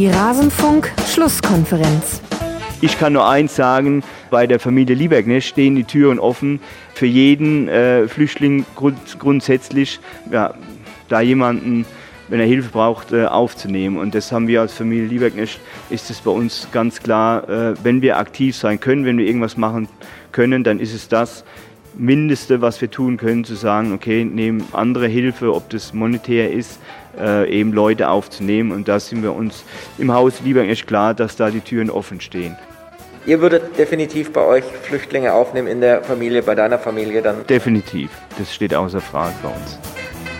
Die Rasenfunk-Schlusskonferenz. Ich kann nur eins sagen, bei der Familie Lieberknecht stehen die Türen offen für jeden äh, Flüchtling grund, grundsätzlich, ja, da jemanden, wenn er Hilfe braucht, äh, aufzunehmen. Und das haben wir als Familie Lieberknecht, ist es bei uns ganz klar, äh, wenn wir aktiv sein können, wenn wir irgendwas machen können, dann ist es das Mindeste, was wir tun können, zu sagen, okay, nehmen andere Hilfe, ob das monetär ist, äh, eben Leute aufzunehmen. Und da sind wir uns im Haus Lieberknecht klar, dass da die Türen offen stehen. Ihr würdet definitiv bei euch Flüchtlinge aufnehmen in der Familie, bei deiner Familie dann? Definitiv. Das steht außer Frage bei uns.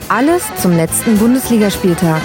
Alles zum letzten Bundesligaspieltag.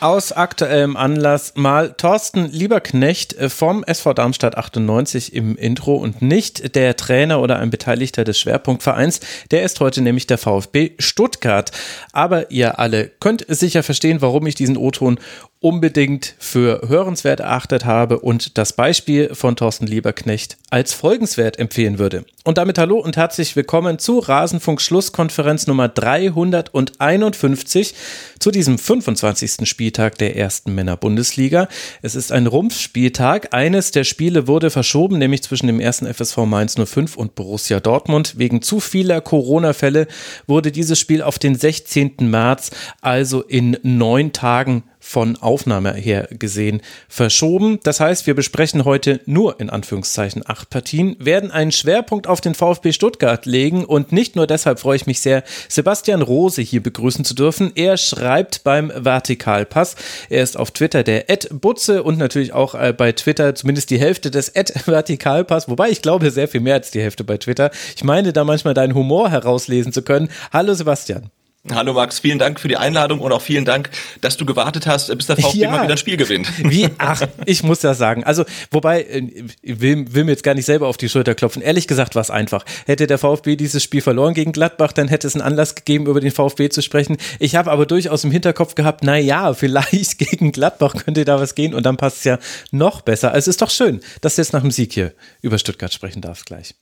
Aus aktuellem Anlass mal Thorsten Lieberknecht äh, vom SV Darmstadt 98 im Intro und nicht der Trainer oder ein Beteiligter des Schwerpunktvereins. Der ist heute nämlich der VfB Stuttgart. Aber ihr alle könnt sicher verstehen, warum ich diesen O-Ton unbedingt für hörenswert erachtet habe und das Beispiel von Thorsten Lieberknecht als folgenswert empfehlen würde. Und damit hallo und herzlich willkommen zu Rasenfunk Schlusskonferenz Nummer 351 zu diesem 25. Spieltag der ersten Männer-Bundesliga. Es ist ein Rumpfspieltag. Eines der Spiele wurde verschoben, nämlich zwischen dem ersten FSV Mainz 05 und Borussia Dortmund. Wegen zu vieler Corona-Fälle wurde dieses Spiel auf den 16. März, also in neun Tagen von Aufnahme her gesehen verschoben. Das heißt, wir besprechen heute nur in Anführungszeichen acht Partien, werden einen Schwerpunkt auf den VfB Stuttgart legen und nicht nur deshalb freue ich mich sehr, Sebastian Rose hier begrüßen zu dürfen. Er schreibt beim Vertikalpass. Er ist auf Twitter der Ed Butze und natürlich auch äh, bei Twitter zumindest die Hälfte des Ed Vertikalpass, wobei ich glaube sehr viel mehr als die Hälfte bei Twitter. Ich meine da manchmal deinen Humor herauslesen zu können. Hallo Sebastian. Hallo Max, vielen Dank für die Einladung und auch vielen Dank, dass du gewartet hast, bis der VfB ja. mal wieder ein Spiel gewinnt. Wie? Ach, ich muss das sagen. Also, wobei, äh, ich will, will mir jetzt gar nicht selber auf die Schulter klopfen. Ehrlich gesagt war es einfach. Hätte der VfB dieses Spiel verloren gegen Gladbach, dann hätte es einen Anlass gegeben, über den VfB zu sprechen. Ich habe aber durchaus im Hinterkopf gehabt, na ja, vielleicht gegen Gladbach könnte da was gehen und dann passt es ja noch besser. Also, es ist doch schön, dass du jetzt nach dem Sieg hier über Stuttgart sprechen darfst gleich.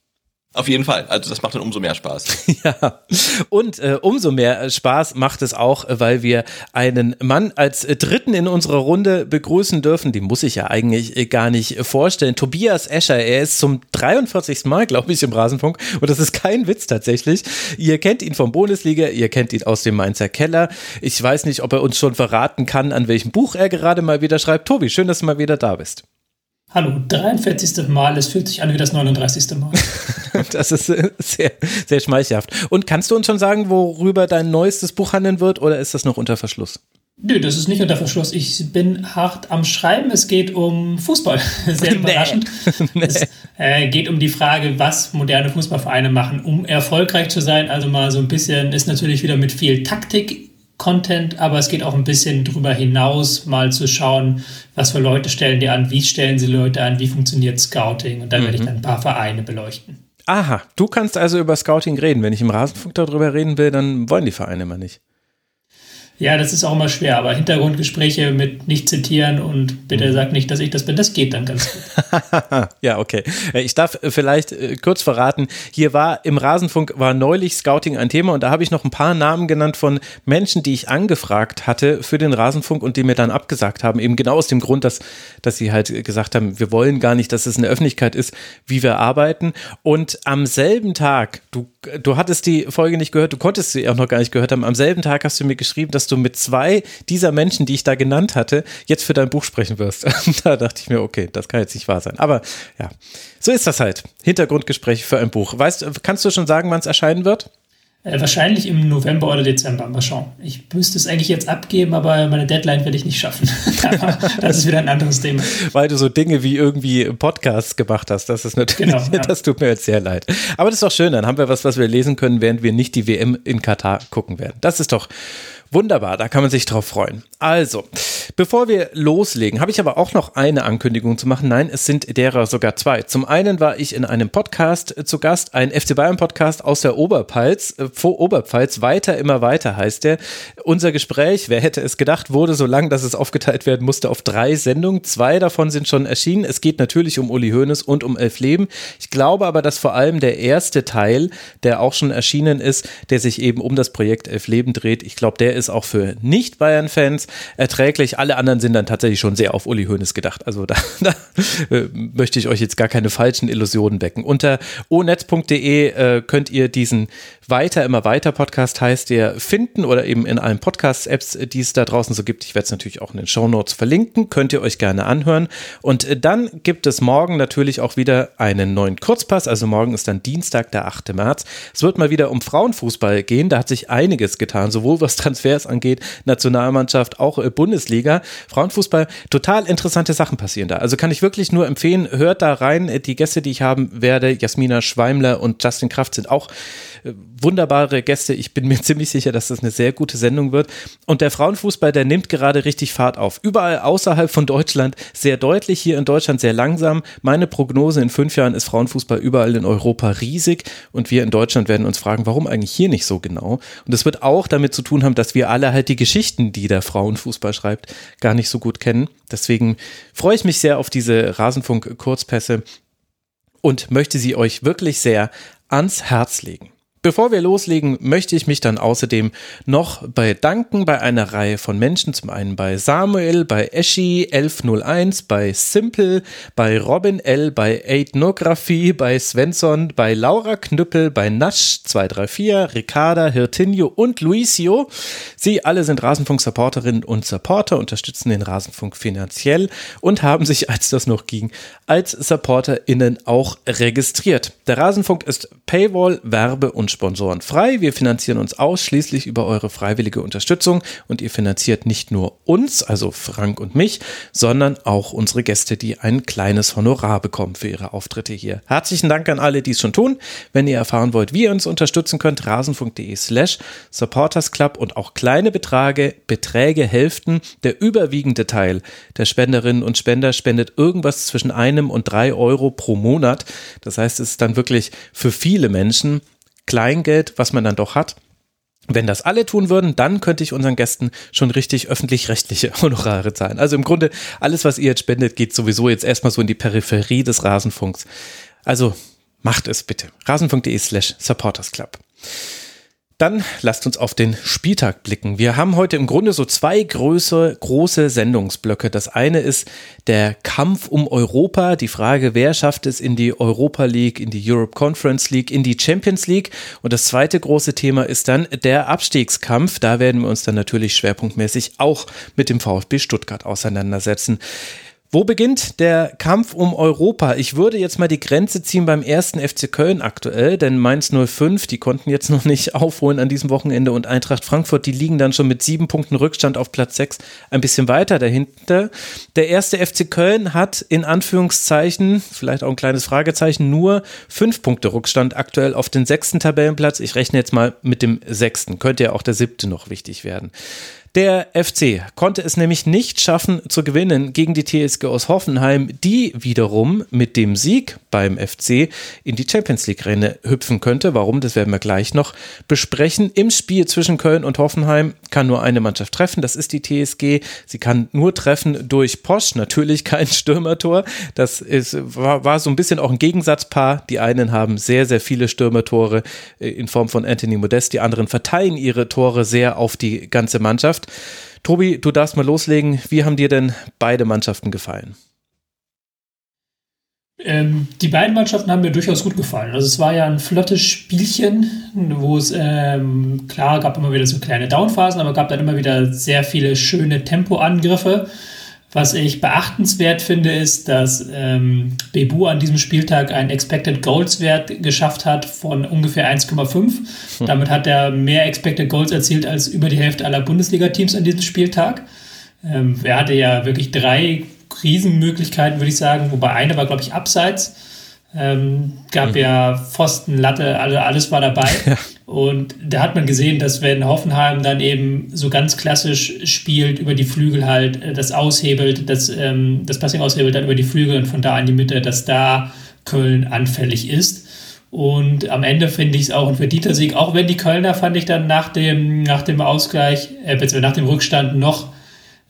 Auf jeden Fall. Also das macht dann umso mehr Spaß. ja. Und äh, umso mehr Spaß macht es auch, weil wir einen Mann als Dritten in unserer Runde begrüßen dürfen. Die muss ich ja eigentlich gar nicht vorstellen. Tobias Escher. Er ist zum 43. Mal, glaube ich, im Rasenfunk. Und das ist kein Witz tatsächlich. Ihr kennt ihn vom Bundesliga. Ihr kennt ihn aus dem Mainzer Keller. Ich weiß nicht, ob er uns schon verraten kann, an welchem Buch er gerade mal wieder schreibt. Tobi, schön, dass du mal wieder da bist. Hallo, 43. Mal, es fühlt sich an wie das 39. Mal. das ist äh, sehr, sehr schmeichelhaft. Und kannst du uns schon sagen, worüber dein neuestes Buch handeln wird oder ist das noch unter Verschluss? Nö, das ist nicht unter Verschluss. Ich bin hart am Schreiben. Es geht um Fußball. Sehr überraschend. Nee. Es äh, geht um die Frage, was moderne Fußballvereine machen, um erfolgreich zu sein. Also mal so ein bisschen ist natürlich wieder mit viel Taktik Content, aber es geht auch ein bisschen darüber hinaus, mal zu schauen, was für Leute stellen die an, wie stellen sie Leute an, wie funktioniert Scouting und dann mhm. werde ich mhm. dann ein paar Vereine beleuchten. Aha, du kannst also über Scouting reden. Wenn ich im Rasenfunk darüber reden will, dann wollen die Vereine immer nicht. Ja, das ist auch immer schwer, aber Hintergrundgespräche mit nicht zitieren und bitte mhm. sag nicht, dass ich das bin, das geht dann ganz gut. ja, okay. Äh, ich darf äh, vielleicht äh, kurz verraten, hier war im Rasenfunk war neulich Scouting ein Thema und da habe ich noch ein paar Namen genannt von Menschen, die ich angefragt hatte für den Rasenfunk und die mir dann abgesagt haben, eben genau aus dem Grund, dass, dass sie halt gesagt haben, wir wollen gar nicht, dass es eine Öffentlichkeit ist, wie wir arbeiten. Und am selben Tag, du, du hattest die Folge nicht gehört, du konntest sie auch noch gar nicht gehört haben, am selben Tag hast du mir geschrieben, dass du mit zwei dieser Menschen, die ich da genannt hatte, jetzt für dein Buch sprechen wirst. da dachte ich mir, okay, das kann jetzt nicht wahr sein. Aber ja, so ist das halt. Hintergrundgespräch für ein Buch. Weißt, kannst du schon sagen, wann es erscheinen wird? Äh, wahrscheinlich im November oder Dezember. Mal schauen. Ich müsste es eigentlich jetzt abgeben, aber meine Deadline werde ich nicht schaffen. das ist wieder ein anderes Thema. Weil du so Dinge wie irgendwie Podcasts gemacht hast. Das ist natürlich, genau, ja. das tut mir jetzt sehr leid. Aber das ist doch schön. Dann haben wir was, was wir lesen können, während wir nicht die WM in Katar gucken werden. Das ist doch Wunderbar, da kann man sich drauf freuen. Also, bevor wir loslegen, habe ich aber auch noch eine Ankündigung zu machen. Nein, es sind derer sogar zwei. Zum einen war ich in einem Podcast zu Gast, ein FC Bayern Podcast aus der Oberpfalz, äh, vor Oberpfalz, weiter, immer weiter heißt der. Unser Gespräch, wer hätte es gedacht, wurde so lang, dass es aufgeteilt werden musste auf drei Sendungen. Zwei davon sind schon erschienen. Es geht natürlich um Uli Hoeneß und um Elf Leben. Ich glaube aber, dass vor allem der erste Teil, der auch schon erschienen ist, der sich eben um das Projekt Elf Leben dreht, ich glaube, der ist auch für Nicht-Bayern-Fans erträglich. Alle anderen sind dann tatsächlich schon sehr auf Uli Hoeneß gedacht. Also da, da äh, möchte ich euch jetzt gar keine falschen Illusionen wecken. Unter onetz.de äh, könnt ihr diesen weiter, immer weiter Podcast heißt der finden oder eben in allen Podcast-Apps, die es da draußen so gibt. Ich werde es natürlich auch in den Show Notes verlinken. Könnt ihr euch gerne anhören. Und äh, dann gibt es morgen natürlich auch wieder einen neuen Kurzpass. Also morgen ist dann Dienstag, der 8. März. Es wird mal wieder um Frauenfußball gehen. Da hat sich einiges getan, sowohl was Transfers angeht, Nationalmannschaft, auch äh, Bundesliga. Frauenfußball, total interessante Sachen passieren da. Also kann ich wirklich nur empfehlen, hört da rein. Die Gäste, die ich haben werde, Jasmina Schweimler und Justin Kraft sind auch äh, wunderbare Gäste. Ich bin mir ziemlich sicher, dass das eine sehr gute Sendung wird. Und der Frauenfußball, der nimmt gerade richtig Fahrt auf. Überall außerhalb von Deutschland sehr deutlich, hier in Deutschland sehr langsam. Meine Prognose in fünf Jahren ist Frauenfußball überall in Europa riesig. Und wir in Deutschland werden uns fragen, warum eigentlich hier nicht so genau? Und das wird auch damit zu tun haben, dass wir alle halt die Geschichten, die der Frauenfußball schreibt, gar nicht so gut kennen. Deswegen freue ich mich sehr auf diese Rasenfunk-Kurzpässe und möchte sie euch wirklich sehr ans Herz legen. Bevor wir loslegen, möchte ich mich dann außerdem noch bedanken bei einer Reihe von Menschen. Zum einen bei Samuel, bei Eschi 1101, bei Simple, bei Robin L, bei Ethnography, bei Svensson, bei Laura Knüppel, bei Nasch 234, Ricarda, Hirtinio und Luisio. Sie alle sind Rasenfunk-Supporterinnen und Supporter, unterstützen den Rasenfunk finanziell und haben sich, als das noch ging, als SupporterInnen auch registriert. Der Rasenfunk ist Paywall, Werbe und Sponsoren frei. Wir finanzieren uns ausschließlich über eure freiwillige Unterstützung und ihr finanziert nicht nur uns, also Frank und mich, sondern auch unsere Gäste, die ein kleines Honorar bekommen für ihre Auftritte hier. Herzlichen Dank an alle, die es schon tun. Wenn ihr erfahren wollt, wie ihr uns unterstützen könnt, rasenfunk.de slash supportersclub und auch kleine Beträge, Beträge helfen. Der überwiegende Teil der Spenderinnen und Spender spendet irgendwas zwischen einem und drei Euro pro Monat. Das heißt, es ist dann wirklich für viele Menschen Kleingeld, was man dann doch hat. Wenn das alle tun würden, dann könnte ich unseren Gästen schon richtig öffentlich-rechtliche Honorare zahlen. Also im Grunde, alles, was ihr jetzt spendet, geht sowieso jetzt erstmal so in die Peripherie des Rasenfunks. Also macht es bitte. Rasenfunk.de slash supportersclub. Dann lasst uns auf den Spieltag blicken. Wir haben heute im Grunde so zwei große, große Sendungsblöcke. Das eine ist der Kampf um Europa, die Frage, wer schafft es in die Europa League, in die Europe Conference League, in die Champions League. Und das zweite große Thema ist dann der Abstiegskampf. Da werden wir uns dann natürlich schwerpunktmäßig auch mit dem VfB Stuttgart auseinandersetzen. Wo beginnt der Kampf um Europa? Ich würde jetzt mal die Grenze ziehen beim ersten FC Köln aktuell, denn Mainz 05, die konnten jetzt noch nicht aufholen an diesem Wochenende und Eintracht Frankfurt, die liegen dann schon mit sieben Punkten Rückstand auf Platz sechs ein bisschen weiter dahinter. Der erste FC Köln hat in Anführungszeichen, vielleicht auch ein kleines Fragezeichen, nur fünf Punkte Rückstand aktuell auf den sechsten Tabellenplatz. Ich rechne jetzt mal mit dem sechsten, könnte ja auch der siebte noch wichtig werden. Der FC konnte es nämlich nicht schaffen zu gewinnen gegen die TSG aus Hoffenheim, die wiederum mit dem Sieg beim FC in die Champions League Renne hüpfen könnte. Warum, das werden wir gleich noch besprechen. Im Spiel zwischen Köln und Hoffenheim kann nur eine Mannschaft treffen, das ist die TSG. Sie kann nur treffen durch Posch, natürlich kein Stürmertor. Das ist, war, war so ein bisschen auch ein Gegensatzpaar. Die einen haben sehr, sehr viele Stürmertore äh, in Form von Anthony Modest, die anderen verteilen ihre Tore sehr auf die ganze Mannschaft. Tobi, du darfst mal loslegen. Wie haben dir denn beide Mannschaften gefallen? Ähm, die beiden Mannschaften haben mir durchaus gut gefallen. Also es war ja ein flottes Spielchen, wo es ähm, klar gab immer wieder so kleine Downphasen, aber gab dann immer wieder sehr viele schöne Tempoangriffe. Was ich beachtenswert finde, ist, dass ähm, Bebu an diesem Spieltag einen Expected Goals Wert geschafft hat von ungefähr 1,5. Hm. Damit hat er mehr Expected Goals erzielt als über die Hälfte aller Bundesliga-Teams an diesem Spieltag. Ähm, er hatte ja wirklich drei Riesenmöglichkeiten, würde ich sagen, wobei eine war, glaube ich, abseits. Ähm, gab mhm. ja Pfosten, Latte, also alles war dabei. Ja. Und da hat man gesehen, dass wenn Hoffenheim dann eben so ganz klassisch spielt, über die Flügel halt äh, das aushebelt, das, ähm, das Passing aushebelt, dann über die Flügel und von da in die Mitte, dass da Köln anfällig ist. Und am Ende finde ich es auch ein verdienter Sieg, auch wenn die Kölner fand ich dann nach dem, nach dem Ausgleich, äh, nach dem Rückstand noch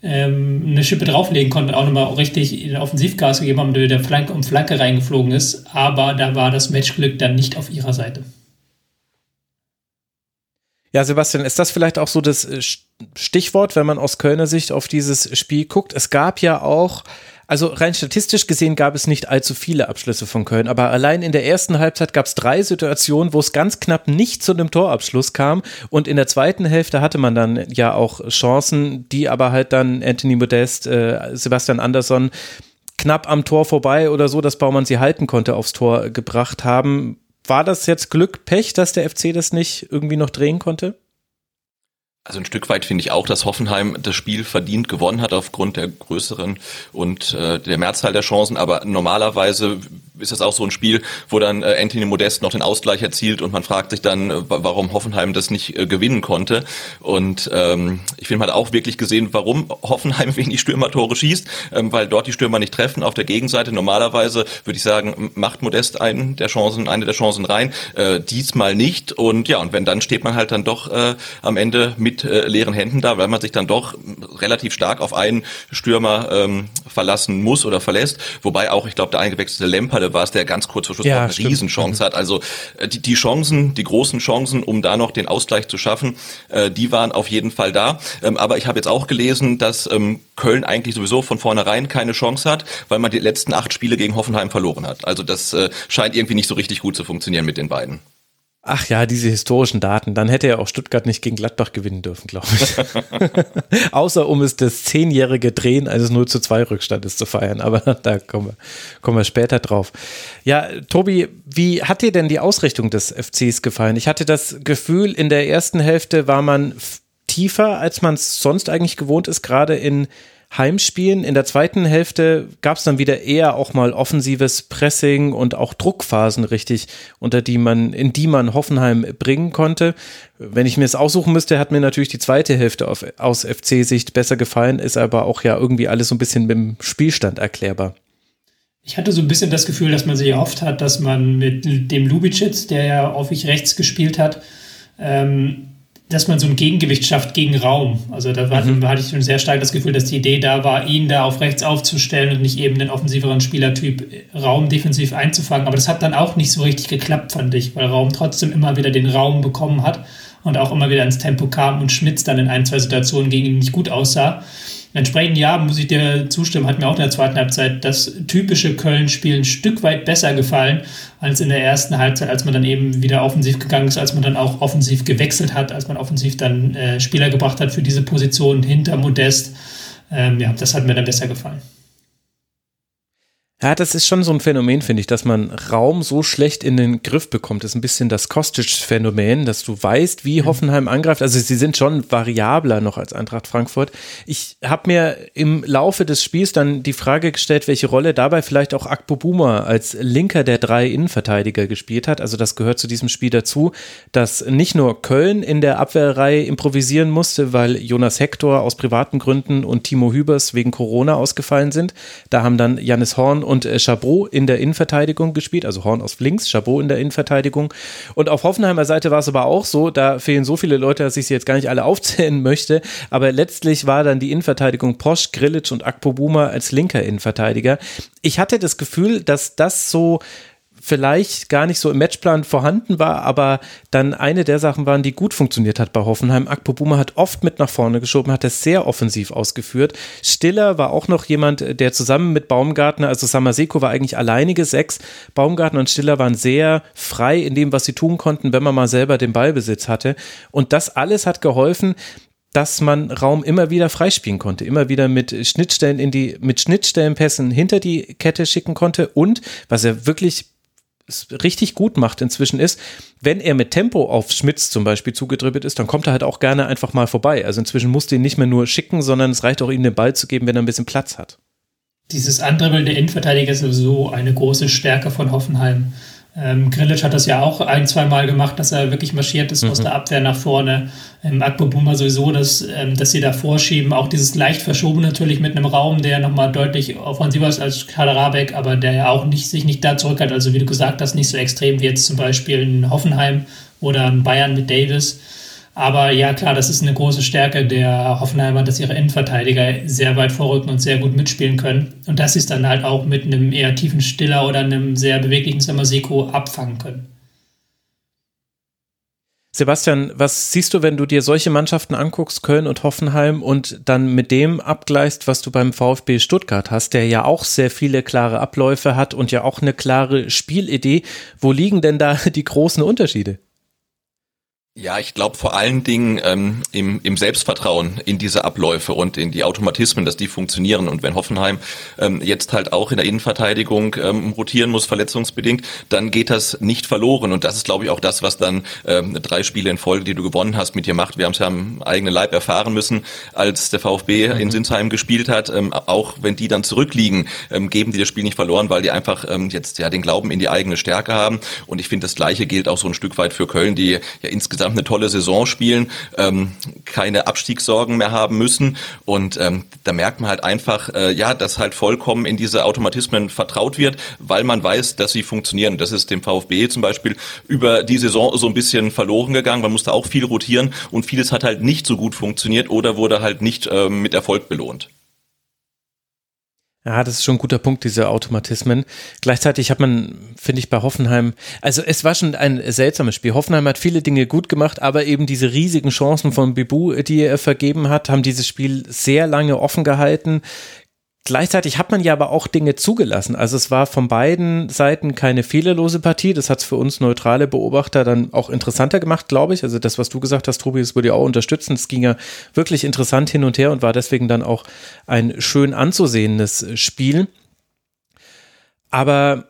ähm, eine Schippe drauflegen konnten, auch nochmal richtig in Offensivgas gegeben haben, der Flanke um Flanke reingeflogen ist. Aber da war das Matchglück dann nicht auf ihrer Seite. Ja, Sebastian, ist das vielleicht auch so das äh, Stichwort, wenn man aus Kölner Sicht auf dieses Spiel guckt? Es gab ja auch also rein statistisch gesehen gab es nicht allzu viele Abschlüsse von Köln, aber allein in der ersten Halbzeit gab es drei Situationen, wo es ganz knapp nicht zu einem Torabschluss kam und in der zweiten Hälfte hatte man dann ja auch Chancen, die aber halt dann Anthony Modest, äh, Sebastian Andersson knapp am Tor vorbei oder so, dass Baumann sie halten konnte, aufs Tor gebracht haben. War das jetzt Glück, Pech, dass der FC das nicht irgendwie noch drehen konnte? Also ein Stück weit finde ich auch, dass Hoffenheim das Spiel verdient gewonnen hat aufgrund der größeren und äh, der Mehrzahl der Chancen. Aber normalerweise ist das auch so ein Spiel, wo dann äh, Anthony Modest noch den Ausgleich erzielt und man fragt sich dann, äh, warum Hoffenheim das nicht äh, gewinnen konnte. Und ähm, ich finde, man hat auch wirklich gesehen, warum Hoffenheim wenig Stürmertore schießt, ähm, weil dort die Stürmer nicht treffen. Auf der Gegenseite normalerweise würde ich sagen, macht Modest einen der Chancen, eine der Chancen rein. Äh, diesmal nicht. Und ja, und wenn dann steht man halt dann doch äh, am Ende mit äh, leeren Händen da, weil man sich dann doch relativ stark auf einen Stürmer ähm, verlassen muss oder verlässt. Wobei auch, ich glaube, der eingewechselte Lemper, war es, der ganz kurz vor Schluss ja, eine Riesenchance mhm. hat. Also äh, die, die Chancen, die großen Chancen, um da noch den Ausgleich zu schaffen, äh, die waren auf jeden Fall da. Ähm, aber ich habe jetzt auch gelesen, dass ähm, Köln eigentlich sowieso von vornherein keine Chance hat, weil man die letzten acht Spiele gegen Hoffenheim verloren hat. Also das äh, scheint irgendwie nicht so richtig gut zu funktionieren mit den beiden. Ach ja, diese historischen Daten. Dann hätte er auch Stuttgart nicht gegen Gladbach gewinnen dürfen, glaube ich. Außer um es das zehnjährige Drehen eines 0 zu 2 Rückstandes zu feiern. Aber da kommen wir, kommen wir später drauf. Ja, Tobi, wie hat dir denn die Ausrichtung des FCs gefallen? Ich hatte das Gefühl, in der ersten Hälfte war man tiefer, als man es sonst eigentlich gewohnt ist, gerade in Heimspielen. In der zweiten Hälfte gab es dann wieder eher auch mal offensives Pressing und auch Druckphasen richtig, unter die man, in die man Hoffenheim bringen konnte. Wenn ich mir es aussuchen müsste, hat mir natürlich die zweite Hälfte auf, aus FC-Sicht besser gefallen, ist aber auch ja irgendwie alles so ein bisschen mit dem Spielstand erklärbar. Ich hatte so ein bisschen das Gefühl, dass man sich erhofft hat, dass man mit dem Lubicic, der ja häufig rechts gespielt hat, ähm, dass man so ein Gegengewicht schafft gegen Raum. Also da war, mhm. hatte ich schon sehr stark das Gefühl, dass die Idee da war, ihn da auf rechts aufzustellen und nicht eben den offensiveren Spielertyp Raum defensiv einzufangen. Aber das hat dann auch nicht so richtig geklappt, fand ich, weil Raum trotzdem immer wieder den Raum bekommen hat und auch immer wieder ins Tempo kam und Schmitz dann in ein, zwei Situationen gegen ihn nicht gut aussah. Entsprechend ja, muss ich dir zustimmen, hat mir auch in der zweiten Halbzeit das typische Köln-Spiel ein Stück weit besser gefallen als in der ersten Halbzeit, als man dann eben wieder offensiv gegangen ist, als man dann auch offensiv gewechselt hat, als man offensiv dann äh, Spieler gebracht hat für diese Position hinter Modest. Ähm, ja, das hat mir dann besser gefallen. Ja, das ist schon so ein Phänomen, finde ich, dass man Raum so schlecht in den Griff bekommt. Das ist ein bisschen das Kostic-Phänomen, dass du weißt, wie mhm. Hoffenheim angreift. Also sie sind schon variabler noch als Eintracht Frankfurt. Ich habe mir im Laufe des Spiels dann die Frage gestellt, welche Rolle dabei vielleicht auch Akpo Buma als Linker der drei Innenverteidiger gespielt hat. Also das gehört zu diesem Spiel dazu, dass nicht nur Köln in der Abwehrreihe improvisieren musste, weil Jonas Hector aus privaten Gründen und Timo Hübers wegen Corona ausgefallen sind. Da haben dann Janis Horn und äh, Chabot in der Innenverteidigung gespielt, also Horn aus links, Chabot in der Innenverteidigung. Und auf Hoffenheimer Seite war es aber auch so, da fehlen so viele Leute, dass ich sie jetzt gar nicht alle aufzählen möchte, aber letztlich war dann die Innenverteidigung Posch, Grillitsch und Akpobuma als linker Innenverteidiger. Ich hatte das Gefühl, dass das so vielleicht gar nicht so im Matchplan vorhanden war, aber dann eine der Sachen waren, die gut funktioniert hat bei Hoffenheim. Akpo Buma hat oft mit nach vorne geschoben, hat das sehr offensiv ausgeführt. Stiller war auch noch jemand, der zusammen mit Baumgartner, also Samaseko war eigentlich alleinige Sechs. Baumgartner und Stiller waren sehr frei in dem, was sie tun konnten, wenn man mal selber den Ballbesitz hatte. Und das alles hat geholfen, dass man Raum immer wieder freispielen konnte, immer wieder mit Schnittstellen in die, mit Schnittstellenpässen hinter die Kette schicken konnte und was er wirklich richtig gut macht inzwischen ist, wenn er mit Tempo auf Schmitz zum Beispiel zugedribbelt ist, dann kommt er halt auch gerne einfach mal vorbei. Also inzwischen musst du ihn nicht mehr nur schicken, sondern es reicht auch ihm den Ball zu geben, wenn er ein bisschen Platz hat. Dieses Andribbeln der Innenverteidiger ist sowieso eine große Stärke von Hoffenheim. Ähm, Grilic hat das ja auch ein, zwei Mal gemacht, dass er wirklich marschiert ist mhm. aus der Abwehr nach vorne. Ähm, Akpobuma sowieso, dass, ähm, dass sie da vorschieben. Auch dieses leicht verschoben natürlich mit einem Raum, der nochmal deutlich offensiver ist als Kaderabek, aber der ja auch nicht, sich nicht da zurück hat. Also wie du gesagt hast, nicht so extrem wie jetzt zum Beispiel in Hoffenheim oder in Bayern mit Davis. Aber ja, klar, das ist eine große Stärke der Hoffenheimer, dass ihre Innenverteidiger sehr weit vorrücken und sehr gut mitspielen können. Und dass sie es dann halt auch mit einem eher tiefen Stiller oder einem sehr beweglichen Samaseko abfangen können. Sebastian, was siehst du, wenn du dir solche Mannschaften anguckst, Köln und Hoffenheim, und dann mit dem abgleichst, was du beim VfB Stuttgart hast, der ja auch sehr viele klare Abläufe hat und ja auch eine klare Spielidee. Wo liegen denn da die großen Unterschiede? Ja, ich glaube vor allen Dingen ähm, im, im Selbstvertrauen in diese Abläufe und in die Automatismen, dass die funktionieren. Und wenn Hoffenheim ähm, jetzt halt auch in der Innenverteidigung ähm, rotieren muss, verletzungsbedingt, dann geht das nicht verloren. Und das ist, glaube ich, auch das, was dann ähm, drei Spiele in Folge, die du gewonnen hast, mit dir macht. Wir haben es ja am eigenen Leib erfahren müssen, als der VfB mhm. in Sinsheim gespielt hat. Ähm, auch wenn die dann zurückliegen, ähm, geben die das Spiel nicht verloren, weil die einfach ähm, jetzt ja den Glauben in die eigene Stärke haben. Und ich finde, das Gleiche gilt auch so ein Stück weit für Köln, die ja insgesamt insgesamt eine tolle Saison spielen, ähm, keine Abstiegssorgen mehr haben müssen. Und ähm, da merkt man halt einfach, äh, ja, dass halt vollkommen in diese Automatismen vertraut wird, weil man weiß, dass sie funktionieren. Das ist dem VfB zum Beispiel über die Saison so ein bisschen verloren gegangen. Man musste auch viel rotieren und vieles hat halt nicht so gut funktioniert oder wurde halt nicht äh, mit Erfolg belohnt. Ja, das ist schon ein guter Punkt, diese Automatismen. Gleichzeitig hat man, finde ich, bei Hoffenheim, also es war schon ein seltsames Spiel. Hoffenheim hat viele Dinge gut gemacht, aber eben diese riesigen Chancen von Bibu, die er vergeben hat, haben dieses Spiel sehr lange offen gehalten. Gleichzeitig hat man ja aber auch Dinge zugelassen. Also es war von beiden Seiten keine fehlerlose Partie. Das hat es für uns neutrale Beobachter dann auch interessanter gemacht, glaube ich. Also das, was du gesagt hast, Tobi, das würde ich auch unterstützen. Es ging ja wirklich interessant hin und her und war deswegen dann auch ein schön anzusehendes Spiel. Aber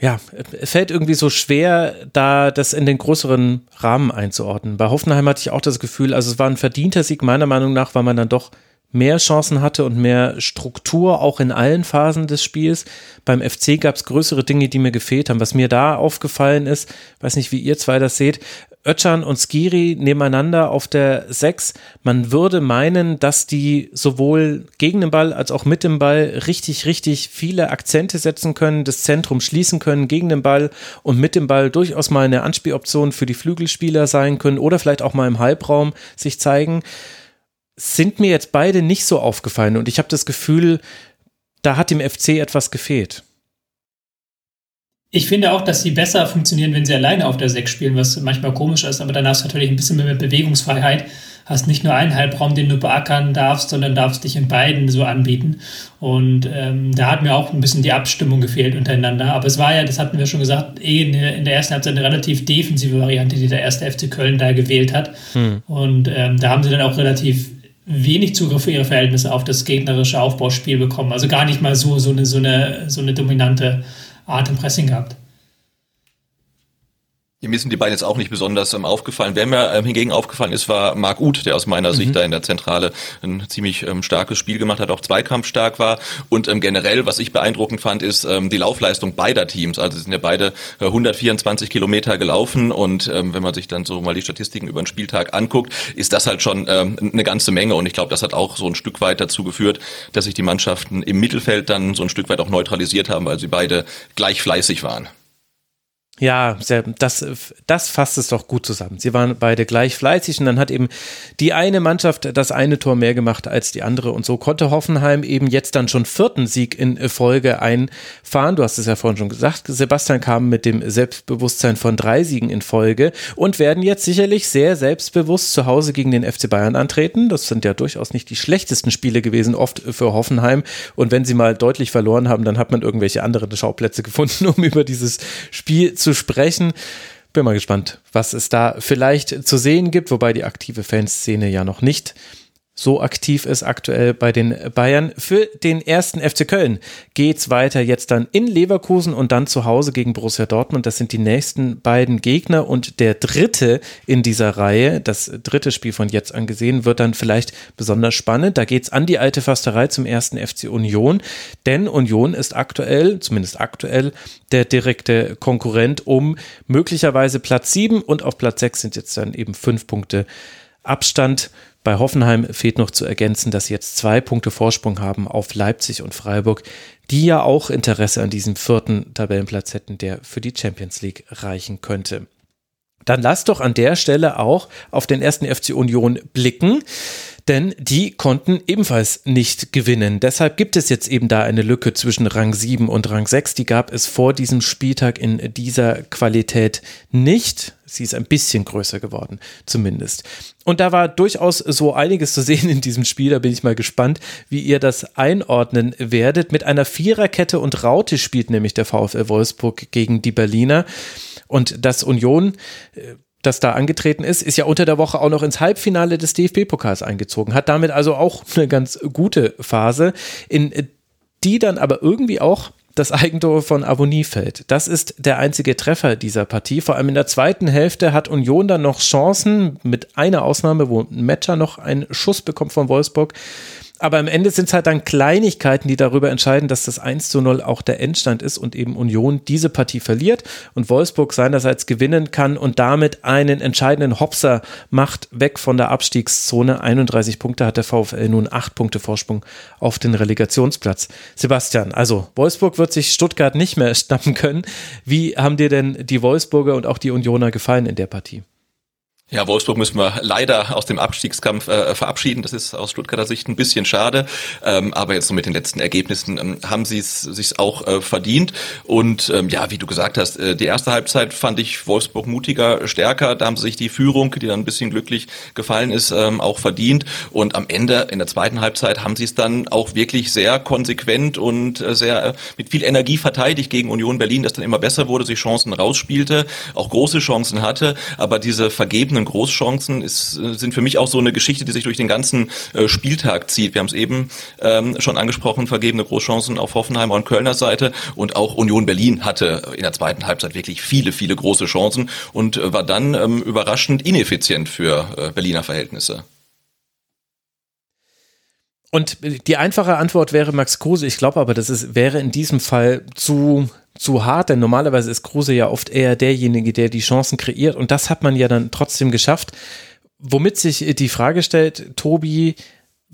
ja, es fällt irgendwie so schwer, da das in den größeren Rahmen einzuordnen. Bei Hoffenheim hatte ich auch das Gefühl, also es war ein verdienter Sieg meiner Meinung nach, weil man dann doch mehr Chancen hatte und mehr Struktur auch in allen Phasen des Spiels. Beim FC gab es größere Dinge, die mir gefehlt haben. Was mir da aufgefallen ist, weiß nicht, wie ihr zwei das seht, Ötchan und Skiri nebeneinander auf der 6. Man würde meinen, dass die sowohl gegen den Ball als auch mit dem Ball richtig, richtig viele Akzente setzen können, das Zentrum schließen können gegen den Ball und mit dem Ball durchaus mal eine Anspieloption für die Flügelspieler sein können oder vielleicht auch mal im Halbraum sich zeigen sind mir jetzt beide nicht so aufgefallen und ich habe das Gefühl, da hat dem FC etwas gefehlt. Ich finde auch, dass sie besser funktionieren, wenn sie alleine auf der 6 spielen, was manchmal komisch ist, aber dann hast du natürlich ein bisschen mehr Bewegungsfreiheit. Hast nicht nur einen Halbraum, den du beackern darfst, sondern darfst dich in beiden so anbieten. Und ähm, da hat mir auch ein bisschen die Abstimmung gefehlt untereinander. Aber es war ja, das hatten wir schon gesagt, eh in der, in der ersten Halbzeit eine relativ defensive Variante, die der erste FC Köln da gewählt hat. Hm. Und ähm, da haben sie dann auch relativ wenig Zugriff für ihre Verhältnisse auf das gegnerische Aufbauspiel bekommen. Also gar nicht mal so, so, eine, so, eine, so eine dominante Art im Pressing gehabt. Mir sind die beiden jetzt auch nicht besonders ähm, aufgefallen. Wer mir ähm, hingegen aufgefallen ist, war Marc Uth, der aus meiner mhm. Sicht da in der Zentrale ein ziemlich ähm, starkes Spiel gemacht hat, auch zweikampfstark war. Und ähm, generell, was ich beeindruckend fand, ist ähm, die Laufleistung beider Teams. Also sind ja beide äh, 124 Kilometer gelaufen und ähm, wenn man sich dann so mal die Statistiken über den Spieltag anguckt, ist das halt schon eine ganze Menge. Und ich glaube, das hat auch so ein Stück weit dazu geführt, dass sich die Mannschaften im Mittelfeld dann so ein Stück weit auch neutralisiert haben, weil sie beide gleich fleißig waren. Ja, das, das fasst es doch gut zusammen. Sie waren beide gleich fleißig und dann hat eben die eine Mannschaft das eine Tor mehr gemacht als die andere und so konnte Hoffenheim eben jetzt dann schon vierten Sieg in Folge einfahren. Du hast es ja vorhin schon gesagt, Sebastian kam mit dem Selbstbewusstsein von drei Siegen in Folge und werden jetzt sicherlich sehr selbstbewusst zu Hause gegen den FC Bayern antreten. Das sind ja durchaus nicht die schlechtesten Spiele gewesen, oft für Hoffenheim und wenn sie mal deutlich verloren haben, dann hat man irgendwelche anderen Schauplätze gefunden, um über dieses Spiel zu zu sprechen. Bin mal gespannt, was es da vielleicht zu sehen gibt, wobei die aktive Fanszene ja noch nicht so aktiv ist aktuell bei den Bayern. Für den ersten FC Köln geht's weiter jetzt dann in Leverkusen und dann zu Hause gegen Borussia Dortmund. Das sind die nächsten beiden Gegner und der dritte in dieser Reihe, das dritte Spiel von jetzt angesehen, wird dann vielleicht besonders spannend. Da geht's an die alte Fasterei zum ersten FC Union, denn Union ist aktuell, zumindest aktuell, der direkte Konkurrent um möglicherweise Platz sieben und auf Platz sechs sind jetzt dann eben fünf Punkte Abstand. Bei Hoffenheim fehlt noch zu ergänzen, dass sie jetzt zwei Punkte Vorsprung haben auf Leipzig und Freiburg, die ja auch Interesse an diesem vierten Tabellenplatz hätten, der für die Champions League reichen könnte. Dann lass doch an der Stelle auch auf den ersten FC Union blicken denn die konnten ebenfalls nicht gewinnen. Deshalb gibt es jetzt eben da eine Lücke zwischen Rang 7 und Rang 6. Die gab es vor diesem Spieltag in dieser Qualität nicht. Sie ist ein bisschen größer geworden, zumindest. Und da war durchaus so einiges zu sehen in diesem Spiel. Da bin ich mal gespannt, wie ihr das einordnen werdet. Mit einer Viererkette und Raute spielt nämlich der VfL Wolfsburg gegen die Berliner. Und das Union äh, das da angetreten ist, ist ja unter der Woche auch noch ins Halbfinale des DFB-Pokals eingezogen, hat damit also auch eine ganz gute Phase, in die dann aber irgendwie auch das Eigentor von Avonie fällt. Das ist der einzige Treffer dieser Partie. Vor allem in der zweiten Hälfte hat Union dann noch Chancen, mit einer Ausnahme, wo Matcher noch einen Schuss bekommt von Wolfsburg aber am Ende sind es halt dann Kleinigkeiten, die darüber entscheiden, dass das 1 zu 0 auch der Endstand ist und eben Union diese Partie verliert und Wolfsburg seinerseits gewinnen kann und damit einen entscheidenden Hopser macht, weg von der Abstiegszone. 31 Punkte hat der VfL nun 8 Punkte Vorsprung auf den Relegationsplatz. Sebastian, also Wolfsburg wird sich Stuttgart nicht mehr schnappen können. Wie haben dir denn die Wolfsburger und auch die Unioner gefallen in der Partie? Ja, Wolfsburg müssen wir leider aus dem Abstiegskampf äh, verabschieden. Das ist aus Stuttgarter Sicht ein bisschen schade. Ähm, aber jetzt so mit den letzten Ergebnissen ähm, haben sie es sich auch äh, verdient. Und ähm, ja, wie du gesagt hast, äh, die erste Halbzeit fand ich Wolfsburg mutiger, stärker. Da haben sie sich die Führung, die dann ein bisschen glücklich gefallen ist, ähm, auch verdient. Und am Ende in der zweiten Halbzeit haben sie es dann auch wirklich sehr konsequent und äh, sehr äh, mit viel Energie verteidigt gegen Union Berlin, das dann immer besser wurde, sich Chancen rausspielte, auch große Chancen hatte. Aber diese vergebenen vergebenen Großchancen ist, äh, sind für mich auch so eine Geschichte, die sich durch den ganzen äh, Spieltag zieht. Wir haben es eben ähm, schon angesprochen, vergebene Großchancen auf Hoffenheimer und Kölner Seite und auch Union Berlin hatte in der zweiten Halbzeit wirklich viele, viele große Chancen und äh, war dann ähm, überraschend ineffizient für äh, Berliner Verhältnisse. Und die einfache Antwort wäre Max Kruse. Ich glaube aber, das ist, wäre in diesem Fall zu zu hart, denn normalerweise ist Kruse ja oft eher derjenige, der die Chancen kreiert und das hat man ja dann trotzdem geschafft. Womit sich die Frage stellt, Tobi,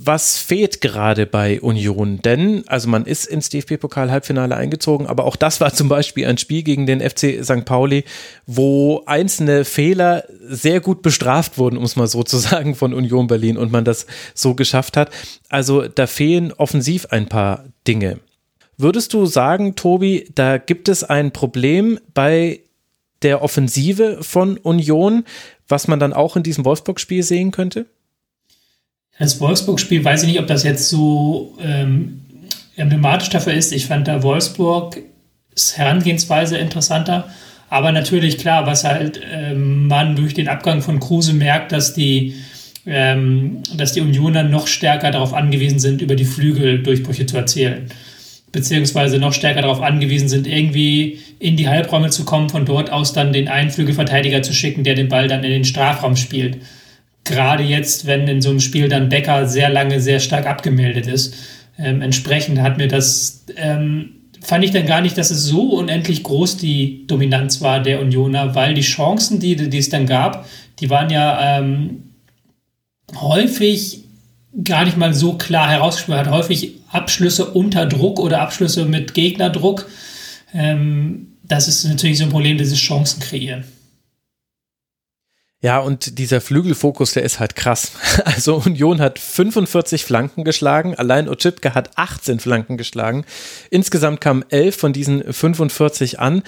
was fehlt gerade bei Union? Denn, also man ist ins DFB-Pokal-Halbfinale eingezogen, aber auch das war zum Beispiel ein Spiel gegen den FC St. Pauli, wo einzelne Fehler sehr gut bestraft wurden, um es mal so zu sagen, von Union Berlin und man das so geschafft hat. Also da fehlen offensiv ein paar Dinge. Würdest du sagen, Tobi, da gibt es ein Problem bei der Offensive von Union, was man dann auch in diesem Wolfsburg-Spiel sehen könnte? Das Wolfsburg-Spiel weiß ich nicht, ob das jetzt so ähm, emblematisch dafür ist. Ich fand da Wolfsburgs Herangehensweise interessanter. Aber natürlich, klar, was halt ähm, man durch den Abgang von Kruse merkt, dass die, ähm, dass die Unioner noch stärker darauf angewiesen sind, über die Flügel Durchbrüche zu erzielen beziehungsweise noch stärker darauf angewiesen sind, irgendwie in die Halbräume zu kommen, von dort aus dann den Einflügelverteidiger zu schicken, der den Ball dann in den Strafraum spielt. Gerade jetzt, wenn in so einem Spiel dann Becker sehr lange sehr stark abgemeldet ist. Ähm, entsprechend hat mir das, ähm, fand ich dann gar nicht, dass es so unendlich groß die Dominanz war der Unioner, weil die Chancen, die, die es dann gab, die waren ja ähm, häufig gar nicht mal so klar herausgespielt hat. Häufig Abschlüsse unter Druck oder Abschlüsse mit Gegnerdruck. Ähm, das ist natürlich so ein Problem, dieses Chancen kreieren. Ja, und dieser Flügelfokus, der ist halt krass. Also Union hat 45 Flanken geschlagen, allein Ochipka hat 18 Flanken geschlagen. Insgesamt kamen 11 von diesen 45 an.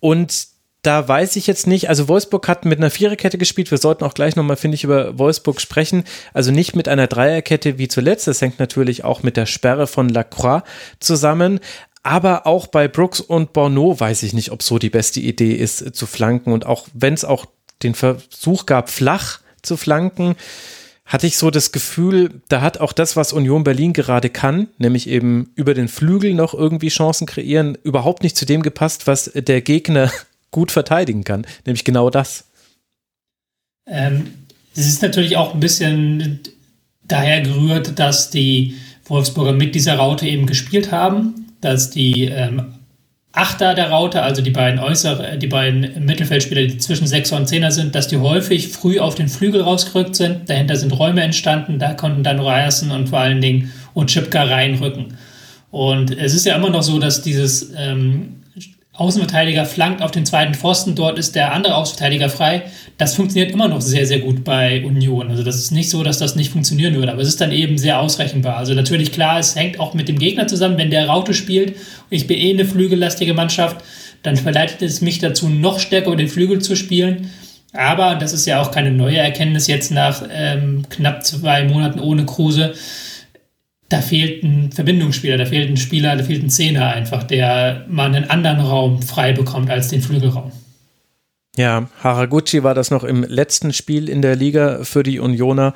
Und da weiß ich jetzt nicht, also Wolfsburg hat mit einer Viererkette gespielt. Wir sollten auch gleich nochmal, finde ich, über Wolfsburg sprechen. Also nicht mit einer Dreierkette wie zuletzt. Das hängt natürlich auch mit der Sperre von Lacroix zusammen. Aber auch bei Brooks und Borneau weiß ich nicht, ob so die beste Idee ist, zu flanken. Und auch wenn es auch den Versuch gab, flach zu flanken, hatte ich so das Gefühl, da hat auch das, was Union Berlin gerade kann, nämlich eben über den Flügel noch irgendwie Chancen kreieren, überhaupt nicht zu dem gepasst, was der Gegner gut verteidigen kann, nämlich genau das. Ähm, es ist natürlich auch ein bisschen daher gerührt, dass die Wolfsburger mit dieser Raute eben gespielt haben, dass die ähm, Achter der Raute, also die beiden äußere, die beiden Mittelfeldspieler, die zwischen Sechser und Zehner sind, dass die häufig früh auf den Flügel rausgerückt sind. Dahinter sind Räume entstanden, da konnten dann Ryerson und vor allen Dingen und Chipka reinrücken. Und es ist ja immer noch so, dass dieses ähm, Außenverteidiger flankt auf den zweiten Pfosten, dort ist der andere Außenverteidiger frei. Das funktioniert immer noch sehr, sehr gut bei Union. Also das ist nicht so, dass das nicht funktionieren würde, aber es ist dann eben sehr ausrechenbar. Also natürlich klar, es hängt auch mit dem Gegner zusammen. Wenn der Raute spielt, ich bin eh eine flügellastige Mannschaft, dann verleitet es mich dazu, noch stärker über den Flügel zu spielen. Aber das ist ja auch keine neue Erkenntnis jetzt nach ähm, knapp zwei Monaten ohne Kruse da fehlt ein Verbindungsspieler, da fehlt ein Spieler, da fehlt ein Zehner einfach, der mal einen anderen Raum frei bekommt als den Flügelraum. Ja, Haraguchi war das noch im letzten Spiel in der Liga für die Unioner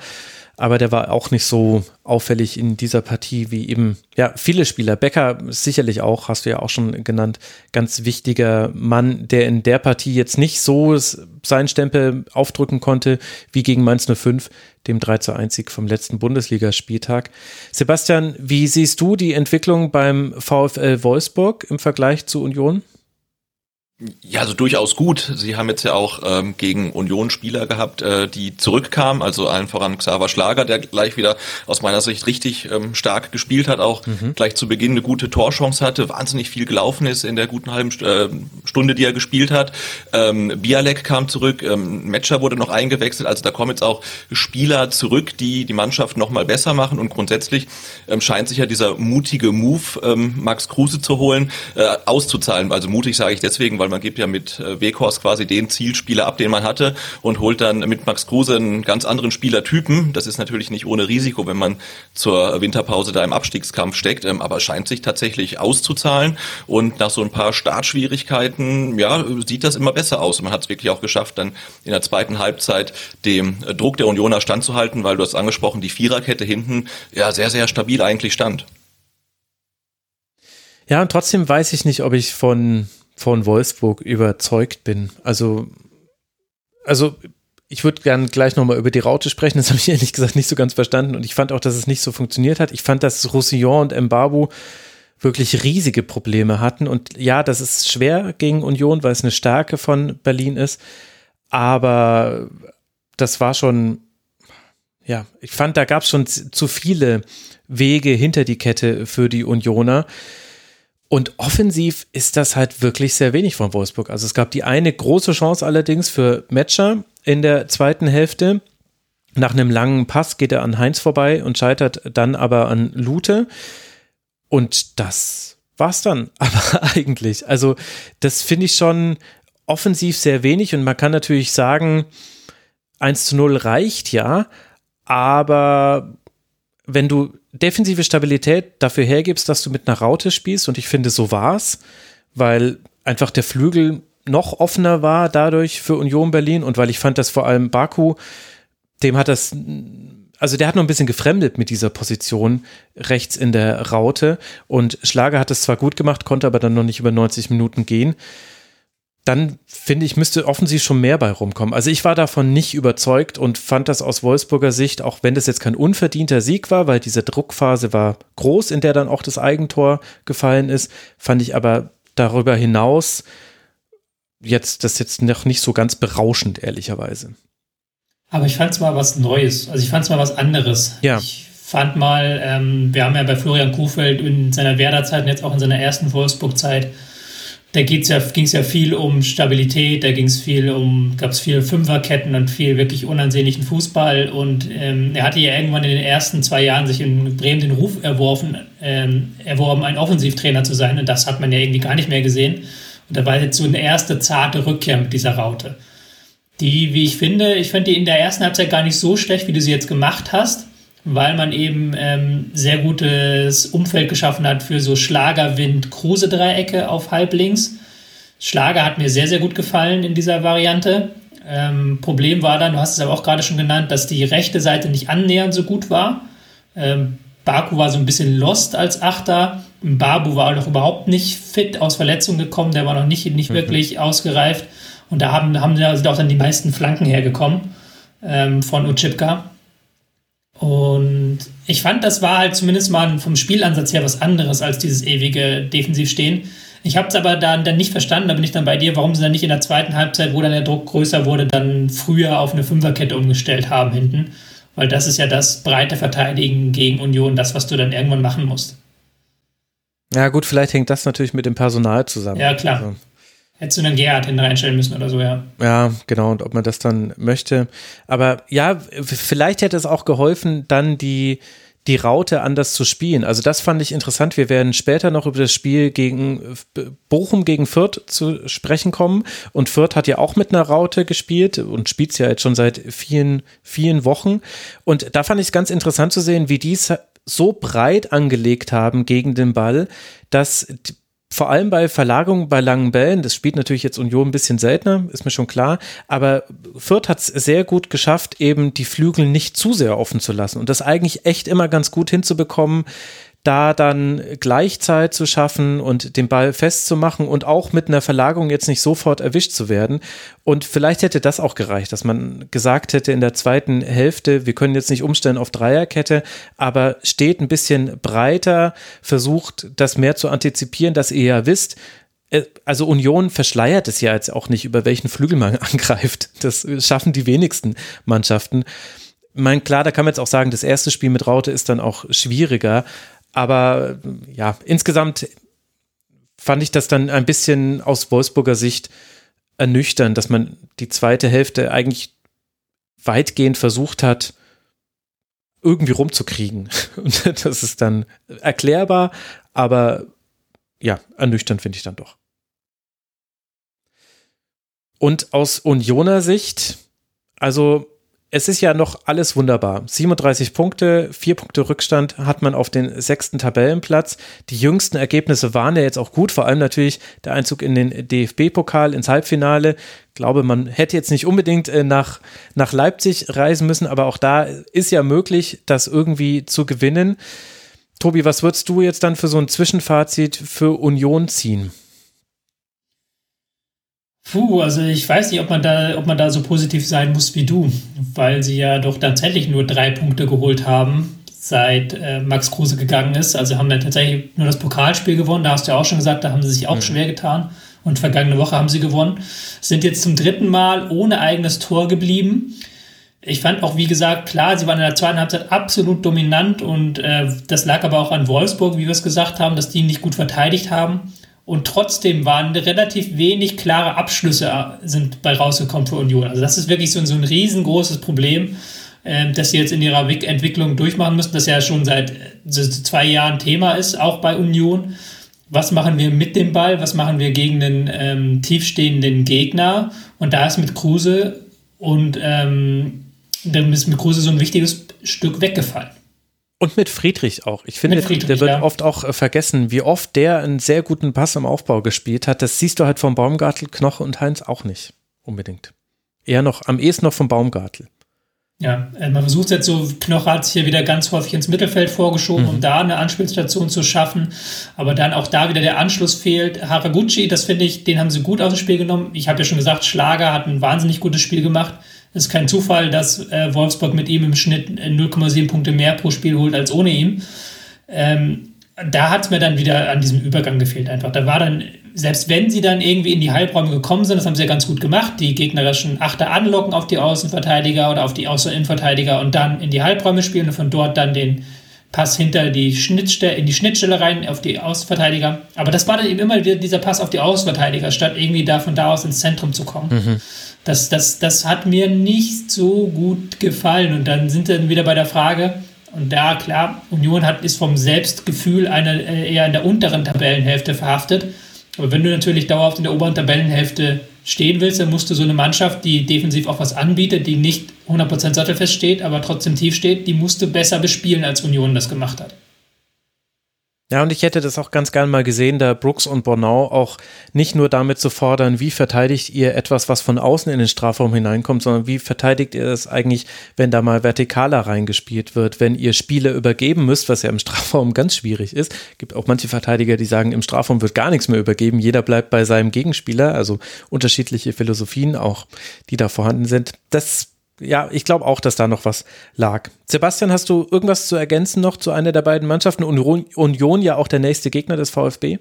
aber der war auch nicht so auffällig in dieser Partie wie eben, ja, viele Spieler. Becker sicherlich auch, hast du ja auch schon genannt, ganz wichtiger Mann, der in der Partie jetzt nicht so seinen Stempel aufdrücken konnte wie gegen Mainz 05, dem 3 zu 1 Sieg vom letzten Bundesligaspieltag. Sebastian, wie siehst du die Entwicklung beim VfL Wolfsburg im Vergleich zu Union? Ja, also durchaus gut. Sie haben jetzt ja auch ähm, gegen Union Spieler gehabt, äh, die zurückkamen, also allen voran Xaver Schlager, der gleich wieder aus meiner Sicht richtig ähm, stark gespielt hat, auch mhm. gleich zu Beginn eine gute Torchance hatte, wahnsinnig viel gelaufen ist in der guten halben äh, Stunde, die er gespielt hat. Ähm, Bialek kam zurück, ähm, Metscher wurde noch eingewechselt, also da kommen jetzt auch Spieler zurück, die die Mannschaft nochmal besser machen und grundsätzlich ähm, scheint sich ja dieser mutige Move, ähm, Max Kruse zu holen, äh, auszuzahlen. Also mutig sage ich deswegen, weil man gibt ja mit äh, Weghorst quasi den Zielspieler ab, den man hatte und holt dann mit Max Kruse einen ganz anderen Spielertypen. Das ist natürlich nicht ohne Risiko, wenn man zur Winterpause da im Abstiegskampf steckt, ähm, aber scheint sich tatsächlich auszuzahlen und nach so ein paar Startschwierigkeiten, ja, sieht das immer besser aus. Man hat es wirklich auch geschafft, dann in der zweiten Halbzeit dem Druck der Unioner standzuhalten, weil du hast angesprochen, die Viererkette hinten ja sehr, sehr stabil eigentlich stand. Ja, und trotzdem weiß ich nicht, ob ich von von Wolfsburg überzeugt bin. Also, also ich würde gern gleich nochmal über die Raute sprechen. Das habe ich ehrlich gesagt nicht so ganz verstanden. Und ich fand auch, dass es nicht so funktioniert hat. Ich fand, dass Roussillon und Mbabu wirklich riesige Probleme hatten. Und ja, das ist schwer gegen Union, weil es eine Stärke von Berlin ist. Aber das war schon, ja, ich fand, da gab es schon zu viele Wege hinter die Kette für die Unioner. Und offensiv ist das halt wirklich sehr wenig von Wolfsburg. Also es gab die eine große Chance allerdings für Metscher in der zweiten Hälfte. Nach einem langen Pass geht er an Heinz vorbei und scheitert dann aber an Lute. Und das war's dann aber eigentlich. Also das finde ich schon offensiv sehr wenig und man kann natürlich sagen, 1 zu 0 reicht ja, aber wenn du defensive Stabilität dafür hergibst, dass du mit einer Raute spielst, und ich finde, so war's, weil einfach der Flügel noch offener war dadurch für Union Berlin und weil ich fand, dass vor allem Baku, dem hat das, also der hat noch ein bisschen gefremdet mit dieser Position rechts in der Raute. Und Schlager hat es zwar gut gemacht, konnte aber dann noch nicht über 90 Minuten gehen dann finde ich, müsste offensiv schon mehr bei rumkommen. Also ich war davon nicht überzeugt und fand das aus Wolfsburger Sicht, auch wenn das jetzt kein unverdienter Sieg war, weil diese Druckphase war groß, in der dann auch das Eigentor gefallen ist, fand ich aber darüber hinaus jetzt das jetzt noch nicht so ganz berauschend, ehrlicherweise. Aber ich fand es mal was Neues. Also ich fand es mal was anderes. Ja. Ich fand mal, ähm, wir haben ja bei Florian Kuhfeld in seiner Werderzeit und jetzt auch in seiner ersten Wolfsburg-Zeit da ja, ging es ja viel um Stabilität, da ging es viel um, gab es viele Fünferketten und viel wirklich unansehnlichen Fußball. Und ähm, er hatte ja irgendwann in den ersten zwei Jahren sich in Bremen den Ruf erworfen, ähm, erworben, ein Offensivtrainer zu sein. Und das hat man ja irgendwie gar nicht mehr gesehen. Und da war jetzt so eine erste zarte Rückkehr mit dieser Raute. Die, wie ich finde, ich fand die in der ersten Halbzeit gar nicht so schlecht, wie du sie jetzt gemacht hast weil man eben ähm, sehr gutes Umfeld geschaffen hat für so Schlagerwind-Kruse-Dreiecke auf halblinks. Schlager hat mir sehr, sehr gut gefallen in dieser Variante. Ähm, Problem war dann, du hast es aber auch gerade schon genannt, dass die rechte Seite nicht annähernd so gut war. Ähm, Baku war so ein bisschen lost als Achter. Babu war noch überhaupt nicht fit aus Verletzung gekommen, der war noch nicht, nicht mhm. wirklich ausgereift. Und da haben, haben sind auch dann die meisten Flanken hergekommen ähm, von Uchipka. Und ich fand, das war halt zumindest mal vom Spielansatz her was anderes als dieses ewige Defensivstehen. Ich habe es aber dann, dann nicht verstanden, da bin ich dann bei dir, warum sie dann nicht in der zweiten Halbzeit, wo dann der Druck größer wurde, dann früher auf eine Fünferkette umgestellt haben hinten. Weil das ist ja das breite Verteidigen gegen Union, das, was du dann irgendwann machen musst. Ja, gut, vielleicht hängt das natürlich mit dem Personal zusammen. Ja, klar. Also, Hättest du dann Gerhard hin reinstellen müssen oder so, ja. Ja, genau, und ob man das dann möchte. Aber ja, vielleicht hätte es auch geholfen, dann die, die Raute anders zu spielen. Also das fand ich interessant. Wir werden später noch über das Spiel gegen Bochum gegen Fürth zu sprechen kommen. Und Fürth hat ja auch mit einer Raute gespielt und spielt es ja jetzt schon seit vielen, vielen Wochen. Und da fand ich es ganz interessant zu sehen, wie die es so breit angelegt haben gegen den Ball, dass vor allem bei Verlagerung bei langen Bällen, das spielt natürlich jetzt Union ein bisschen seltener, ist mir schon klar, aber Fürth hat es sehr gut geschafft, eben die Flügel nicht zu sehr offen zu lassen und das eigentlich echt immer ganz gut hinzubekommen, da dann Gleichzeit zu schaffen und den Ball festzumachen und auch mit einer Verlagerung jetzt nicht sofort erwischt zu werden. Und vielleicht hätte das auch gereicht, dass man gesagt hätte in der zweiten Hälfte, wir können jetzt nicht umstellen auf Dreierkette, aber steht ein bisschen breiter, versucht das mehr zu antizipieren, dass ihr ja wisst, äh, also Union verschleiert es ja jetzt auch nicht, über welchen Flügel man angreift. Das schaffen die wenigsten Mannschaften. Ich meine, klar, da kann man jetzt auch sagen, das erste Spiel mit Raute ist dann auch schwieriger, aber ja, insgesamt fand ich das dann ein bisschen aus Wolfsburger Sicht ernüchternd, dass man die zweite Hälfte eigentlich weitgehend versucht hat, irgendwie rumzukriegen. Und das ist dann erklärbar, aber ja, ernüchternd finde ich dann doch. Und aus Unioner Sicht, also es ist ja noch alles wunderbar. 37 Punkte, vier Punkte Rückstand hat man auf den sechsten Tabellenplatz. Die jüngsten Ergebnisse waren ja jetzt auch gut, vor allem natürlich der Einzug in den DFB-Pokal ins Halbfinale. Ich glaube, man hätte jetzt nicht unbedingt äh, nach, nach Leipzig reisen müssen, aber auch da ist ja möglich, das irgendwie zu gewinnen. Tobi, was würdest du jetzt dann für so ein Zwischenfazit für Union ziehen? Puh, also ich weiß nicht, ob man da, ob man da so positiv sein muss wie du, weil sie ja doch tatsächlich nur drei Punkte geholt haben, seit äh, Max Kruse gegangen ist. Also haben dann tatsächlich nur das Pokalspiel gewonnen. Da hast du ja auch schon gesagt, da haben sie sich auch mhm. schwer getan. Und vergangene Woche haben sie gewonnen. Sind jetzt zum dritten Mal ohne eigenes Tor geblieben. Ich fand auch, wie gesagt, klar, sie waren in der zweiten Halbzeit absolut dominant und äh, das lag aber auch an Wolfsburg, wie wir es gesagt haben, dass die nicht gut verteidigt haben. Und trotzdem waren relativ wenig klare Abschlüsse äh, sind bei rausgekommen für Union. Also das ist wirklich so, so ein riesengroßes Problem, äh, das sie jetzt in ihrer Entwicklung durchmachen müssen, das ja schon seit zwei Jahren Thema ist, auch bei Union. Was machen wir mit dem Ball? Was machen wir gegen den ähm, tiefstehenden Gegner? Und da ist mit Kruse und ähm, dann ist mit Kruse so ein wichtiges Stück weggefallen. Und mit Friedrich auch. Ich finde, der wird ja. oft auch äh, vergessen, wie oft der einen sehr guten Pass im Aufbau gespielt hat. Das siehst du halt vom Baumgartel, Knoche und Heinz auch nicht unbedingt. Eher noch, am ehesten noch vom Baumgartel. Ja, äh, man versucht jetzt so, Knoche hat sich hier wieder ganz häufig ins Mittelfeld vorgeschoben, mhm. um da eine Anspielstation zu schaffen. Aber dann auch da wieder der Anschluss fehlt. Haraguchi, das finde ich, den haben sie gut aus dem Spiel genommen. Ich habe ja schon gesagt, Schlager hat ein wahnsinnig gutes Spiel gemacht. Es ist kein Zufall, dass äh, Wolfsburg mit ihm im Schnitt 0,7 äh, Punkte mehr pro Spiel holt als ohne ihn. Ähm, da hat es mir dann wieder an diesem Übergang gefehlt einfach. Da war dann, selbst wenn sie dann irgendwie in die Halbräume gekommen sind, das haben sie ja ganz gut gemacht, die gegnerischen Achter anlocken auf die Außenverteidiger oder auf die Außeninnenverteidiger und dann in die Halbräume spielen und von dort dann den Pass hinter die Schnittstelle, in die Schnittstelle rein auf die Außenverteidiger. Aber das war dann eben immer wieder dieser Pass auf die Außenverteidiger, statt irgendwie da von da aus ins Zentrum zu kommen. Mhm. Das, das, das hat mir nicht so gut gefallen. Und dann sind wir wieder bei der Frage, und da klar, Union hat, ist vom Selbstgefühl eine, äh, eher in der unteren Tabellenhälfte verhaftet. Aber wenn du natürlich dauerhaft in der oberen Tabellenhälfte stehen willst, dann musst du so eine Mannschaft, die defensiv auch was anbietet, die nicht 100% sattelfest steht, aber trotzdem tief steht, die musst du besser bespielen, als Union das gemacht hat. Ja, und ich hätte das auch ganz gern mal gesehen, da Brooks und Bornau auch nicht nur damit zu fordern, wie verteidigt ihr etwas, was von außen in den Strafraum hineinkommt, sondern wie verteidigt ihr das eigentlich, wenn da mal vertikaler reingespielt wird, wenn ihr Spiele übergeben müsst, was ja im Strafraum ganz schwierig ist. Gibt auch manche Verteidiger, die sagen, im Strafraum wird gar nichts mehr übergeben, jeder bleibt bei seinem Gegenspieler, also unterschiedliche Philosophien auch, die da vorhanden sind. Das ja, ich glaube auch, dass da noch was lag. Sebastian, hast du irgendwas zu ergänzen noch zu einer der beiden Mannschaften? Union, ja auch der nächste Gegner des VfB?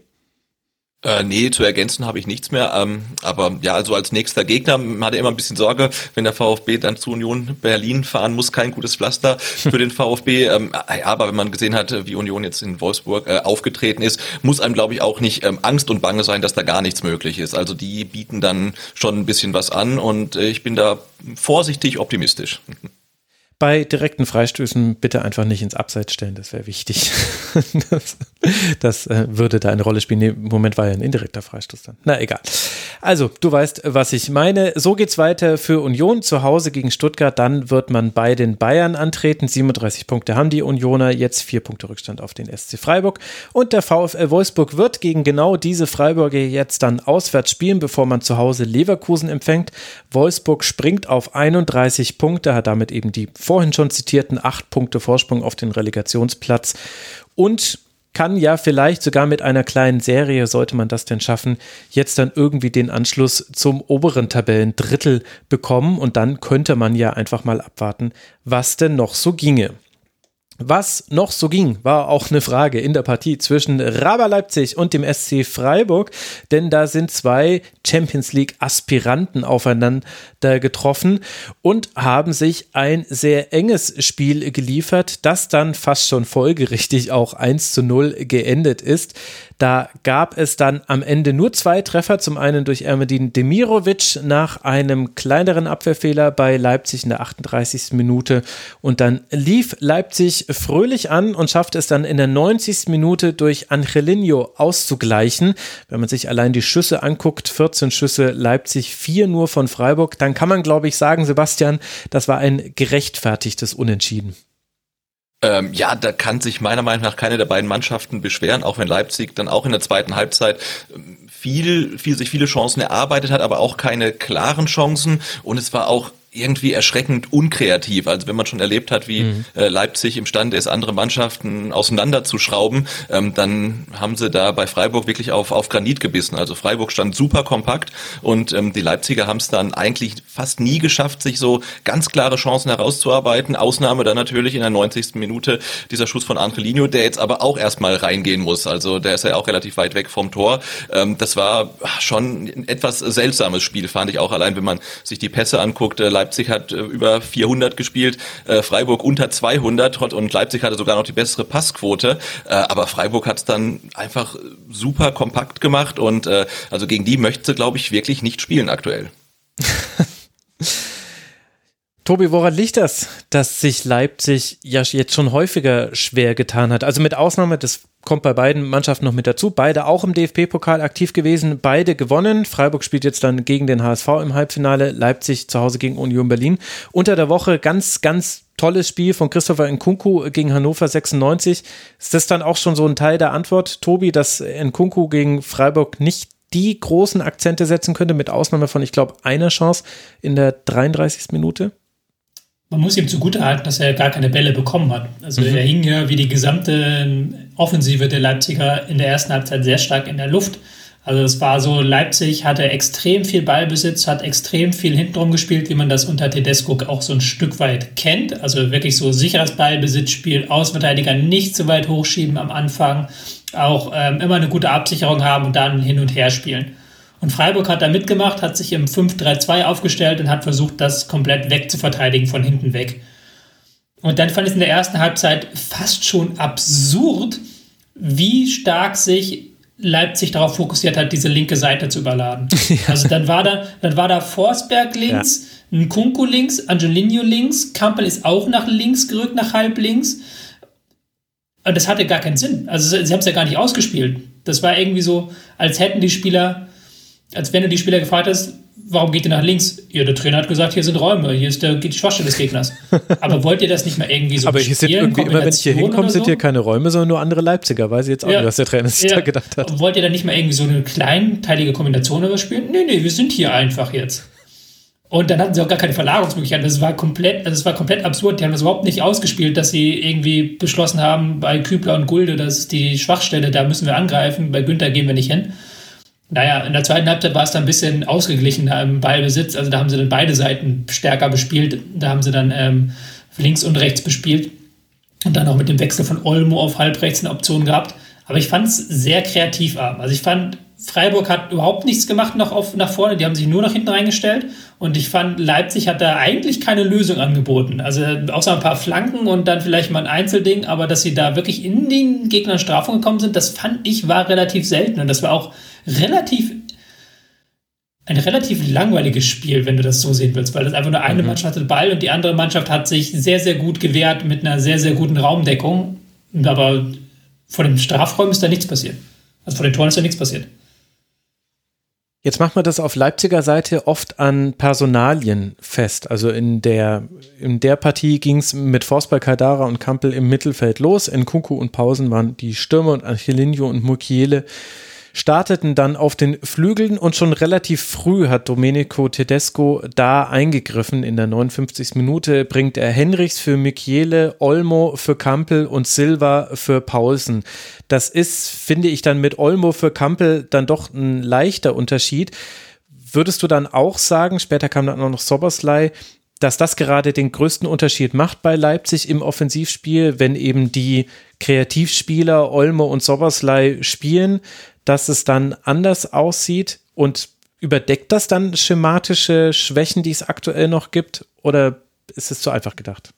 Äh, nee, zu ergänzen habe ich nichts mehr. Ähm, aber ja, also als nächster Gegner man hatte immer ein bisschen Sorge, wenn der VfB dann zu Union Berlin fahren muss, kein gutes Pflaster für den VfB. Ähm, ja, aber wenn man gesehen hat, wie Union jetzt in Wolfsburg äh, aufgetreten ist, muss einem, glaube ich, auch nicht ähm, Angst und Bange sein, dass da gar nichts möglich ist. Also die bieten dann schon ein bisschen was an und äh, ich bin da vorsichtig optimistisch. Bei direkten Freistößen bitte einfach nicht ins Abseits stellen, das wäre wichtig. das, das äh, würde da eine Rolle spielen. Nee, Im Moment war ja ein indirekter Freistoß dann. Na egal. Also, du weißt, was ich meine. So geht's weiter für Union zu Hause gegen Stuttgart. Dann wird man bei den Bayern antreten. 37 Punkte haben die Unioner, jetzt vier Punkte Rückstand auf den SC Freiburg. Und der VfL Wolfsburg wird gegen genau diese Freiburger jetzt dann auswärts spielen, bevor man zu Hause Leverkusen empfängt. Wolfsburg springt auf 31 Punkte, hat damit eben die vorhin schon zitierten acht Punkte Vorsprung auf den Relegationsplatz und kann ja vielleicht sogar mit einer kleinen Serie, sollte man das denn schaffen, jetzt dann irgendwie den Anschluss zum oberen Tabellendrittel bekommen und dann könnte man ja einfach mal abwarten, was denn noch so ginge. Was noch so ging, war auch eine Frage in der Partie zwischen Raber Leipzig und dem SC Freiburg, denn da sind zwei Champions League Aspiranten aufeinander getroffen und haben sich ein sehr enges Spiel geliefert, das dann fast schon folgerichtig auch 1 zu 0 geendet ist. Da gab es dann am Ende nur zwei Treffer. Zum einen durch Ermedin Demirovic nach einem kleineren Abwehrfehler bei Leipzig in der 38. Minute. Und dann lief Leipzig fröhlich an und schaffte es dann in der 90. Minute durch Angelino auszugleichen. Wenn man sich allein die Schüsse anguckt, 14 Schüsse Leipzig, vier nur von Freiburg, dann kann man, glaube ich, sagen, Sebastian, das war ein gerechtfertigtes Unentschieden. Ähm, ja, da kann sich meiner Meinung nach keine der beiden Mannschaften beschweren, auch wenn Leipzig dann auch in der zweiten Halbzeit ähm, viel, viel sich viele Chancen erarbeitet hat, aber auch keine klaren Chancen. Und es war auch irgendwie erschreckend unkreativ. Also wenn man schon erlebt hat, wie mhm. äh, Leipzig imstande ist, andere Mannschaften auseinanderzuschrauben, ähm, dann haben sie da bei Freiburg wirklich auf, auf Granit gebissen. Also Freiburg stand super kompakt und ähm, die Leipziger haben es dann eigentlich fast nie geschafft, sich so ganz klare Chancen herauszuarbeiten. Ausnahme dann natürlich in der 90. Minute dieser Schuss von Angelino, der jetzt aber auch erstmal reingehen muss. Also der ist ja auch relativ weit weg vom Tor. Ähm, das war schon ein etwas seltsames Spiel, fand ich auch allein, wenn man sich die Pässe anguckt. Äh, Leipzig hat äh, über 400 gespielt, äh, Freiburg unter 200 und Leipzig hatte sogar noch die bessere Passquote. Äh, aber Freiburg hat es dann einfach super kompakt gemacht und äh, also gegen die möchte glaube ich, wirklich nicht spielen aktuell. Tobi, woran liegt das, dass sich Leipzig ja jetzt schon häufiger schwer getan hat? Also mit Ausnahme, das kommt bei beiden Mannschaften noch mit dazu, beide auch im DFB-Pokal aktiv gewesen, beide gewonnen. Freiburg spielt jetzt dann gegen den HSV im Halbfinale, Leipzig zu Hause gegen Union Berlin. Unter der Woche ganz, ganz tolles Spiel von Christopher Nkunku gegen Hannover 96. Ist das dann auch schon so ein Teil der Antwort, Tobi, dass Nkunku gegen Freiburg nicht die großen Akzente setzen könnte, mit Ausnahme von, ich glaube, einer Chance in der 33. Minute? Man muss ihm zugutehalten, dass er gar keine Bälle bekommen hat. Also mhm. er hing ja wie die gesamte Offensive der Leipziger in der ersten Halbzeit sehr stark in der Luft. Also es war so, Leipzig hatte extrem viel Ballbesitz, hat extrem viel hintenrum gespielt, wie man das unter Tedesco auch so ein Stück weit kennt. Also wirklich so sicheres Ballbesitzspiel, Außenverteidiger nicht zu weit hochschieben am Anfang, auch ähm, immer eine gute Absicherung haben und dann hin und her spielen. Und Freiburg hat da mitgemacht, hat sich im 5-3-2 aufgestellt und hat versucht, das komplett wegzuverteidigen von hinten weg. Und dann fand ich es in der ersten Halbzeit fast schon absurd, wie stark sich Leipzig darauf fokussiert hat, diese linke Seite zu überladen. Ja. Also dann war da, dann war da Forsberg links, ja. ein Kunku links, Angelino links, Kampel ist auch nach links gerückt, nach halb links. Und das hatte gar keinen Sinn. Also sie haben es ja gar nicht ausgespielt. Das war irgendwie so, als hätten die Spieler als wenn du die Spieler gefragt hast, warum geht ihr nach links? Ja, der Trainer hat gesagt, hier sind Räume, hier ist der, die Schwachstelle des Gegners. Aber wollt ihr das nicht mal irgendwie so Aber hier sind irgendwie immer, wenn ich hier hinkomme, so? sind hier keine Räume, sondern nur andere Leipziger. Weiß ich jetzt auch ja. nicht, was der Trainer sich ja. da gedacht hat. wollt ihr dann nicht mal irgendwie so eine kleinteilige Kombination überspielen? Nee, nee, wir sind hier einfach jetzt. Und dann hatten sie auch gar keine Verlagerungsmöglichkeiten. Das war komplett, also es war komplett absurd. Die haben das überhaupt nicht ausgespielt, dass sie irgendwie beschlossen haben, bei Kübler und Gulde, das ist die Schwachstelle, da müssen wir angreifen. Bei Günther gehen wir nicht hin. Naja, in der zweiten Halbzeit war es dann ein bisschen ausgeglichen im Ballbesitz. Also da haben sie dann beide Seiten stärker bespielt. Da haben sie dann ähm, links und rechts bespielt. Und dann auch mit dem Wechsel von Olmo auf halbrechts eine Option gehabt. Aber ich fand es sehr kreativ arm. Also ich fand Freiburg hat überhaupt nichts gemacht nach, auf, nach vorne, die haben sich nur nach hinten reingestellt. Und ich fand, Leipzig hat da eigentlich keine Lösung angeboten. Also außer ein paar Flanken und dann vielleicht mal ein Einzelding, aber dass sie da wirklich in den Gegnern Strafung gekommen sind, das fand ich war relativ selten. Und das war auch relativ ein relativ langweiliges Spiel, wenn du das so sehen willst, weil das einfach nur eine mhm. Mannschaft hatte den Ball und die andere Mannschaft hat sich sehr, sehr gut gewehrt mit einer sehr, sehr guten Raumdeckung. Aber vor dem Strafraum ist da nichts passiert. Also vor den Toren ist da nichts passiert. Jetzt macht man das auf Leipziger Seite oft an Personalien fest. Also in der, in der Partie ging es mit Forsberg, Kaidara und Kampel im Mittelfeld los. In Kunku und Pausen waren die Stürmer und Angelino und Mukiele starteten dann auf den Flügeln und schon relativ früh hat Domenico Tedesco da eingegriffen. In der 59. Minute bringt er Henrichs für Michele, Olmo für Kampel und Silva für Paulsen. Das ist, finde ich, dann mit Olmo für Kampel dann doch ein leichter Unterschied. Würdest du dann auch sagen, später kam dann auch noch Soberslei, dass das gerade den größten Unterschied macht bei Leipzig im Offensivspiel, wenn eben die Kreativspieler Olmo und Soberslei spielen, dass es dann anders aussieht und überdeckt das dann schematische Schwächen, die es aktuell noch gibt oder ist es zu einfach gedacht?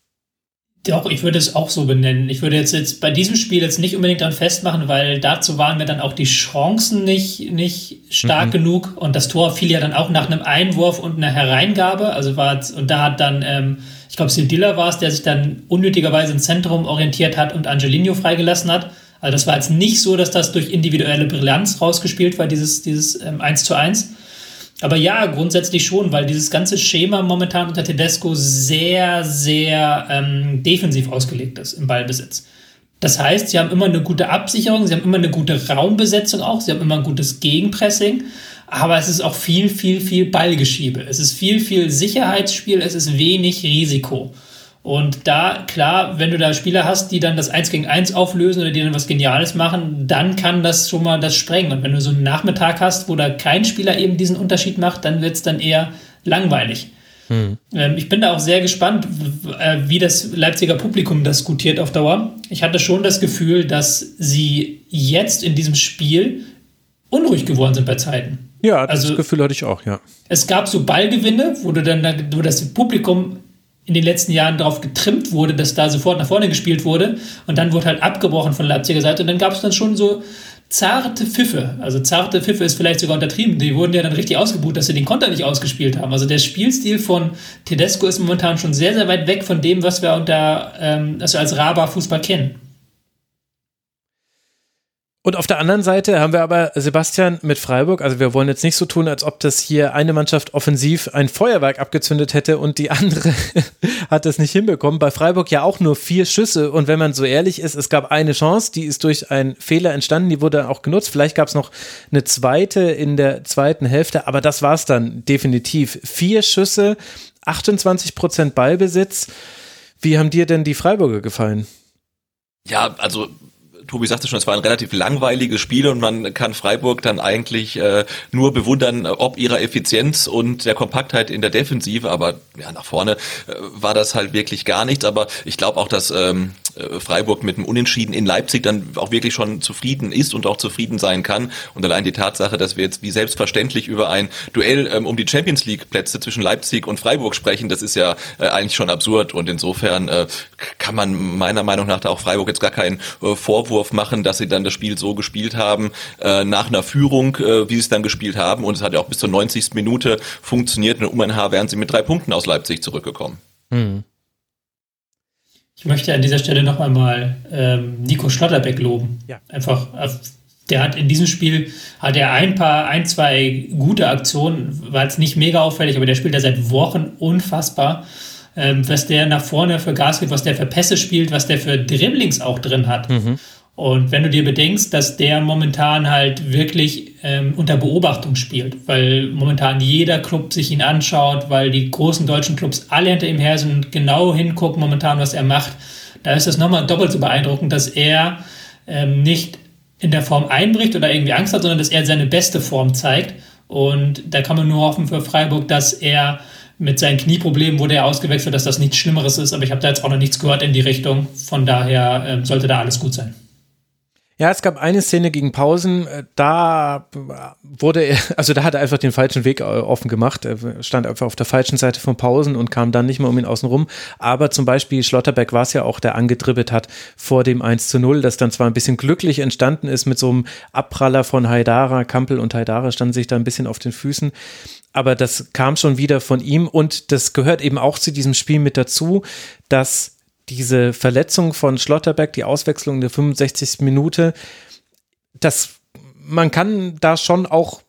Doch, ich würde es auch so benennen. Ich würde jetzt, jetzt bei diesem Spiel jetzt nicht unbedingt dran festmachen, weil dazu waren mir dann auch die Chancen nicht, nicht stark mhm. genug. Und das Tor fiel ja dann auch nach einem Einwurf und einer Hereingabe. Also war, und da hat dann, ähm, ich glaube, Sildilla war es, der sich dann unnötigerweise ins Zentrum orientiert hat und Angelino freigelassen hat. Also das war jetzt nicht so, dass das durch individuelle Brillanz rausgespielt war, dieses, dieses ähm, 1 zu 1. Aber ja, grundsätzlich schon, weil dieses ganze Schema momentan unter Tedesco sehr, sehr ähm, defensiv ausgelegt ist im Ballbesitz. Das heißt, sie haben immer eine gute Absicherung, sie haben immer eine gute Raumbesetzung auch, sie haben immer ein gutes Gegenpressing, aber es ist auch viel, viel, viel Ballgeschiebe. Es ist viel, viel Sicherheitsspiel, es ist wenig Risiko. Und da, klar, wenn du da Spieler hast, die dann das 1 gegen 1 auflösen oder die dann was Geniales machen, dann kann das schon mal das sprengen. Und wenn du so einen Nachmittag hast, wo da kein Spieler eben diesen Unterschied macht, dann wird es dann eher langweilig. Hm. Ähm, ich bin da auch sehr gespannt, äh, wie das Leipziger Publikum das gutiert auf Dauer. Ich hatte schon das Gefühl, dass sie jetzt in diesem Spiel unruhig geworden sind bei Zeiten. Ja, das also, Gefühl hatte ich auch, ja. Es gab so Ballgewinne, wo du dann, wo das Publikum in den letzten Jahren darauf getrimmt wurde, dass da sofort nach vorne gespielt wurde. Und dann wurde halt abgebrochen von Leipziger Seite. Und dann gab es dann schon so zarte Pfiffe. Also zarte Pfiffe ist vielleicht sogar untertrieben. Die wurden ja dann richtig ausgebucht, dass sie den Konter nicht ausgespielt haben. Also der Spielstil von Tedesco ist momentan schon sehr, sehr weit weg von dem, was wir unter, ähm, wir als Raba-Fußball kennen. Und auf der anderen Seite haben wir aber Sebastian mit Freiburg, also wir wollen jetzt nicht so tun, als ob das hier eine Mannschaft offensiv ein Feuerwerk abgezündet hätte und die andere hat es nicht hinbekommen. Bei Freiburg ja auch nur vier Schüsse und wenn man so ehrlich ist, es gab eine Chance, die ist durch einen Fehler entstanden, die wurde auch genutzt. Vielleicht gab es noch eine zweite in der zweiten Hälfte, aber das war es dann definitiv. Vier Schüsse, 28 Prozent Ballbesitz. Wie haben dir denn die Freiburger gefallen? Ja, also Tobi sagte schon, es war ein relativ langweiliges Spiel und man kann Freiburg dann eigentlich äh, nur bewundern, ob ihrer Effizienz und der Kompaktheit in der Defensive, aber ja, nach vorne äh, war das halt wirklich gar nichts. Aber ich glaube auch, dass ähm, äh, Freiburg mit dem Unentschieden in Leipzig dann auch wirklich schon zufrieden ist und auch zufrieden sein kann. Und allein die Tatsache, dass wir jetzt wie selbstverständlich über ein Duell ähm, um die Champions League Plätze zwischen Leipzig und Freiburg sprechen, das ist ja äh, eigentlich schon absurd. Und insofern äh, kann man meiner Meinung nach da auch Freiburg jetzt gar keinen äh, Vorwurf machen, dass sie dann das Spiel so gespielt haben, äh, nach einer Führung, äh, wie sie es dann gespielt haben. Und es hat ja auch bis zur 90. Minute funktioniert. Und um ein Haar wären sie mit drei Punkten aus Leipzig zurückgekommen. Mhm. Ich möchte an dieser Stelle noch einmal ähm, Nico Schlotterbeck loben. Ja. Einfach, äh, der hat in diesem Spiel hat er ein paar, ein, zwei gute Aktionen, war jetzt nicht mega auffällig, aber der spielt ja seit Wochen unfassbar. Ähm, was der nach vorne für Gas gibt, was der für Pässe spielt, was der für Dribblings auch drin hat. Mhm. Und wenn du dir bedenkst, dass der momentan halt wirklich ähm, unter Beobachtung spielt, weil momentan jeder Club sich ihn anschaut, weil die großen deutschen Clubs alle hinter ihm her sind und genau hingucken momentan, was er macht, da ist es nochmal doppelt so beeindruckend, dass er ähm, nicht in der Form einbricht oder irgendwie Angst hat, sondern dass er seine beste Form zeigt. Und da kann man nur hoffen für Freiburg, dass er mit seinen Knieproblemen wurde er ausgewechselt, dass das nichts Schlimmeres ist. Aber ich habe da jetzt auch noch nichts gehört in die Richtung. Von daher ähm, sollte da alles gut sein. Ja, es gab eine Szene gegen Pausen, äh, da wurde er, also da hat er einfach den falschen Weg äh, offen gemacht. Er stand einfach auf der falschen Seite von Pausen und kam dann nicht mehr um ihn außen rum. Aber zum Beispiel Schlotterbeck war es ja auch, der angedribbelt hat vor dem 1 zu 0, das dann zwar ein bisschen glücklich entstanden ist mit so einem Abpraller von Haidara. Kampel und Haidara standen sich da ein bisschen auf den Füßen. Aber das kam schon wieder von ihm und das gehört eben auch zu diesem Spiel mit dazu, dass diese Verletzung von Schlotterbeck, die Auswechslung der 65. Minute, das, man kann da schon auch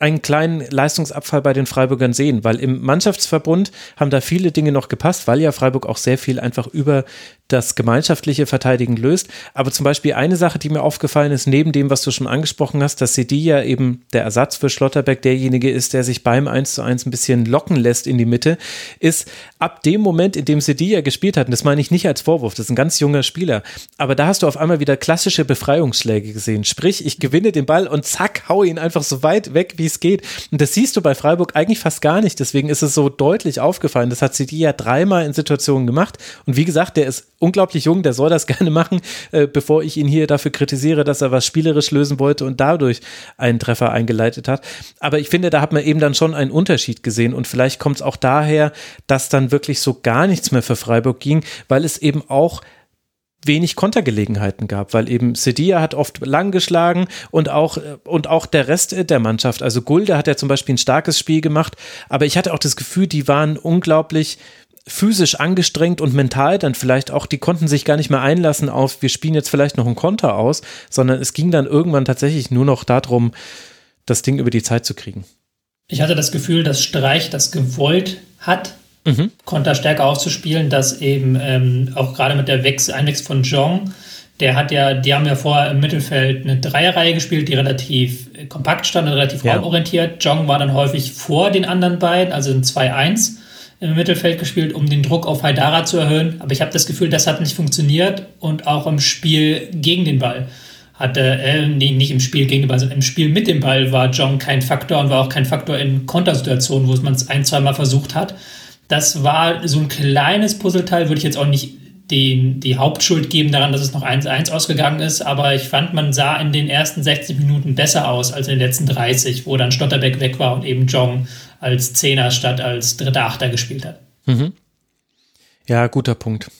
einen kleinen Leistungsabfall bei den Freiburgern sehen, weil im Mannschaftsverbund haben da viele Dinge noch gepasst, weil ja Freiburg auch sehr viel einfach über das gemeinschaftliche Verteidigen löst. Aber zum Beispiel eine Sache, die mir aufgefallen ist, neben dem, was du schon angesprochen hast, dass ja eben der Ersatz für Schlotterbeck derjenige ist, der sich beim 1 zu 1 ein bisschen locken lässt in die Mitte, ist ab dem Moment, in dem ja gespielt hat, und das meine ich nicht als Vorwurf, das ist ein ganz junger Spieler, aber da hast du auf einmal wieder klassische Befreiungsschläge gesehen. Sprich, ich gewinne den Ball und zack, hau ihn einfach so weit weg, wie es geht. Und das siehst du bei Freiburg eigentlich fast gar nicht. Deswegen ist es so deutlich aufgefallen. Das hat CD ja dreimal in Situationen gemacht. Und wie gesagt, der ist unglaublich jung, der soll das gerne machen, äh, bevor ich ihn hier dafür kritisiere, dass er was spielerisch lösen wollte und dadurch einen Treffer eingeleitet hat. Aber ich finde, da hat man eben dann schon einen Unterschied gesehen und vielleicht kommt es auch daher, dass dann wirklich so gar nichts mehr für Freiburg ging, weil es eben auch wenig Kontergelegenheiten gab, weil eben Sedia hat oft lang geschlagen und auch, und auch der Rest der Mannschaft. Also Gulde hat ja zum Beispiel ein starkes Spiel gemacht, aber ich hatte auch das Gefühl, die waren unglaublich physisch angestrengt und mental dann vielleicht auch, die konnten sich gar nicht mehr einlassen auf, wir spielen jetzt vielleicht noch einen Konter aus, sondern es ging dann irgendwann tatsächlich nur noch darum, das Ding über die Zeit zu kriegen. Ich hatte das Gefühl, dass Streich das gewollt hat, mhm. Konter stärker auszuspielen, dass eben ähm, auch gerade mit der Wechsel, Einwechsel von Jong, der hat ja, die haben ja vorher im Mittelfeld eine Dreierreihe gespielt, die relativ kompakt stand und relativ ja. raumorientiert. Jong war dann häufig vor den anderen beiden, also ein 2-1 im Mittelfeld gespielt, um den Druck auf Haidara zu erhöhen. Aber ich habe das Gefühl, das hat nicht funktioniert und auch im Spiel gegen den Ball hatte, äh, nee, nicht im Spiel gegen den Ball, sondern im Spiel mit dem Ball war John kein Faktor und war auch kein Faktor in Kontersituationen, wo man es ein, zweimal versucht hat. Das war so ein kleines Puzzleteil, würde ich jetzt auch nicht den, die Hauptschuld geben daran, dass es noch 1-1 ausgegangen ist, aber ich fand, man sah in den ersten 60 Minuten besser aus als in den letzten 30, wo dann Stotterbeck weg war und eben Jong als Zehner statt als dritter Achter gespielt hat. Mhm. Ja, guter Punkt.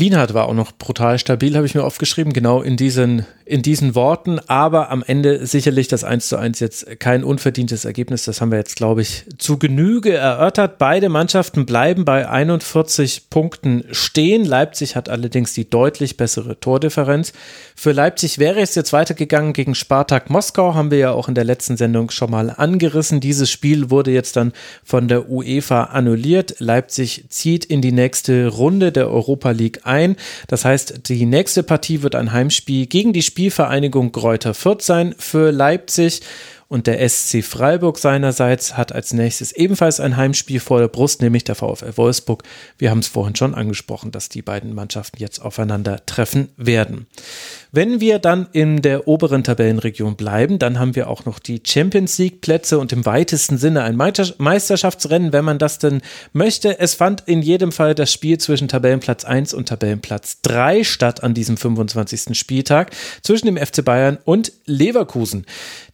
Lienhardt war auch noch brutal stabil, habe ich mir aufgeschrieben, genau in diesen, in diesen Worten, aber am Ende sicherlich das 1 zu 1 jetzt kein unverdientes Ergebnis, das haben wir jetzt, glaube ich, zu Genüge erörtert. Beide Mannschaften bleiben bei 41 Punkten stehen. Leipzig hat allerdings die deutlich bessere Tordifferenz. Für Leipzig wäre es jetzt weitergegangen gegen Spartak Moskau, haben wir ja auch in der letzten Sendung schon mal angerissen. Dieses Spiel wurde jetzt dann von der UEFA annulliert. Leipzig zieht in die nächste Runde der Europa League ein. Das heißt, die nächste Partie wird ein Heimspiel gegen die Spielvereinigung Gräuter Fürth sein für Leipzig. Und der SC Freiburg seinerseits hat als nächstes ebenfalls ein Heimspiel vor der Brust, nämlich der VfL Wolfsburg. Wir haben es vorhin schon angesprochen, dass die beiden Mannschaften jetzt aufeinander treffen werden. Wenn wir dann in der oberen Tabellenregion bleiben, dann haben wir auch noch die Champions League Plätze und im weitesten Sinne ein Meisterschaftsrennen, wenn man das denn möchte. Es fand in jedem Fall das Spiel zwischen Tabellenplatz 1 und Tabellenplatz 3 statt an diesem 25. Spieltag zwischen dem FC Bayern und Leverkusen.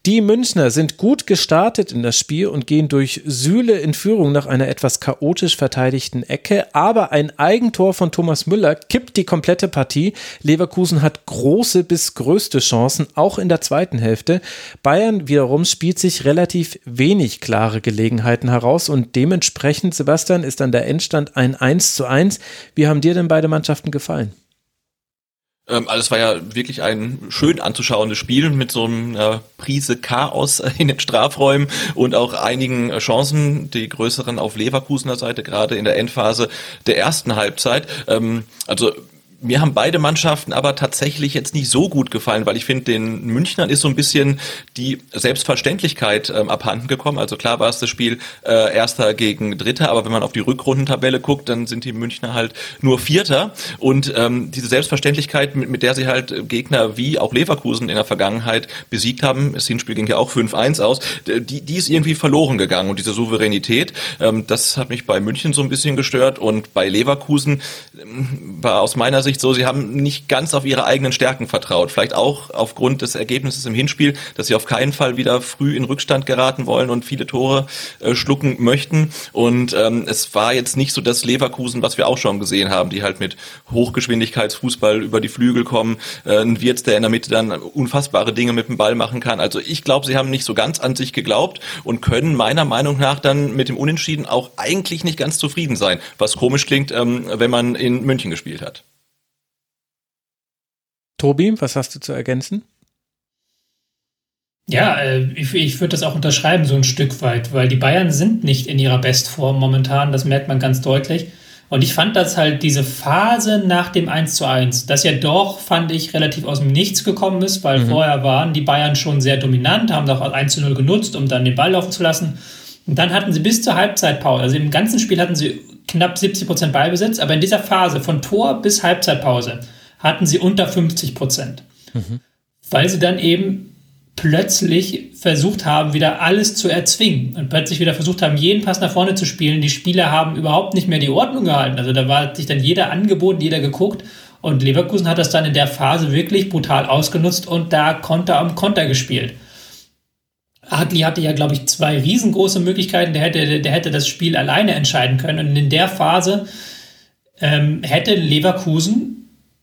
Die Münchner sind gut gestartet in das Spiel und gehen durch Sühle in Führung nach einer etwas chaotisch verteidigten Ecke, aber ein Eigentor von Thomas Müller kippt die komplette Partie. Leverkusen hat große bis größte Chancen, auch in der zweiten Hälfte. Bayern wiederum spielt sich relativ wenig klare Gelegenheiten heraus und dementsprechend, Sebastian, ist dann der Endstand ein 1 zu 1. Wie haben dir denn beide Mannschaften gefallen? Ähm, also es war ja wirklich ein schön anzuschauendes Spiel mit so einer Prise Chaos in den Strafräumen und auch einigen Chancen, die größeren auf Leverkusener Seite, gerade in der Endphase der ersten Halbzeit. Ähm, also mir haben beide Mannschaften aber tatsächlich jetzt nicht so gut gefallen, weil ich finde, den Münchnern ist so ein bisschen die Selbstverständlichkeit ähm, abhanden gekommen. Also klar war es das Spiel äh, Erster gegen Dritter, aber wenn man auf die Rückrundentabelle guckt, dann sind die Münchner halt nur Vierter. Und ähm, diese Selbstverständlichkeit, mit, mit der sie halt Gegner wie auch Leverkusen in der Vergangenheit besiegt haben, das Hinspiel ging ja auch 5-1 aus, die, die ist irgendwie verloren gegangen. Und diese Souveränität, ähm, das hat mich bei München so ein bisschen gestört. Und bei Leverkusen ähm, war aus meiner Sicht so, sie haben nicht ganz auf ihre eigenen Stärken vertraut. Vielleicht auch aufgrund des Ergebnisses im Hinspiel, dass sie auf keinen Fall wieder früh in Rückstand geraten wollen und viele Tore äh, schlucken möchten. Und ähm, es war jetzt nicht so das Leverkusen, was wir auch schon gesehen haben, die halt mit Hochgeschwindigkeitsfußball über die Flügel kommen, äh, ein Wirtz, der in der Mitte dann unfassbare Dinge mit dem Ball machen kann. Also ich glaube, sie haben nicht so ganz an sich geglaubt und können meiner Meinung nach dann mit dem Unentschieden auch eigentlich nicht ganz zufrieden sein, was komisch klingt, ähm, wenn man in München gespielt hat. Tobi, was hast du zu ergänzen? Ja, äh, ich, ich würde das auch unterschreiben, so ein Stück weit, weil die Bayern sind nicht in ihrer Bestform momentan, das merkt man ganz deutlich. Und ich fand das halt diese Phase nach dem 1 zu 1, das ja doch, fand ich, relativ aus dem Nichts gekommen ist, weil mhm. vorher waren die Bayern schon sehr dominant, haben doch 1 zu 0 genutzt, um dann den Ball laufen zu lassen. Und dann hatten sie bis zur Halbzeitpause, also im ganzen Spiel hatten sie knapp 70 Prozent Ballbesitz, aber in dieser Phase von Tor bis Halbzeitpause hatten sie unter 50 Prozent. Mhm. Weil sie dann eben plötzlich versucht haben, wieder alles zu erzwingen und plötzlich wieder versucht haben, jeden Pass nach vorne zu spielen. Die Spieler haben überhaupt nicht mehr die Ordnung gehalten. Also da war sich dann jeder angeboten, jeder geguckt. Und Leverkusen hat das dann in der Phase wirklich brutal ausgenutzt und da Konter am Konter gespielt. Adli hatte ja, glaube ich, zwei riesengroße Möglichkeiten. Der hätte, der hätte das Spiel alleine entscheiden können. Und in der Phase ähm, hätte Leverkusen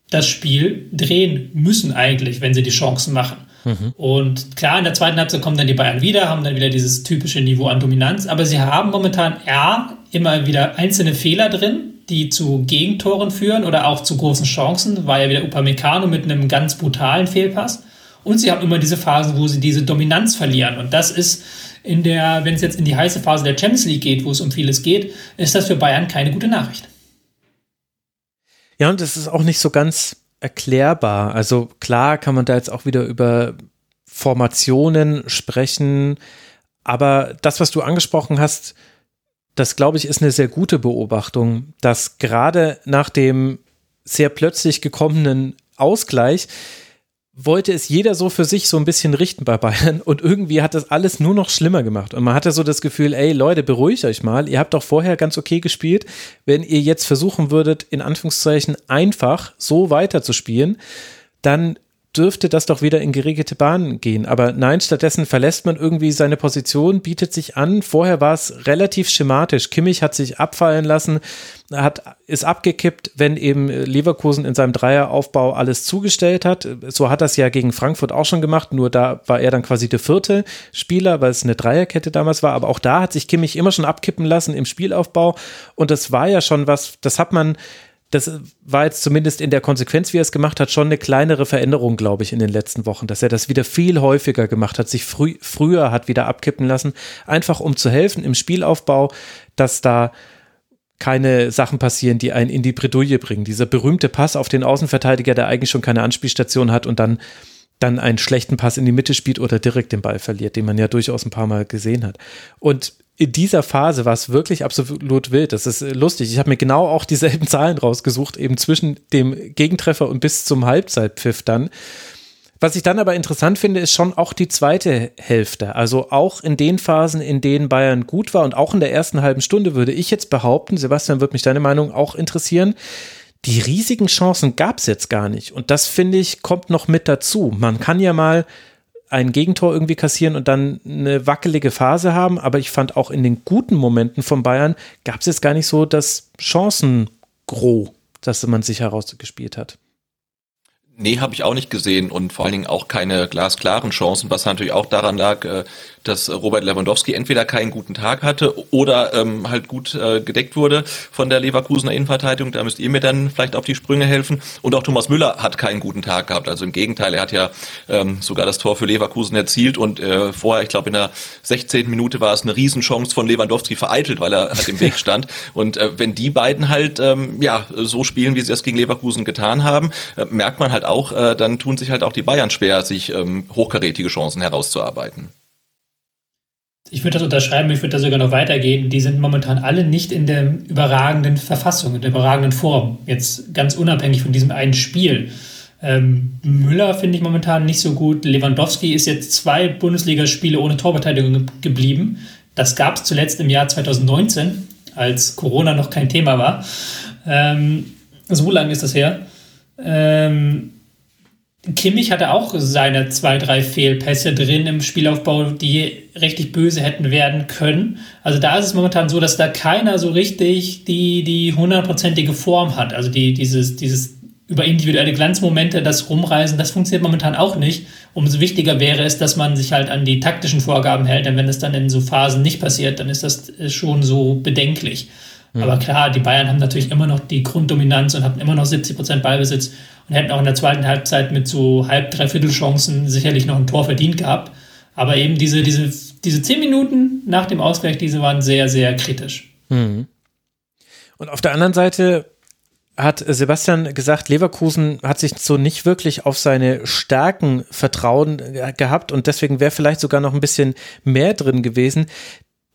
das Spiel drehen müssen eigentlich, wenn sie die Chancen machen. Mhm. Und klar, in der zweiten Halbzeit kommen dann die Bayern wieder, haben dann wieder dieses typische Niveau an Dominanz, aber sie haben momentan ja immer wieder einzelne Fehler drin, die zu Gegentoren führen oder auch zu großen Chancen. War ja wieder Upamecano mit einem ganz brutalen Fehlpass. Und sie haben immer diese Phasen, wo sie diese Dominanz verlieren. Und das ist in der, wenn es jetzt in die heiße Phase der Champions League geht, wo es um vieles geht, ist das für Bayern keine gute Nachricht. Ja, und es ist auch nicht so ganz erklärbar. Also klar kann man da jetzt auch wieder über Formationen sprechen, aber das, was du angesprochen hast, das glaube ich ist eine sehr gute Beobachtung, dass gerade nach dem sehr plötzlich gekommenen Ausgleich wollte es jeder so für sich so ein bisschen richten bei Bayern und irgendwie hat das alles nur noch schlimmer gemacht. Und man hatte so das Gefühl, ey Leute, beruhigt euch mal, ihr habt doch vorher ganz okay gespielt. Wenn ihr jetzt versuchen würdet, in Anführungszeichen einfach so weiterzuspielen, dann dürfte das doch wieder in geregelte Bahnen gehen. Aber nein, stattdessen verlässt man irgendwie seine Position, bietet sich an. Vorher war es relativ schematisch. Kimmich hat sich abfallen lassen, hat, ist abgekippt, wenn eben Leverkusen in seinem Dreieraufbau alles zugestellt hat. So hat das ja gegen Frankfurt auch schon gemacht, nur da war er dann quasi der vierte Spieler, weil es eine Dreierkette damals war. Aber auch da hat sich Kimmich immer schon abkippen lassen im Spielaufbau. Und das war ja schon was, das hat man das war jetzt zumindest in der Konsequenz, wie er es gemacht hat, schon eine kleinere Veränderung, glaube ich, in den letzten Wochen, dass er das wieder viel häufiger gemacht hat, sich früh, früher hat wieder abkippen lassen, einfach um zu helfen im Spielaufbau, dass da keine Sachen passieren, die einen in die Bredouille bringen. Dieser berühmte Pass auf den Außenverteidiger, der eigentlich schon keine Anspielstation hat und dann dann einen schlechten Pass in die Mitte spielt oder direkt den Ball verliert, den man ja durchaus ein paar Mal gesehen hat. Und in dieser Phase war es wirklich absolut wild. Das ist lustig. Ich habe mir genau auch dieselben Zahlen rausgesucht, eben zwischen dem Gegentreffer und bis zum Halbzeitpfiff dann. Was ich dann aber interessant finde, ist schon auch die zweite Hälfte. Also auch in den Phasen, in denen Bayern gut war und auch in der ersten halben Stunde würde ich jetzt behaupten, Sebastian, wird mich deine Meinung auch interessieren, die riesigen Chancen gab es jetzt gar nicht. Und das finde ich, kommt noch mit dazu. Man kann ja mal ein Gegentor irgendwie kassieren und dann eine wackelige Phase haben. Aber ich fand auch in den guten Momenten von Bayern gab es jetzt gar nicht so das Chancengros, das man sich herausgespielt hat. Nee, habe ich auch nicht gesehen und vor allen Dingen auch keine glasklaren Chancen, was natürlich auch daran lag, äh, dass Robert Lewandowski entweder keinen guten Tag hatte oder ähm, halt gut äh, gedeckt wurde von der Leverkusener Innenverteidigung. Da müsst ihr mir dann vielleicht auf die Sprünge helfen. Und auch Thomas Müller hat keinen guten Tag gehabt. Also im Gegenteil, er hat ja ähm, sogar das Tor für Leverkusen erzielt und äh, vorher, ich glaube in der 16. Minute war es eine Riesenchance von Lewandowski vereitelt, weil er halt im Weg stand. Und äh, wenn die beiden halt ähm, ja so spielen, wie sie das gegen Leverkusen getan haben, äh, merkt man halt auch, äh, dann tun sich halt auch die Bayern schwer, sich ähm, hochkarätige Chancen herauszuarbeiten. Ich würde das unterschreiben, ich würde da sogar noch weitergehen. Die sind momentan alle nicht in der überragenden Verfassung, in der überragenden Form. Jetzt ganz unabhängig von diesem einen Spiel. Ähm, Müller finde ich momentan nicht so gut. Lewandowski ist jetzt zwei Bundesligaspiele ohne Torbeteiligung geblieben. Das gab es zuletzt im Jahr 2019, als Corona noch kein Thema war. Ähm, so lange ist das her. Ähm, Kimmich hatte auch seine zwei, drei Fehlpässe drin im Spielaufbau, die richtig böse hätten werden können. Also da ist es momentan so, dass da keiner so richtig die, die hundertprozentige Form hat. Also die, dieses, dieses über individuelle Glanzmomente, das Rumreisen, das funktioniert momentan auch nicht. Umso wichtiger wäre es, dass man sich halt an die taktischen Vorgaben hält, denn wenn es dann in so Phasen nicht passiert, dann ist das schon so bedenklich. Mhm. Aber klar, die Bayern haben natürlich immer noch die Grunddominanz und haben immer noch 70 Prozent Ballbesitz und hätten auch in der zweiten Halbzeit mit so halb, dreiviertel Chancen sicherlich noch ein Tor verdient gehabt. Aber eben diese, diese, diese zehn Minuten nach dem Ausgleich, diese waren sehr, sehr kritisch. Mhm. Und auf der anderen Seite hat Sebastian gesagt, Leverkusen hat sich so nicht wirklich auf seine Stärken vertrauen gehabt und deswegen wäre vielleicht sogar noch ein bisschen mehr drin gewesen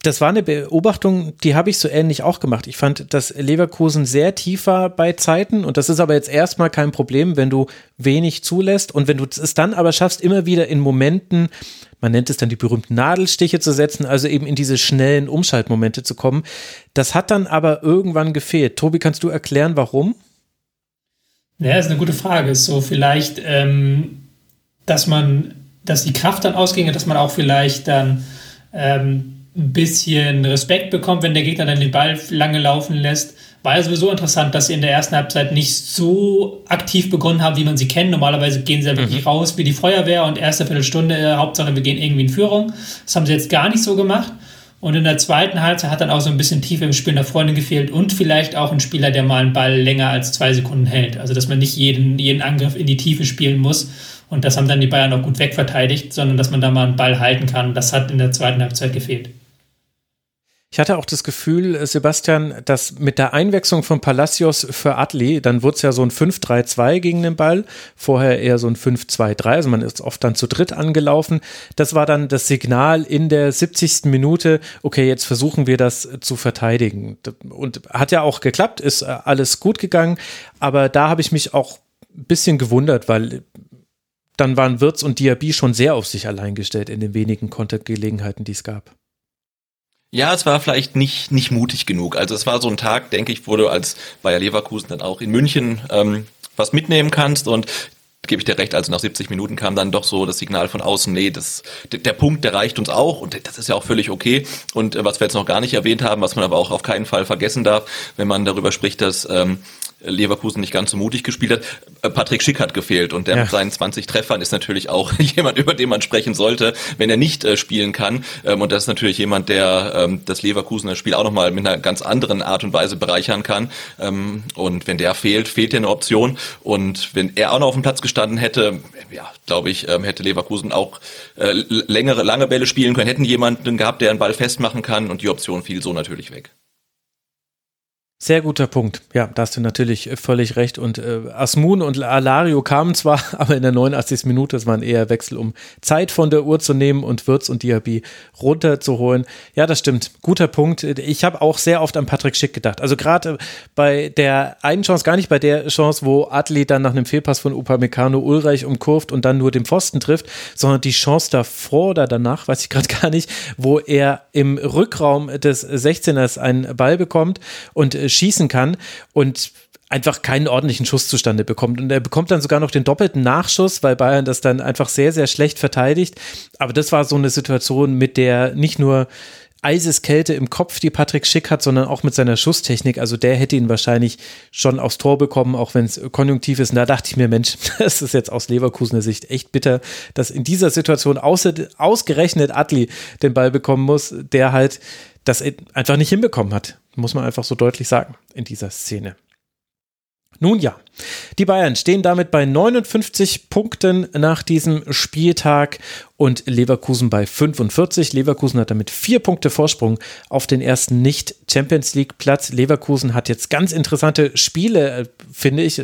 das war eine Beobachtung, die habe ich so ähnlich auch gemacht. Ich fand, dass Leverkusen sehr tief war bei Zeiten und das ist aber jetzt erstmal kein Problem, wenn du wenig zulässt und wenn du es dann aber schaffst, immer wieder in Momenten, man nennt es dann die berühmten Nadelstiche zu setzen, also eben in diese schnellen Umschaltmomente zu kommen. Das hat dann aber irgendwann gefehlt. Tobi, kannst du erklären, warum? Ja, ist eine gute Frage. So vielleicht, ähm, dass man, dass die Kraft dann ausginge, dass man auch vielleicht dann ähm, ein bisschen Respekt bekommt, wenn der Gegner dann den Ball lange laufen lässt. War ja sowieso interessant, dass sie in der ersten Halbzeit nicht so aktiv begonnen haben, wie man sie kennt. Normalerweise gehen sie ja wirklich mhm. raus wie die Feuerwehr und erste Viertelstunde, äh, Hauptsache wir gehen irgendwie in Führung. Das haben sie jetzt gar nicht so gemacht. Und in der zweiten Halbzeit hat dann auch so ein bisschen Tiefe im Spiel nach vorne gefehlt und vielleicht auch ein Spieler, der mal einen Ball länger als zwei Sekunden hält. Also dass man nicht jeden, jeden Angriff in die Tiefe spielen muss. Und das haben dann die Bayern auch gut wegverteidigt, sondern dass man da mal einen Ball halten kann. Das hat in der zweiten Halbzeit gefehlt. Ich hatte auch das Gefühl, äh, Sebastian, dass mit der Einwechslung von Palacios für Adli, dann wurde es ja so ein 5-3-2 gegen den Ball, vorher eher so ein 5-2-3, also man ist oft dann zu dritt angelaufen. Das war dann das Signal in der 70. Minute, okay, jetzt versuchen wir das zu verteidigen. Und hat ja auch geklappt, ist äh, alles gut gegangen, aber da habe ich mich auch ein bisschen gewundert, weil dann waren Wirtz und Diaby schon sehr auf sich allein gestellt in den wenigen Kontaktgelegenheiten, die es gab. Ja, es war vielleicht nicht, nicht mutig genug. Also es war so ein Tag, denke ich, wo du als Bayer Leverkusen dann auch in München ähm, was mitnehmen kannst und gebe ich dir recht, also nach 70 Minuten kam dann doch so das Signal von außen, nee, das, der Punkt, der reicht uns auch und das ist ja auch völlig okay. Und äh, was wir jetzt noch gar nicht erwähnt haben, was man aber auch auf keinen Fall vergessen darf, wenn man darüber spricht, dass ähm, Leverkusen nicht ganz so mutig gespielt hat. Äh, Patrick Schick hat gefehlt und der ja. mit seinen 20 Treffern ist natürlich auch jemand, über den man sprechen sollte, wenn er nicht äh, spielen kann. Ähm, und das ist natürlich jemand, der ähm, das Leverkusener Spiel auch nochmal mit einer ganz anderen Art und Weise bereichern kann. Ähm, und wenn der fehlt, fehlt dir eine Option. Und wenn er auch noch auf dem Platz gestanden hätte, ja, glaube ich, ähm, hätte Leverkusen auch äh, längere, lange Bälle spielen können, hätten jemanden gehabt, der einen Ball festmachen kann und die Option fiel so natürlich weg. Sehr guter Punkt. Ja, da hast du natürlich völlig recht. Und äh, Asmun und Alario kamen zwar, aber in der 89. Minute, es waren eher Wechsel, um Zeit von der Uhr zu nehmen und Würz und Diaby runterzuholen. Ja, das stimmt. Guter Punkt. Ich habe auch sehr oft an Patrick Schick gedacht. Also gerade bei der einen Chance, gar nicht bei der Chance, wo Adli dann nach einem Fehlpass von Upamecano Ulreich umkurvt und dann nur den Pfosten trifft, sondern die Chance davor oder danach, weiß ich gerade gar nicht, wo er im Rückraum des 16ers einen Ball bekommt und äh, schießen kann und einfach keinen ordentlichen Schuss zustande bekommt. Und er bekommt dann sogar noch den doppelten Nachschuss, weil Bayern das dann einfach sehr, sehr schlecht verteidigt. Aber das war so eine Situation, mit der nicht nur Eiseskälte im Kopf, die Patrick Schick hat, sondern auch mit seiner Schusstechnik. Also der hätte ihn wahrscheinlich schon aufs Tor bekommen, auch wenn es konjunktiv ist. Und da dachte ich mir, Mensch, das ist jetzt aus Leverkusener Sicht echt bitter, dass in dieser Situation ausgerechnet Adli den Ball bekommen muss, der halt das einfach nicht hinbekommen hat. Muss man einfach so deutlich sagen in dieser Szene. Nun ja, die Bayern stehen damit bei 59 Punkten nach diesem Spieltag und Leverkusen bei 45. Leverkusen hat damit vier Punkte Vorsprung auf den ersten Nicht-Champions League-Platz. Leverkusen hat jetzt ganz interessante Spiele, äh, finde ich.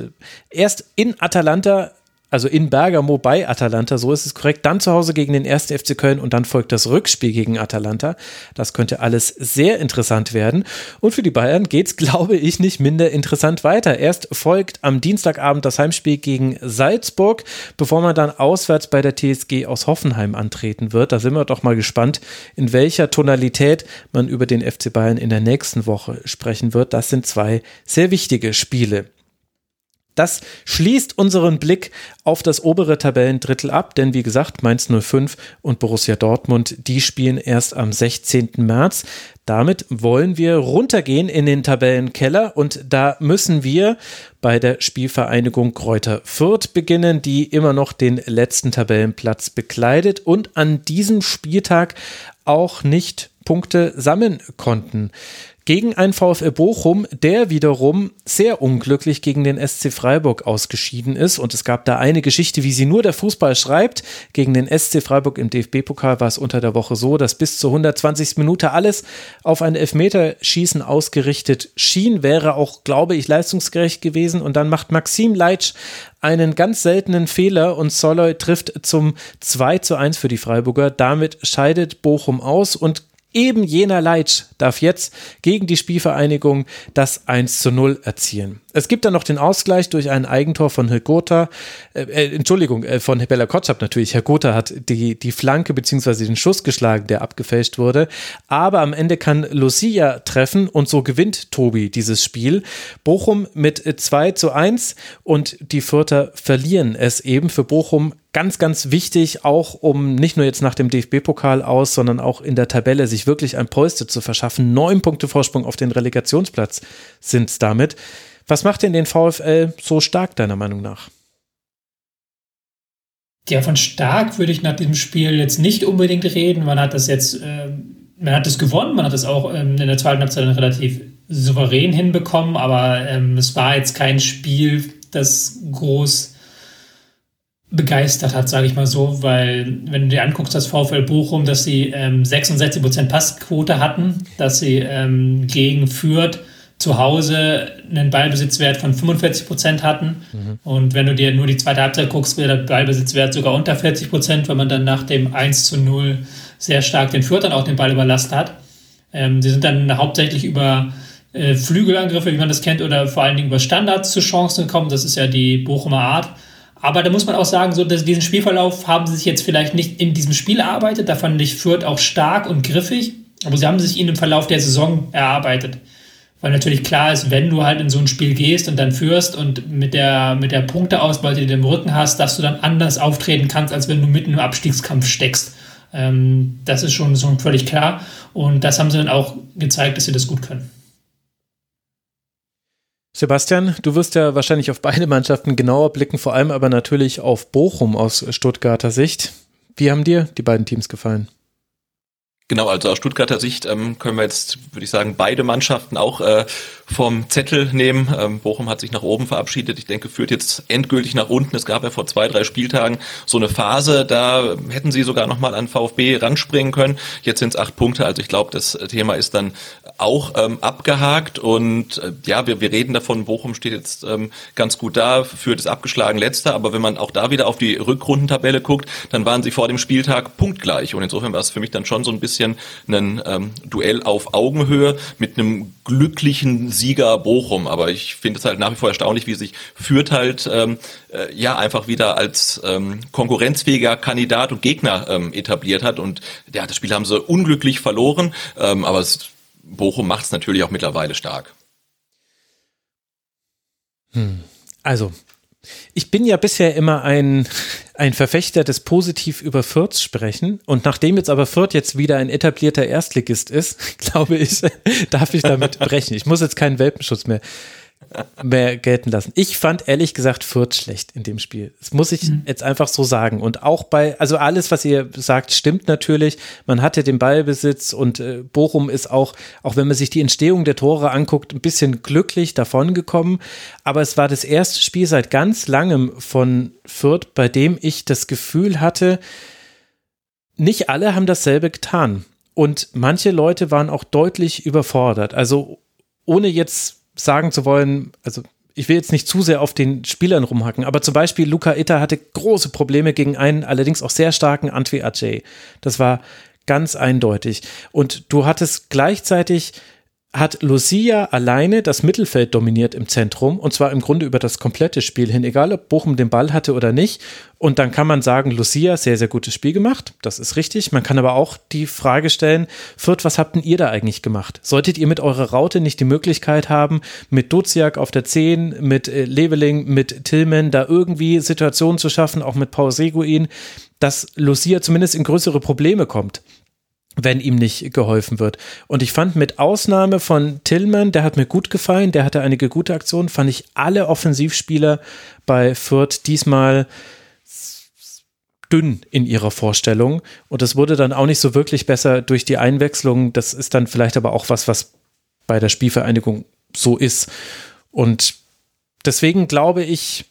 Erst in Atalanta also in Bergamo bei Atalanta, so ist es korrekt. Dann zu Hause gegen den 1. FC Köln und dann folgt das Rückspiel gegen Atalanta. Das könnte alles sehr interessant werden. Und für die Bayern geht es, glaube ich, nicht minder interessant weiter. Erst folgt am Dienstagabend das Heimspiel gegen Salzburg, bevor man dann auswärts bei der TSG aus Hoffenheim antreten wird. Da sind wir doch mal gespannt, in welcher Tonalität man über den FC Bayern in der nächsten Woche sprechen wird. Das sind zwei sehr wichtige Spiele. Das schließt unseren Blick auf das obere Tabellendrittel ab, denn wie gesagt, Mainz 05 und Borussia Dortmund, die spielen erst am 16. März. Damit wollen wir runtergehen in den Tabellenkeller und da müssen wir bei der Spielvereinigung Kräuter Fürth beginnen, die immer noch den letzten Tabellenplatz bekleidet und an diesem Spieltag auch nicht Punkte sammeln konnten gegen einen VfL Bochum, der wiederum sehr unglücklich gegen den SC Freiburg ausgeschieden ist. Und es gab da eine Geschichte, wie sie nur der Fußball schreibt. Gegen den SC Freiburg im DFB-Pokal war es unter der Woche so, dass bis zur 120. Minute alles auf ein Elfmeterschießen ausgerichtet schien, wäre auch, glaube ich, leistungsgerecht gewesen. Und dann macht Maxim Leitsch einen ganz seltenen Fehler und Soloy trifft zum 2 zu 1 für die Freiburger. Damit scheidet Bochum aus und Eben jener Leitsch darf jetzt gegen die Spielvereinigung das 1 zu 0 erzielen. Es gibt dann noch den Ausgleich durch ein Eigentor von Hegota, äh, äh, Entschuldigung, äh, von Bella Kotschap natürlich. Herr Gotha hat die, die Flanke bzw. den Schuss geschlagen, der abgefälscht wurde. Aber am Ende kann Lucia treffen und so gewinnt Tobi dieses Spiel. Bochum mit 2 zu 1 und die Fürther verlieren es eben für Bochum ganz, ganz wichtig, auch um nicht nur jetzt nach dem DFB-Pokal aus, sondern auch in der Tabelle sich wirklich ein Polster zu verschaffen. Neun Punkte Vorsprung auf den Relegationsplatz sind es damit. Was macht denn den VfL so stark, deiner Meinung nach? Ja, von stark würde ich nach diesem Spiel jetzt nicht unbedingt reden. Man hat das jetzt, äh, man hat es gewonnen, man hat es auch ähm, in der zweiten Halbzeit relativ souverän hinbekommen, aber ähm, es war jetzt kein Spiel, das groß begeistert hat, sage ich mal so, weil wenn du dir anguckst, das VfL Bochum, dass sie ähm, 66% Passquote hatten, dass sie ähm, gegen Fürth zu Hause einen Ballbesitzwert von 45% hatten mhm. und wenn du dir nur die zweite Halbzeit guckst, wäre der Ballbesitzwert sogar unter 40%, weil man dann nach dem 1 zu 0 sehr stark den Fürth dann auch den Ball überlastet hat. Ähm, sie sind dann hauptsächlich über äh, Flügelangriffe, wie man das kennt, oder vor allen Dingen über Standards zu Chancen gekommen. Das ist ja die Bochumer Art. Aber da muss man auch sagen, so dass diesen Spielverlauf haben sie sich jetzt vielleicht nicht in diesem Spiel erarbeitet. Da fand ich Fürth auch stark und griffig. Aber sie haben sich ihn im Verlauf der Saison erarbeitet. Weil natürlich klar ist, wenn du halt in so ein Spiel gehst und dann führst und mit der, mit der Punkteausbeute, die du im Rücken hast, dass du dann anders auftreten kannst, als wenn du mitten im Abstiegskampf steckst. Ähm, das ist schon, schon völlig klar. Und das haben sie dann auch gezeigt, dass sie das gut können. Sebastian, du wirst ja wahrscheinlich auf beide Mannschaften genauer blicken, vor allem aber natürlich auf Bochum aus Stuttgarter Sicht. Wie haben dir die beiden Teams gefallen? Genau, also aus Stuttgarter Sicht ähm, können wir jetzt, würde ich sagen, beide Mannschaften auch äh, vom Zettel nehmen. Ähm, Bochum hat sich nach oben verabschiedet. Ich denke, führt jetzt endgültig nach unten. Es gab ja vor zwei, drei Spieltagen so eine Phase, da hätten sie sogar nochmal an VfB ranspringen können. Jetzt sind es acht Punkte. Also ich glaube, das Thema ist dann auch ähm, abgehakt. Und äh, ja, wir, wir reden davon, Bochum steht jetzt ähm, ganz gut da, führt es abgeschlagen letzter. Aber wenn man auch da wieder auf die Rückrundentabelle guckt, dann waren sie vor dem Spieltag punktgleich. Und insofern war es für mich dann schon so ein bisschen ein ähm, Duell auf Augenhöhe mit einem glücklichen Sieger Bochum. Aber ich finde es halt nach wie vor erstaunlich, wie sich Fürth halt ähm, äh, ja einfach wieder als ähm, konkurrenzfähiger Kandidat und Gegner ähm, etabliert hat. Und ja, das Spiel haben sie unglücklich verloren, ähm, aber es, Bochum macht es natürlich auch mittlerweile stark. Hm. Also, ich bin ja bisher immer ein, ein Verfechter des positiv über Fürth sprechen. Und nachdem jetzt aber Fürth jetzt wieder ein etablierter Erstligist ist, glaube ich, darf ich damit brechen. Ich muss jetzt keinen Welpenschutz mehr mehr gelten lassen. Ich fand ehrlich gesagt Fürth schlecht in dem Spiel. Das muss ich mhm. jetzt einfach so sagen. Und auch bei, also alles, was ihr sagt, stimmt natürlich. Man hatte den Ballbesitz und äh, Bochum ist auch, auch wenn man sich die Entstehung der Tore anguckt, ein bisschen glücklich davongekommen. Aber es war das erste Spiel seit ganz langem von Fürth, bei dem ich das Gefühl hatte, nicht alle haben dasselbe getan. Und manche Leute waren auch deutlich überfordert. Also ohne jetzt sagen zu wollen, also ich will jetzt nicht zu sehr auf den Spielern rumhacken, aber zum Beispiel Luca Itta hatte große Probleme gegen einen allerdings auch sehr starken Antwi Ajay. Das war ganz eindeutig. Und du hattest gleichzeitig hat Lucia alleine das Mittelfeld dominiert im Zentrum und zwar im Grunde über das komplette Spiel hin, egal ob Bochum den Ball hatte oder nicht. Und dann kann man sagen, Lucia, sehr, sehr gutes Spiel gemacht. Das ist richtig. Man kann aber auch die Frage stellen, Fürth, was habt denn ihr da eigentlich gemacht? Solltet ihr mit eurer Raute nicht die Möglichkeit haben, mit Duziak auf der 10, mit äh, Leveling, mit Tillman da irgendwie Situationen zu schaffen, auch mit Paul Seguin, dass Lucia zumindest in größere Probleme kommt? Wenn ihm nicht geholfen wird. Und ich fand mit Ausnahme von Tillman, der hat mir gut gefallen, der hatte einige gute Aktionen, fand ich alle Offensivspieler bei Fürth diesmal dünn in ihrer Vorstellung. Und das wurde dann auch nicht so wirklich besser durch die Einwechslung. Das ist dann vielleicht aber auch was, was bei der Spielvereinigung so ist. Und deswegen glaube ich,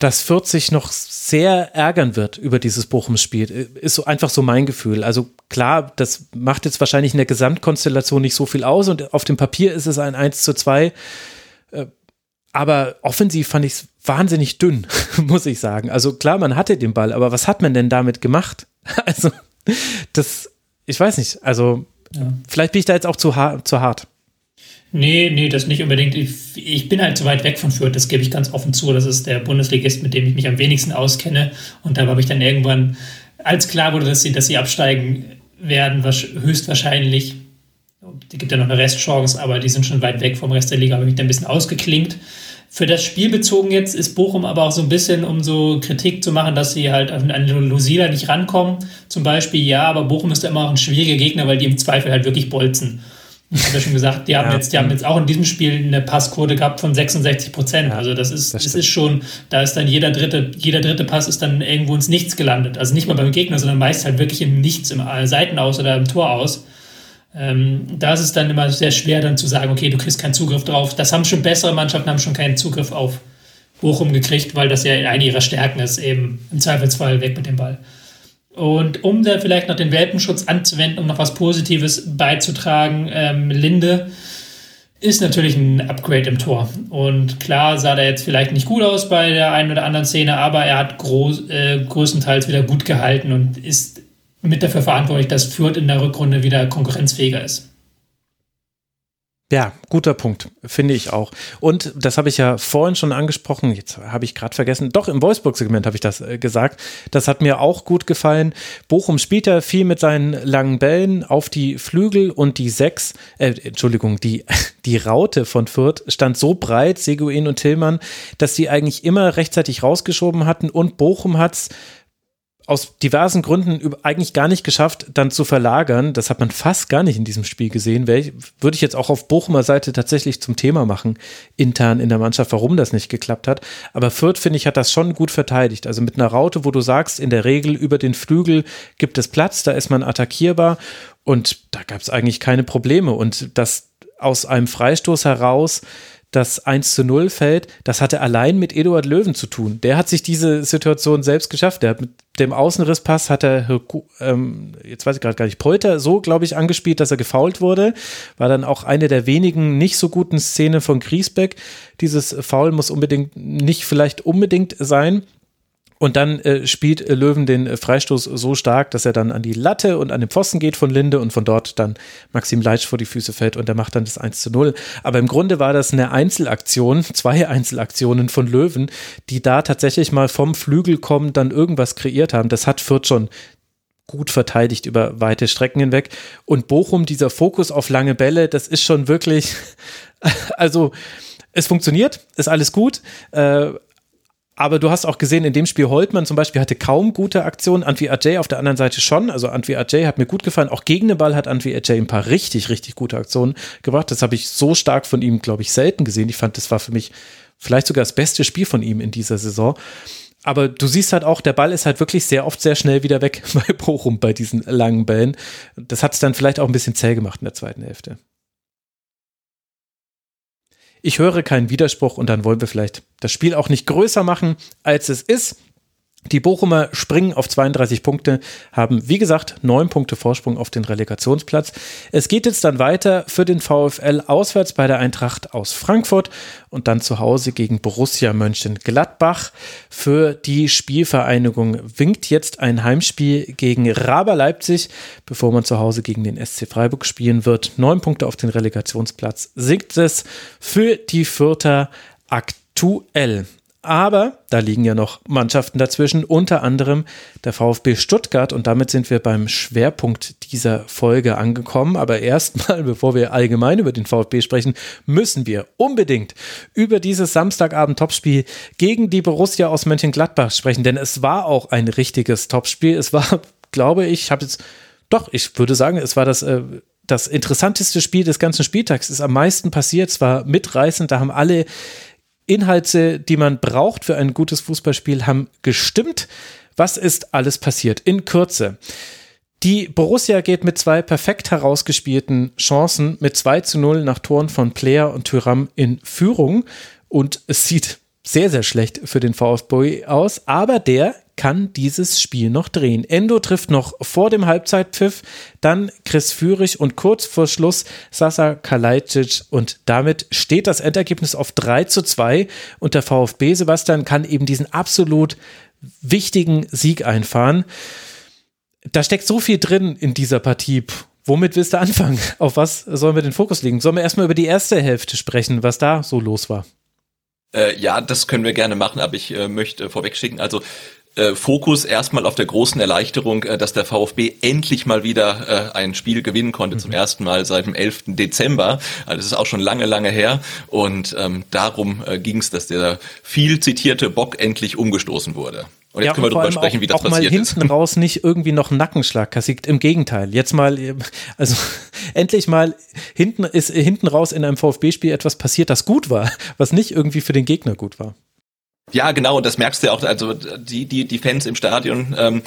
dass 40 noch sehr ärgern wird über dieses Bochum-Spiel. Ist so einfach so mein Gefühl. Also klar, das macht jetzt wahrscheinlich in der Gesamtkonstellation nicht so viel aus und auf dem Papier ist es ein 1 zu 2. Äh, aber offensiv fand ich es wahnsinnig dünn, muss ich sagen. Also klar, man hatte den Ball, aber was hat man denn damit gemacht? Also, das, ich weiß nicht. Also, ja. vielleicht bin ich da jetzt auch zu, zu hart. Nee, nee, das nicht unbedingt. Ich, ich, bin halt zu weit weg von Fürth, das gebe ich ganz offen zu. Das ist der Bundesligist, mit dem ich mich am wenigsten auskenne. Und da habe ich dann irgendwann, als klar wurde, dass sie, dass sie absteigen werden, höchstwahrscheinlich. Es gibt ja noch eine Restchance, aber die sind schon weit weg vom Rest der Liga, habe ich mich da ein bisschen ausgeklingt. Für das Spiel bezogen jetzt ist Bochum aber auch so ein bisschen, um so Kritik zu machen, dass sie halt an Lusila nicht rankommen. Zum Beispiel, ja, aber Bochum ist ja immer auch ein schwieriger Gegner, weil die im Zweifel halt wirklich bolzen. Ich habe ja schon gesagt, die haben, ja. jetzt, die haben jetzt auch in diesem Spiel eine Passquote gehabt von 66 Prozent. Ja, also das ist, das, das ist schon, da ist dann jeder dritte, jeder dritte Pass ist dann irgendwo ins Nichts gelandet. Also nicht mal beim Gegner, sondern meist halt wirklich im Nichts, im Seitenaus oder im Tor aus. Ähm, da ist es dann immer sehr schwer, dann zu sagen, okay, du kriegst keinen Zugriff drauf. Das haben schon bessere Mannschaften, haben schon keinen Zugriff auf Bochum gekriegt, weil das ja eine ihrer Stärken ist, eben im Zweifelsfall weg mit dem Ball. Und um da vielleicht noch den Welpenschutz anzuwenden, um noch was Positives beizutragen, ähm, Linde ist natürlich ein Upgrade im Tor. Und klar sah der jetzt vielleicht nicht gut aus bei der einen oder anderen Szene, aber er hat groß, äh, größtenteils wieder gut gehalten und ist mit dafür verantwortlich, dass Fürth in der Rückrunde wieder konkurrenzfähiger ist. Ja, guter Punkt, finde ich auch. Und das habe ich ja vorhin schon angesprochen, jetzt habe ich gerade vergessen, doch im Wolfsburg-Segment habe ich das äh, gesagt. Das hat mir auch gut gefallen. Bochum spielt ja viel mit seinen langen Bällen auf die Flügel und die sechs, äh, Entschuldigung, die, die Raute von Fürth stand so breit, Seguin und Tillmann, dass sie eigentlich immer rechtzeitig rausgeschoben hatten und Bochum hat es aus diversen Gründen eigentlich gar nicht geschafft, dann zu verlagern. Das hat man fast gar nicht in diesem Spiel gesehen. Würde ich jetzt auch auf Bochumer Seite tatsächlich zum Thema machen, intern in der Mannschaft, warum das nicht geklappt hat. Aber Fürth, finde ich, hat das schon gut verteidigt. Also mit einer Raute, wo du sagst, in der Regel über den Flügel gibt es Platz, da ist man attackierbar und da gab es eigentlich keine Probleme. Und das aus einem Freistoß heraus das 1 zu 0 fällt, das hatte allein mit Eduard Löwen zu tun. Der hat sich diese Situation selbst geschafft. Der hat mit dem Außenrisspass hat er, ähm, jetzt weiß ich gerade gar nicht, Polter so, glaube ich, angespielt, dass er gefault wurde. War dann auch eine der wenigen nicht so guten Szenen von Griesbeck. Dieses Foul muss unbedingt nicht vielleicht unbedingt sein. Und dann äh, spielt Löwen den äh, Freistoß so stark, dass er dann an die Latte und an den Pfosten geht von Linde und von dort dann Maxim Leitsch vor die Füße fällt und der macht dann das 1 zu 0. Aber im Grunde war das eine Einzelaktion, zwei Einzelaktionen von Löwen, die da tatsächlich mal vom Flügel kommen, dann irgendwas kreiert haben. Das hat Fürth schon gut verteidigt über weite Strecken hinweg. Und Bochum, dieser Fokus auf lange Bälle, das ist schon wirklich, also es funktioniert, ist alles gut. Äh, aber du hast auch gesehen, in dem Spiel Holtmann zum Beispiel hatte kaum gute Aktionen. Antwi Ajay auf der anderen Seite schon. Also Antwi Ajay hat mir gut gefallen. Auch gegen den Ball hat Antwi Ajay ein paar richtig, richtig gute Aktionen gebracht. Das habe ich so stark von ihm, glaube ich, selten gesehen. Ich fand, das war für mich vielleicht sogar das beste Spiel von ihm in dieser Saison. Aber du siehst halt auch, der Ball ist halt wirklich sehr oft sehr schnell wieder weg bei Bochum bei diesen langen Bällen. Das hat es dann vielleicht auch ein bisschen zäh gemacht in der zweiten Hälfte ich höre keinen Widerspruch und dann wollen wir vielleicht das Spiel auch nicht größer machen, als es ist. Die Bochumer springen auf 32 Punkte, haben wie gesagt neun Punkte Vorsprung auf den Relegationsplatz. Es geht jetzt dann weiter für den VfL auswärts bei der Eintracht aus Frankfurt und dann zu Hause gegen Borussia Mönchengladbach. Für die Spielvereinigung winkt jetzt ein Heimspiel gegen Raber Leipzig, bevor man zu Hause gegen den SC Freiburg spielen wird. Neun Punkte auf den Relegationsplatz sinkt es für die Fürther aktuell. Aber da liegen ja noch Mannschaften dazwischen, unter anderem der VfB Stuttgart. Und damit sind wir beim Schwerpunkt dieser Folge angekommen. Aber erstmal, bevor wir allgemein über den VfB sprechen, müssen wir unbedingt über dieses Samstagabend-Topspiel gegen die Borussia aus Mönchengladbach sprechen. Denn es war auch ein richtiges Topspiel. Es war, glaube ich, habe jetzt, doch, ich würde sagen, es war das. Äh, das interessanteste Spiel des ganzen Spieltags ist am meisten passiert. Es war mitreißend. Da haben alle Inhalte, die man braucht für ein gutes Fußballspiel, haben gestimmt. Was ist alles passiert? In Kürze. Die Borussia geht mit zwei perfekt herausgespielten Chancen mit 2 zu 0 nach Toren von Player und Tyram in Führung. Und es sieht sehr, sehr schlecht für den VfB aus, aber der kann dieses Spiel noch drehen. Endo trifft noch vor dem Halbzeitpfiff, dann Chris Führig und kurz vor Schluss Sasa Kalajdzic und damit steht das Endergebnis auf 3 zu 2 und der VfB Sebastian kann eben diesen absolut wichtigen Sieg einfahren. Da steckt so viel drin in dieser Partie. Womit willst du anfangen? Auf was sollen wir den Fokus legen? Sollen wir erstmal über die erste Hälfte sprechen, was da so los war? Äh, ja, das können wir gerne machen, aber ich äh, möchte vorwegschicken, also äh, Fokus erstmal auf der großen Erleichterung, äh, dass der VfB endlich mal wieder äh, ein Spiel gewinnen konnte, mhm. zum ersten Mal seit dem 11. Dezember. Also das ist auch schon lange, lange her. Und ähm, darum äh, ging es, dass der viel zitierte Bock endlich umgestoßen wurde. Und jetzt ja, können wir darüber sprechen, auch, wie das auch passiert mal hinten ist. raus nicht irgendwie noch einen Nackenschlag kassiert. Im Gegenteil. Jetzt mal, also endlich mal hinten ist hinten raus in einem VfB-Spiel etwas passiert, das gut war, was nicht irgendwie für den Gegner gut war. Ja, genau, und das merkst du ja auch, also die, die, die Fans im Stadion ähm,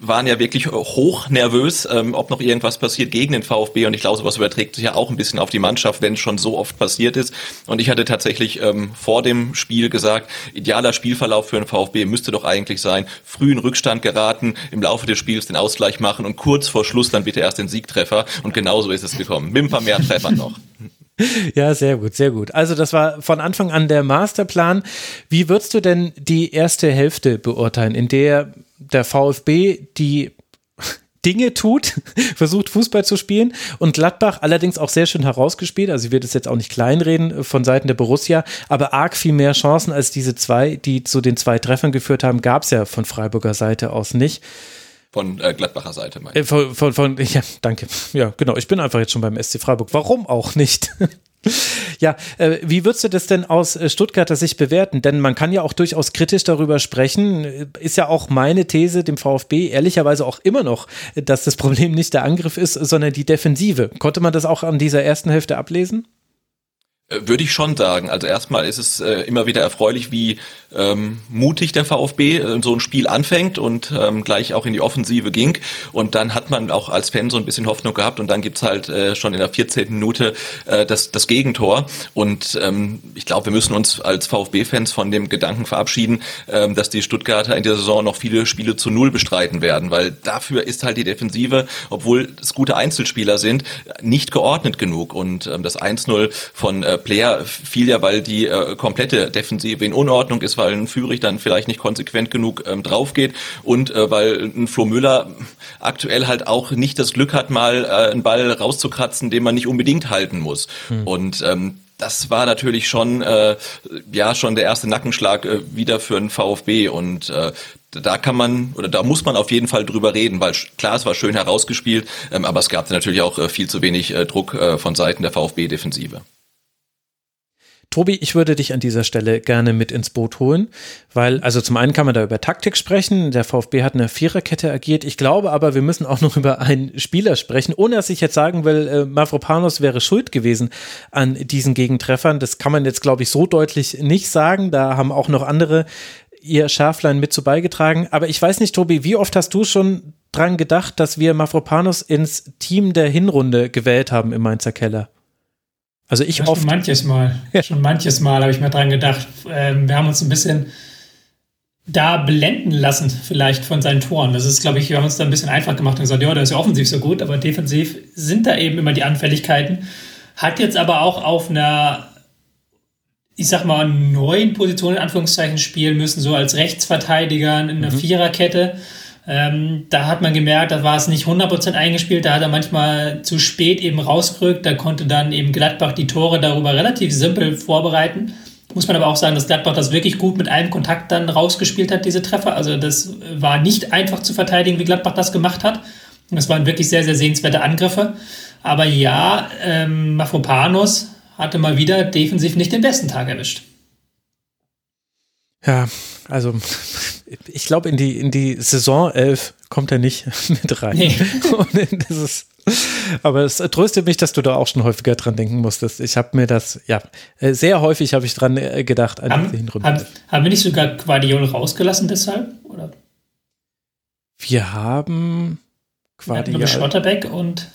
waren ja wirklich hoch nervös, ähm, ob noch irgendwas passiert gegen den VfB und ich glaube, sowas überträgt sich ja auch ein bisschen auf die Mannschaft, wenn es schon so oft passiert ist. Und ich hatte tatsächlich ähm, vor dem Spiel gesagt, idealer Spielverlauf für den VfB müsste doch eigentlich sein, früh in Rückstand geraten, im Laufe des Spiels den Ausgleich machen und kurz vor Schluss dann bitte erst den Siegtreffer und genauso ist es gekommen. Mit ein paar mehr Treffern noch. Ja, sehr gut, sehr gut. Also das war von Anfang an der Masterplan. Wie würdest du denn die erste Hälfte beurteilen, in der der VfB die Dinge tut, versucht Fußball zu spielen und Gladbach allerdings auch sehr schön herausgespielt. Also ich werde es jetzt auch nicht kleinreden von Seiten der Borussia, aber arg viel mehr Chancen als diese zwei, die zu den zwei Treffern geführt haben, gab es ja von Freiburger Seite aus nicht. Von äh, Gladbacher Seite, meine ich. Äh, von, von, von, ja, danke. Ja, genau. Ich bin einfach jetzt schon beim SC Freiburg. Warum auch nicht? Ja, äh, wie würdest du das denn aus äh, Stuttgarter Sicht bewerten? Denn man kann ja auch durchaus kritisch darüber sprechen. Ist ja auch meine These dem VfB ehrlicherweise auch immer noch, dass das Problem nicht der Angriff ist, sondern die Defensive. Konnte man das auch an dieser ersten Hälfte ablesen? Äh, würde ich schon sagen. Also erstmal ist es äh, immer wieder erfreulich, wie ähm, mutig der VfB äh, so ein Spiel anfängt und ähm, gleich auch in die Offensive ging. Und dann hat man auch als Fan so ein bisschen Hoffnung gehabt und dann gibt's halt äh, schon in der 14. Minute äh, das, das Gegentor. Und ähm, ich glaube, wir müssen uns als VfB-Fans von dem Gedanken verabschieden, ähm, dass die Stuttgarter in der Saison noch viele Spiele zu Null bestreiten werden, weil dafür ist halt die Defensive, obwohl es gute Einzelspieler sind, nicht geordnet genug. Und ähm, das 1-0 von äh, Player fiel ja, weil die äh, komplette Defensive in Unordnung ist, weil ein Führig dann vielleicht nicht konsequent genug ähm, drauf geht und äh, weil ein Flo Müller aktuell halt auch nicht das Glück hat, mal äh, einen Ball rauszukratzen, den man nicht unbedingt halten muss. Hm. Und ähm, das war natürlich schon äh, ja schon der erste Nackenschlag äh, wieder für einen VfB und äh, da kann man oder da muss man auf jeden Fall drüber reden, weil klar, es war schön herausgespielt, ähm, aber es gab natürlich auch äh, viel zu wenig äh, Druck äh, von Seiten der VfB-Defensive. Tobi, ich würde dich an dieser Stelle gerne mit ins Boot holen, weil, also zum einen kann man da über Taktik sprechen. Der VfB hat eine Viererkette agiert. Ich glaube aber, wir müssen auch noch über einen Spieler sprechen, ohne dass ich jetzt sagen will, äh, Mavropanos wäre schuld gewesen an diesen Gegentreffern. Das kann man jetzt, glaube ich, so deutlich nicht sagen. Da haben auch noch andere ihr Schärflein mit zu beigetragen. Aber ich weiß nicht, Tobi, wie oft hast du schon dran gedacht, dass wir Mavropanos ins Team der Hinrunde gewählt haben im Mainzer Keller? Also ich ja, oft. Schon manches Mal. Ja. Schon manches Mal habe ich mir dran gedacht. Ähm, wir haben uns ein bisschen da blenden lassen, vielleicht von seinen Toren. Das ist, glaube ich, wir haben uns da ein bisschen einfach gemacht und gesagt, ja, der ist ja offensiv so gut, aber defensiv sind da eben immer die Anfälligkeiten. Hat jetzt aber auch auf einer, ich sag mal, neuen Position in Anführungszeichen spielen müssen, so als Rechtsverteidiger in einer mhm. Viererkette. Ähm, da hat man gemerkt, da war es nicht 100% eingespielt, da hat er manchmal zu spät eben rausgerückt, da konnte dann eben Gladbach die Tore darüber relativ simpel vorbereiten. Muss man aber auch sagen, dass Gladbach das wirklich gut mit einem Kontakt dann rausgespielt hat, diese Treffer. Also das war nicht einfach zu verteidigen, wie Gladbach das gemacht hat. Und es waren wirklich sehr, sehr sehenswerte Angriffe. Aber ja, ähm, Mafropanos hatte mal wieder defensiv nicht den besten Tag erwischt. Ja, also ich glaube, in die, in die Saison 11 kommt er nicht mit rein. Nee. ist, aber es tröstet mich, dass du da auch schon häufiger dran denken musstest. Ich habe mir das, ja, äh, sehr häufig habe ich dran äh, gedacht. An haben, haben, haben wir nicht sogar Guardiol rausgelassen deshalb? Oder? Wir haben Guardiol. Schlotterbeck und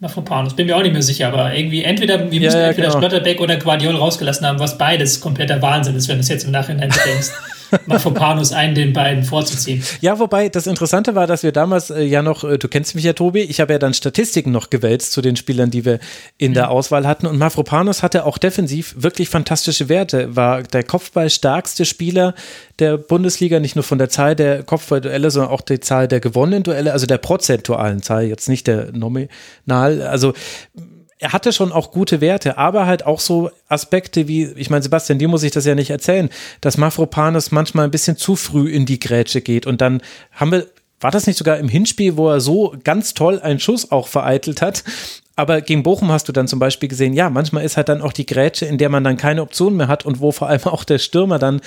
Mafropanus. Bin mir auch nicht mehr sicher, aber irgendwie entweder, wir müssen ja, entweder genau. Schlotterbeck oder Guardiol rausgelassen haben, was beides kompletter Wahnsinn ist, wenn du es jetzt im Nachhinein denkst. Mafropanus einen den beiden vorzuziehen. Ja, wobei das Interessante war, dass wir damals äh, ja noch, äh, du kennst mich ja, Tobi, ich habe ja dann Statistiken noch gewälzt zu den Spielern, die wir in mhm. der Auswahl hatten. Und Mafropanus hatte auch defensiv wirklich fantastische Werte, war der Kopfballstärkste Spieler der Bundesliga, nicht nur von der Zahl der Kopfballduelle, sondern auch die Zahl der gewonnenen Duelle, also der prozentualen Zahl, jetzt nicht der nominal. Also er hatte schon auch gute Werte, aber halt auch so Aspekte wie, ich meine, Sebastian, dir muss ich das ja nicht erzählen, dass Mafropanos manchmal ein bisschen zu früh in die Grätsche geht und dann haben wir, war das nicht sogar im Hinspiel, wo er so ganz toll einen Schuss auch vereitelt hat, aber gegen Bochum hast du dann zum Beispiel gesehen, ja, manchmal ist halt dann auch die Grätsche, in der man dann keine Option mehr hat und wo vor allem auch der Stürmer dann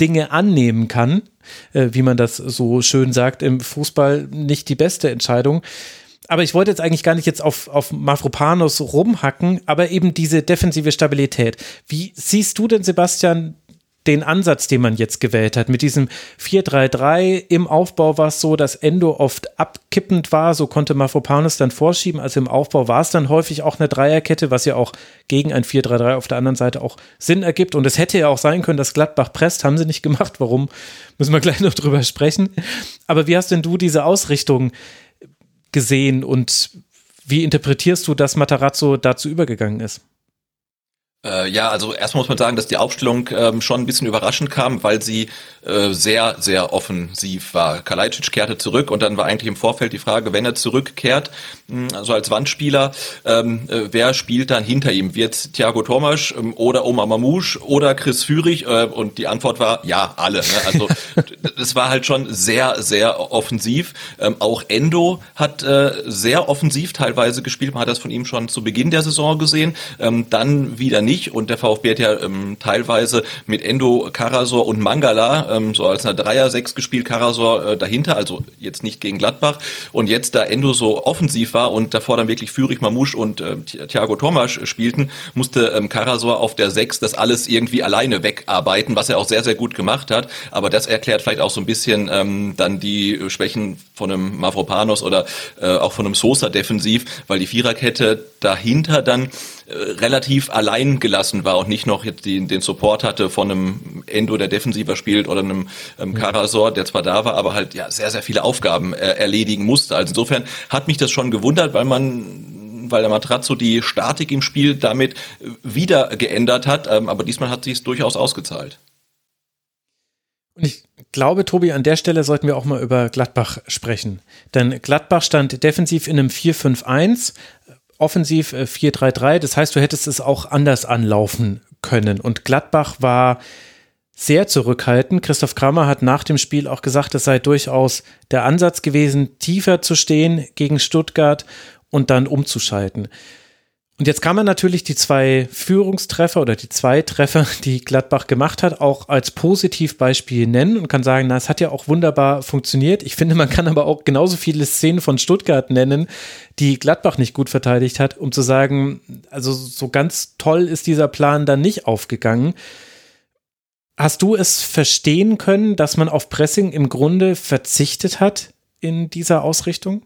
Dinge annehmen kann, äh, wie man das so schön sagt im Fußball, nicht die beste Entscheidung aber ich wollte jetzt eigentlich gar nicht jetzt auf, auf Mafropanos rumhacken, aber eben diese defensive Stabilität. Wie siehst du denn, Sebastian, den Ansatz, den man jetzt gewählt hat. Mit diesem 4-3-3 im Aufbau war es so, dass Endo oft abkippend war, so konnte Mafropanos dann vorschieben. Also im Aufbau war es dann häufig auch eine Dreierkette, was ja auch gegen ein 4-3-3 auf der anderen Seite auch Sinn ergibt. Und es hätte ja auch sein können, dass Gladbach presst, haben sie nicht gemacht. Warum? Müssen wir gleich noch drüber sprechen. Aber wie hast denn du diese Ausrichtung gesehen und wie interpretierst du, dass Matarazzo dazu übergegangen ist? Äh, ja, also erstmal muss man sagen, dass die Aufstellung ähm, schon ein bisschen überraschend kam, weil sie äh, sehr, sehr offensiv war. Kalajdzic kehrte zurück und dann war eigentlich im Vorfeld die Frage, wenn er zurückkehrt, mh, also als Wandspieler, ähm, äh, wer spielt dann hinter ihm? Wird Thiago Thomas ähm, oder Omar Mamouche oder Chris Führig? Äh, und die Antwort war ja, alle. Ne? Also das war halt schon sehr, sehr offensiv. Ähm, auch Endo hat äh, sehr offensiv teilweise gespielt. Man hat das von ihm schon zu Beginn der Saison gesehen. Ähm, dann wieder nicht nicht. Und der VfB hat ja ähm, teilweise mit Endo, Karasor und Mangala ähm, so als eine Dreier-Sechs gespielt, Karasor äh, dahinter, also jetzt nicht gegen Gladbach. Und jetzt, da Endo so offensiv war und davor dann wirklich Führig, Mamouche und äh, Thiago Thomas spielten, musste ähm, Karasor auf der Sechs das alles irgendwie alleine wegarbeiten, was er auch sehr, sehr gut gemacht hat. Aber das erklärt vielleicht auch so ein bisschen ähm, dann die Schwächen von einem Mavropanos oder äh, auch von einem Sosa defensiv, weil die Viererkette dahinter dann äh, relativ allein gelassen war und nicht noch jetzt den, den Support hatte von einem Endo, der defensiver spielt, oder einem ähm, Karasor, der zwar da war, aber halt ja sehr, sehr viele Aufgaben äh, erledigen musste. Also insofern hat mich das schon gewundert, weil man weil der Matrazzo die Statik im Spiel damit äh, wieder geändert hat, ähm, aber diesmal hat sich es durchaus ausgezahlt. Und ich glaube, Tobi, an der Stelle sollten wir auch mal über Gladbach sprechen. Denn Gladbach stand defensiv in einem 4-5-1, offensiv 4-3-3. Äh, das heißt, du hättest es auch anders anlaufen können. Und Gladbach war sehr zurückhaltend. Christoph Kramer hat nach dem Spiel auch gesagt, es sei durchaus der Ansatz gewesen, tiefer zu stehen gegen Stuttgart und dann umzuschalten. Und jetzt kann man natürlich die zwei Führungstreffer oder die zwei Treffer, die Gladbach gemacht hat, auch als Positivbeispiel nennen und kann sagen, na, es hat ja auch wunderbar funktioniert. Ich finde, man kann aber auch genauso viele Szenen von Stuttgart nennen, die Gladbach nicht gut verteidigt hat, um zu sagen, also so ganz toll ist dieser Plan dann nicht aufgegangen. Hast du es verstehen können, dass man auf Pressing im Grunde verzichtet hat in dieser Ausrichtung?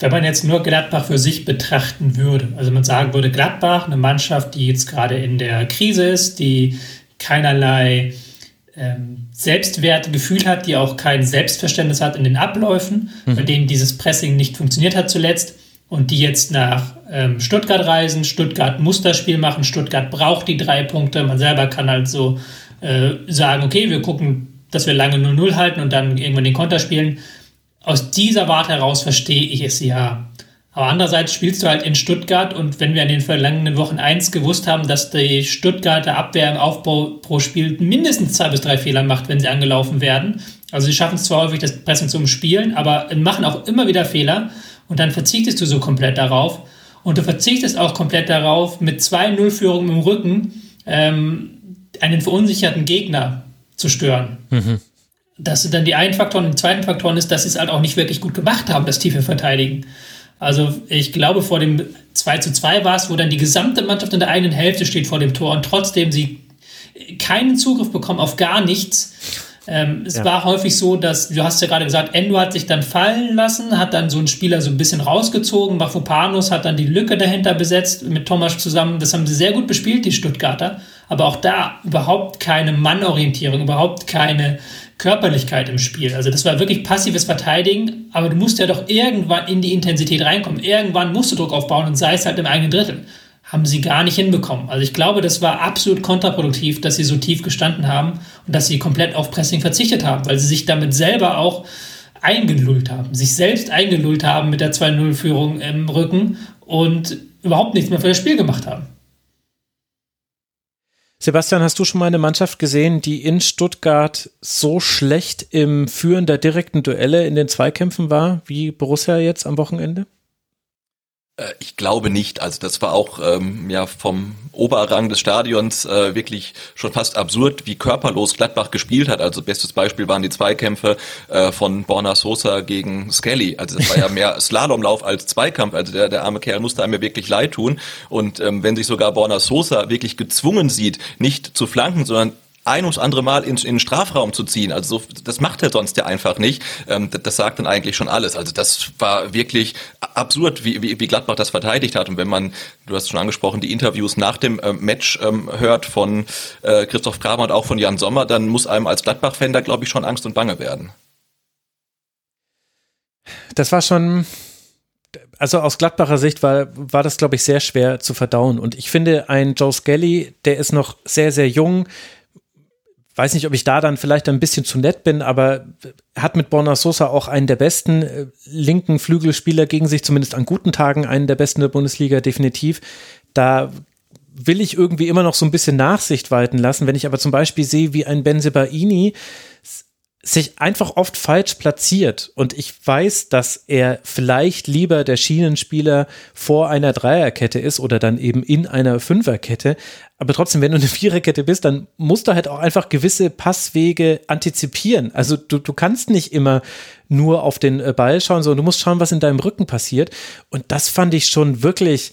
Wenn man jetzt nur Gladbach für sich betrachten würde, also man sagen würde, Gladbach, eine Mannschaft, die jetzt gerade in der Krise ist, die keinerlei ähm, Selbstwertgefühl hat, die auch kein Selbstverständnis hat in den Abläufen, mhm. bei denen dieses Pressing nicht funktioniert hat zuletzt und die jetzt nach ähm, Stuttgart reisen, Stuttgart Musterspiel machen, Stuttgart braucht die drei Punkte, man selber kann halt so äh, sagen, okay, wir gucken, dass wir lange 0-0 halten und dann irgendwann den Konter spielen. Aus dieser Warte heraus verstehe ich es ja. Aber andererseits spielst du halt in Stuttgart und wenn wir an den vergangenen Wochen eins gewusst haben, dass die Stuttgarter Abwehr im Aufbau pro Spiel mindestens zwei bis drei Fehler macht, wenn sie angelaufen werden. Also sie schaffen es zwar häufig, das Pressing zu umspielen, aber machen auch immer wieder Fehler und dann verzichtest du so komplett darauf. Und du verzichtest auch komplett darauf, mit zwei Nullführungen im Rücken ähm, einen verunsicherten Gegner zu stören. Mhm. Das sind dann die einen Faktoren. Und die zweiten Faktoren ist, dass sie es halt auch nicht wirklich gut gemacht haben, das tiefe Verteidigen. Also ich glaube, vor dem 2 zu 2 war es, wo dann die gesamte Mannschaft in der eigenen Hälfte steht vor dem Tor und trotzdem sie keinen Zugriff bekommen auf gar nichts. Ähm, es ja. war häufig so, dass, du hast ja gerade gesagt, Endo hat sich dann fallen lassen, hat dann so einen Spieler so ein bisschen rausgezogen, Mafopanos hat dann die Lücke dahinter besetzt mit Thomas zusammen. Das haben sie sehr gut bespielt, die Stuttgarter. Aber auch da überhaupt keine Mannorientierung, überhaupt keine Körperlichkeit im Spiel. Also das war wirklich passives Verteidigen, aber du musst ja doch irgendwann in die Intensität reinkommen. Irgendwann musst du Druck aufbauen und sei es halt im eigenen Drittel. Haben sie gar nicht hinbekommen. Also ich glaube, das war absolut kontraproduktiv, dass sie so tief gestanden haben und dass sie komplett auf Pressing verzichtet haben, weil sie sich damit selber auch eingelullt haben, sich selbst eingelullt haben mit der 2-0-Führung im Rücken und überhaupt nichts mehr für das Spiel gemacht haben. Sebastian, hast du schon mal eine Mannschaft gesehen, die in Stuttgart so schlecht im Führen der direkten Duelle in den Zweikämpfen war, wie Borussia jetzt am Wochenende? Äh, ich glaube nicht. Also das war auch ähm, ja vom Oberrang des Stadions äh, wirklich schon fast absurd, wie körperlos Gladbach gespielt hat. Also bestes Beispiel waren die Zweikämpfe äh, von Borna Sosa gegen Skelly. Also das war ja mehr Slalomlauf als Zweikampf. Also der, der arme Kerl musste einem ja wirklich leid tun. Und ähm, wenn sich sogar Borna Sosa wirklich gezwungen sieht, nicht zu flanken, sondern ein ums andere Mal in, in den Strafraum zu ziehen. Also so, das macht er sonst ja einfach nicht. Ähm, das, das, sagt dann eigentlich schon alles. Also das war wirklich absurd, wie, wie, wie Gladbach das verteidigt hat. Und wenn man, du hast schon angesprochen, die Interviews nach dem äh, Match ähm, hört von äh, Christoph Kramer und auch von Jan Sommer, dann muss einem als Gladbach-Fan da, glaube ich, schon Angst und Bange werden. Das war schon also aus Gladbacher Sicht war, war das, glaube ich, sehr schwer zu verdauen. Und ich finde, ein Joe Skelly, der ist noch sehr, sehr jung, weiß nicht, ob ich da dann vielleicht ein bisschen zu nett bin, aber hat mit Borna Sosa auch einen der besten äh, linken Flügelspieler gegen sich, zumindest an guten Tagen einen der besten der Bundesliga, definitiv. Da will ich irgendwie immer noch so ein bisschen Nachsicht walten lassen. Wenn ich aber zum Beispiel sehe, wie ein Benzebaini sich einfach oft falsch platziert. Und ich weiß, dass er vielleicht lieber der Schienenspieler vor einer Dreierkette ist oder dann eben in einer Fünferkette. Aber trotzdem, wenn du eine Viererkette bist, dann musst du halt auch einfach gewisse Passwege antizipieren. Also du, du kannst nicht immer nur auf den äh, Ball schauen, sondern du musst schauen, was in deinem Rücken passiert. Und das fand ich schon wirklich,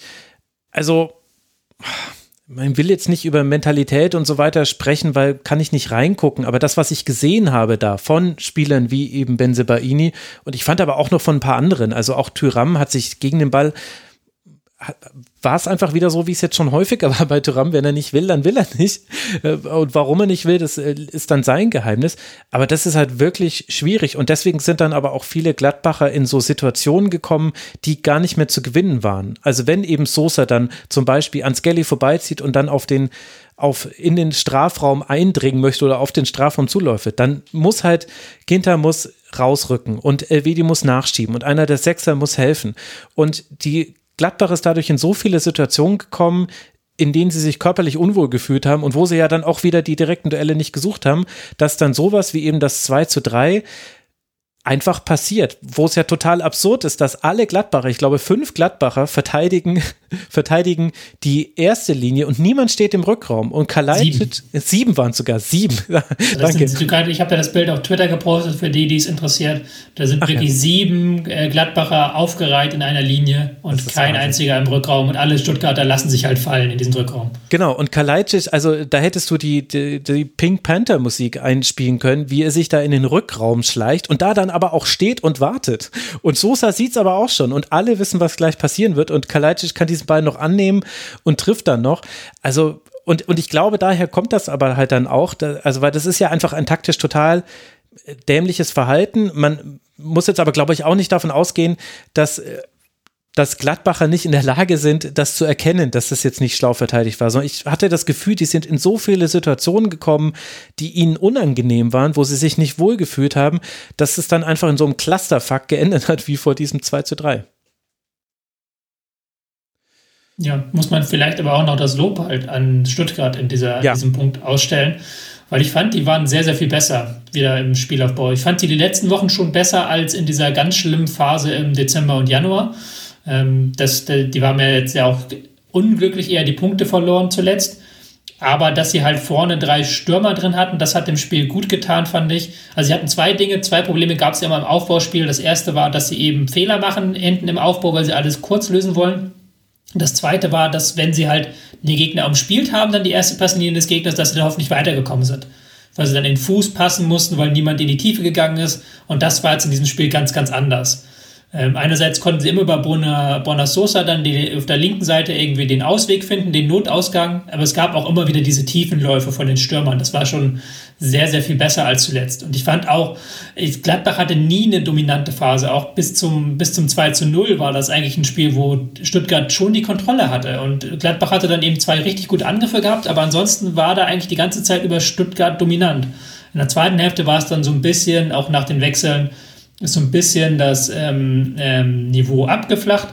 also man will jetzt nicht über Mentalität und so weiter sprechen, weil kann ich nicht reingucken. Aber das, was ich gesehen habe da von Spielern wie eben Benzebaini und ich fand aber auch noch von ein paar anderen, also auch Tyram hat sich gegen den Ball war es einfach wieder so, wie es jetzt schon häufiger war bei Thuram. Wenn er nicht will, dann will er nicht. Äh, und warum er nicht will, das äh, ist dann sein Geheimnis. Aber das ist halt wirklich schwierig. Und deswegen sind dann aber auch viele Gladbacher in so Situationen gekommen, die gar nicht mehr zu gewinnen waren. Also wenn eben Sosa dann zum Beispiel an Skelly vorbeizieht und dann auf den auf in den Strafraum eindringen möchte oder auf den Strafraum zuläuft, dann muss halt Ginter muss rausrücken und Elvedi muss nachschieben und einer der Sechser muss helfen. Und die Gladbach ist dadurch in so viele Situationen gekommen, in denen sie sich körperlich unwohl gefühlt haben und wo sie ja dann auch wieder die direkten Duelle nicht gesucht haben, dass dann sowas wie eben das 2 zu 3 einfach passiert, wo es ja total absurd ist, dass alle Gladbacher, ich glaube fünf Gladbacher verteidigen, verteidigen die erste Linie und niemand steht im Rückraum und Kalajdzic, sieben, sieben waren sogar, sieben. Danke. Sind, ich habe ja das Bild auf Twitter gepostet für die, die es interessiert. Da sind Ach, wirklich ja. sieben äh, Gladbacher aufgereiht in einer Linie und kein Wahnsinn. einziger im Rückraum und alle Stuttgarter lassen sich halt fallen in diesen Rückraum. Genau und Kalajdzic, also da hättest du die, die, die Pink Panther Musik einspielen können, wie er sich da in den Rückraum schleicht und da dann aber auch steht und wartet. Und Sosa sieht es aber auch schon und alle wissen, was gleich passieren wird und Kalajdzic kann diesen Ball noch annehmen und trifft dann noch. Also und, und ich glaube, daher kommt das aber halt dann auch, also weil das ist ja einfach ein taktisch total dämliches Verhalten. Man muss jetzt aber, glaube ich, auch nicht davon ausgehen, dass äh, dass Gladbacher nicht in der Lage sind, das zu erkennen, dass das jetzt nicht schlau verteidigt war, sondern ich hatte das Gefühl, die sind in so viele Situationen gekommen, die ihnen unangenehm waren, wo sie sich nicht wohlgefühlt haben, dass es dann einfach in so einem Clusterfuck geendet hat, wie vor diesem 2 zu 3. Ja, muss man vielleicht aber auch noch das Lob halt an Stuttgart in dieser, ja. diesem Punkt ausstellen. Weil ich fand, die waren sehr, sehr viel besser wieder im Spielaufbau. Ich fand sie die letzten Wochen schon besser als in dieser ganz schlimmen Phase im Dezember und Januar. Ähm, das, die waren mir jetzt ja auch unglücklich eher die Punkte verloren zuletzt. Aber dass sie halt vorne drei Stürmer drin hatten, das hat dem Spiel gut getan, fand ich. Also sie hatten zwei Dinge, zwei Probleme gab es ja immer im Aufbauspiel. Das erste war, dass sie eben Fehler machen hinten im Aufbau, weil sie alles kurz lösen wollen. Das zweite war, dass wenn sie halt die Gegner umspielt haben, dann die erste Passlinie des Gegners, dass sie dann hoffentlich weitergekommen sind. Weil sie dann in den Fuß passen mussten, weil niemand in die Tiefe gegangen ist. Und das war jetzt in diesem Spiel ganz, ganz anders. Ähm, einerseits konnten sie immer bei Bona, Sosa dann die, auf der linken Seite irgendwie den Ausweg finden, den Notausgang, aber es gab auch immer wieder diese Tiefenläufe von den Stürmern. Das war schon sehr, sehr viel besser als zuletzt. Und ich fand auch, Gladbach hatte nie eine dominante Phase. Auch bis zum, bis zum 2 zu 0 war das eigentlich ein Spiel, wo Stuttgart schon die Kontrolle hatte. Und Gladbach hatte dann eben zwei richtig gute Angriffe gehabt, aber ansonsten war da eigentlich die ganze Zeit über Stuttgart dominant. In der zweiten Hälfte war es dann so ein bisschen, auch nach den Wechseln, ist so ein bisschen das ähm, ähm, Niveau abgeflacht.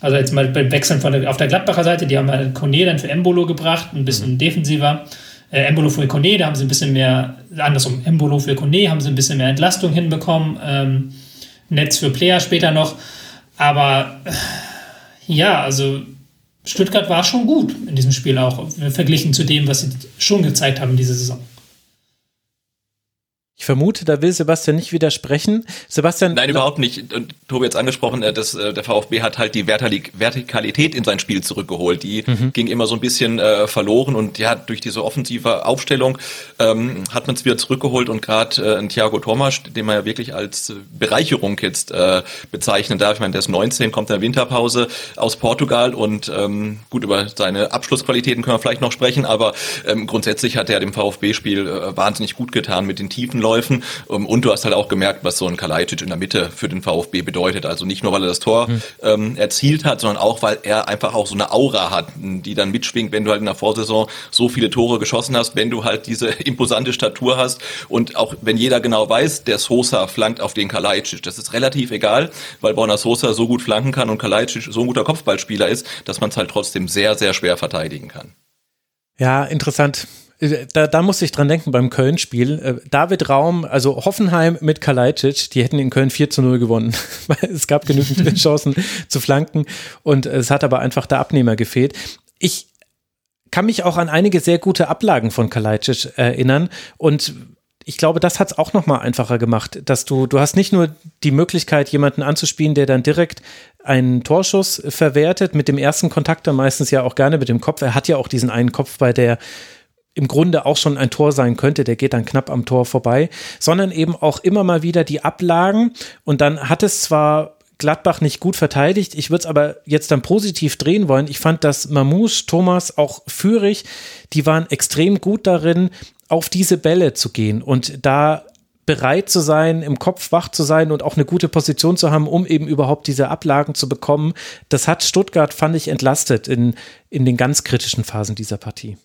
Also jetzt mal beim Wechseln von der, auf der Gladbacher Seite, die haben ja Kone dann für Embolo gebracht, ein bisschen mhm. defensiver. Äh, Embolo für Kone, da haben sie ein bisschen mehr, andersrum, Embolo für Kone haben sie ein bisschen mehr Entlastung hinbekommen. Ähm, Netz für Player später noch. Aber äh, ja, also Stuttgart war schon gut in diesem Spiel auch, verglichen zu dem, was sie schon gezeigt haben diese Saison. Ich vermute, da will Sebastian nicht widersprechen. Sebastian. Nein, überhaupt nicht. Und Tobi hat angesprochen, äh, dass äh, der VfB hat halt die Vertikalität in sein Spiel zurückgeholt. Die mhm. ging immer so ein bisschen äh, verloren und ja, durch diese offensive Aufstellung ähm, hat man es wieder zurückgeholt und gerade äh, Thiago Thomas, den man ja wirklich als Bereicherung jetzt äh, bezeichnen darf. Ich meine, der ist 19, kommt in der Winterpause aus Portugal und ähm, gut, über seine Abschlussqualitäten können wir vielleicht noch sprechen, aber ähm, grundsätzlich hat er dem VfB-Spiel äh, wahnsinnig gut getan mit den tiefen Läufen. Ähm, und du hast halt auch gemerkt, was so ein Kalajdzic in der Mitte für den VfB bedeutet. Also nicht nur, weil er das Tor mhm. ähm, erzielt hat, sondern auch, weil er einfach auch so eine Aura hat, die dann mitschwingt, wenn du halt in der Vorsaison so viele Tore geschossen hast, wenn du halt diese imposante Statur hast und auch wenn jeder genau weiß, der Sosa flankt auf den Kalajdzic. Das ist relativ egal, weil Borna Sosa so gut flanken kann und Kalajdzic so ein guter Kopfballspieler ist, dass man es halt trotzdem sehr, sehr schwer verteidigen kann. Ja, interessant. Da, da musste ich dran denken beim Köln-Spiel. Äh, David Raum, also Hoffenheim mit Kalajdzic, die hätten in Köln 4 zu 0 gewonnen. es gab genügend Chancen zu flanken und es hat aber einfach der Abnehmer gefehlt. Ich kann mich auch an einige sehr gute Ablagen von Kalajdzic erinnern und ich glaube, das hat es auch noch mal einfacher gemacht, dass du, du hast nicht nur die Möglichkeit, jemanden anzuspielen, der dann direkt einen Torschuss verwertet, mit dem ersten Kontakt dann meistens ja auch gerne mit dem Kopf. Er hat ja auch diesen einen Kopf bei der im Grunde auch schon ein Tor sein könnte, der geht dann knapp am Tor vorbei, sondern eben auch immer mal wieder die Ablagen und dann hat es zwar Gladbach nicht gut verteidigt. Ich würde es aber jetzt dann positiv drehen wollen. Ich fand, dass Mamouche, Thomas, auch Führig, die waren extrem gut darin, auf diese Bälle zu gehen und da bereit zu sein, im Kopf wach zu sein und auch eine gute Position zu haben, um eben überhaupt diese Ablagen zu bekommen. Das hat Stuttgart, fand ich, entlastet in, in den ganz kritischen Phasen dieser Partie.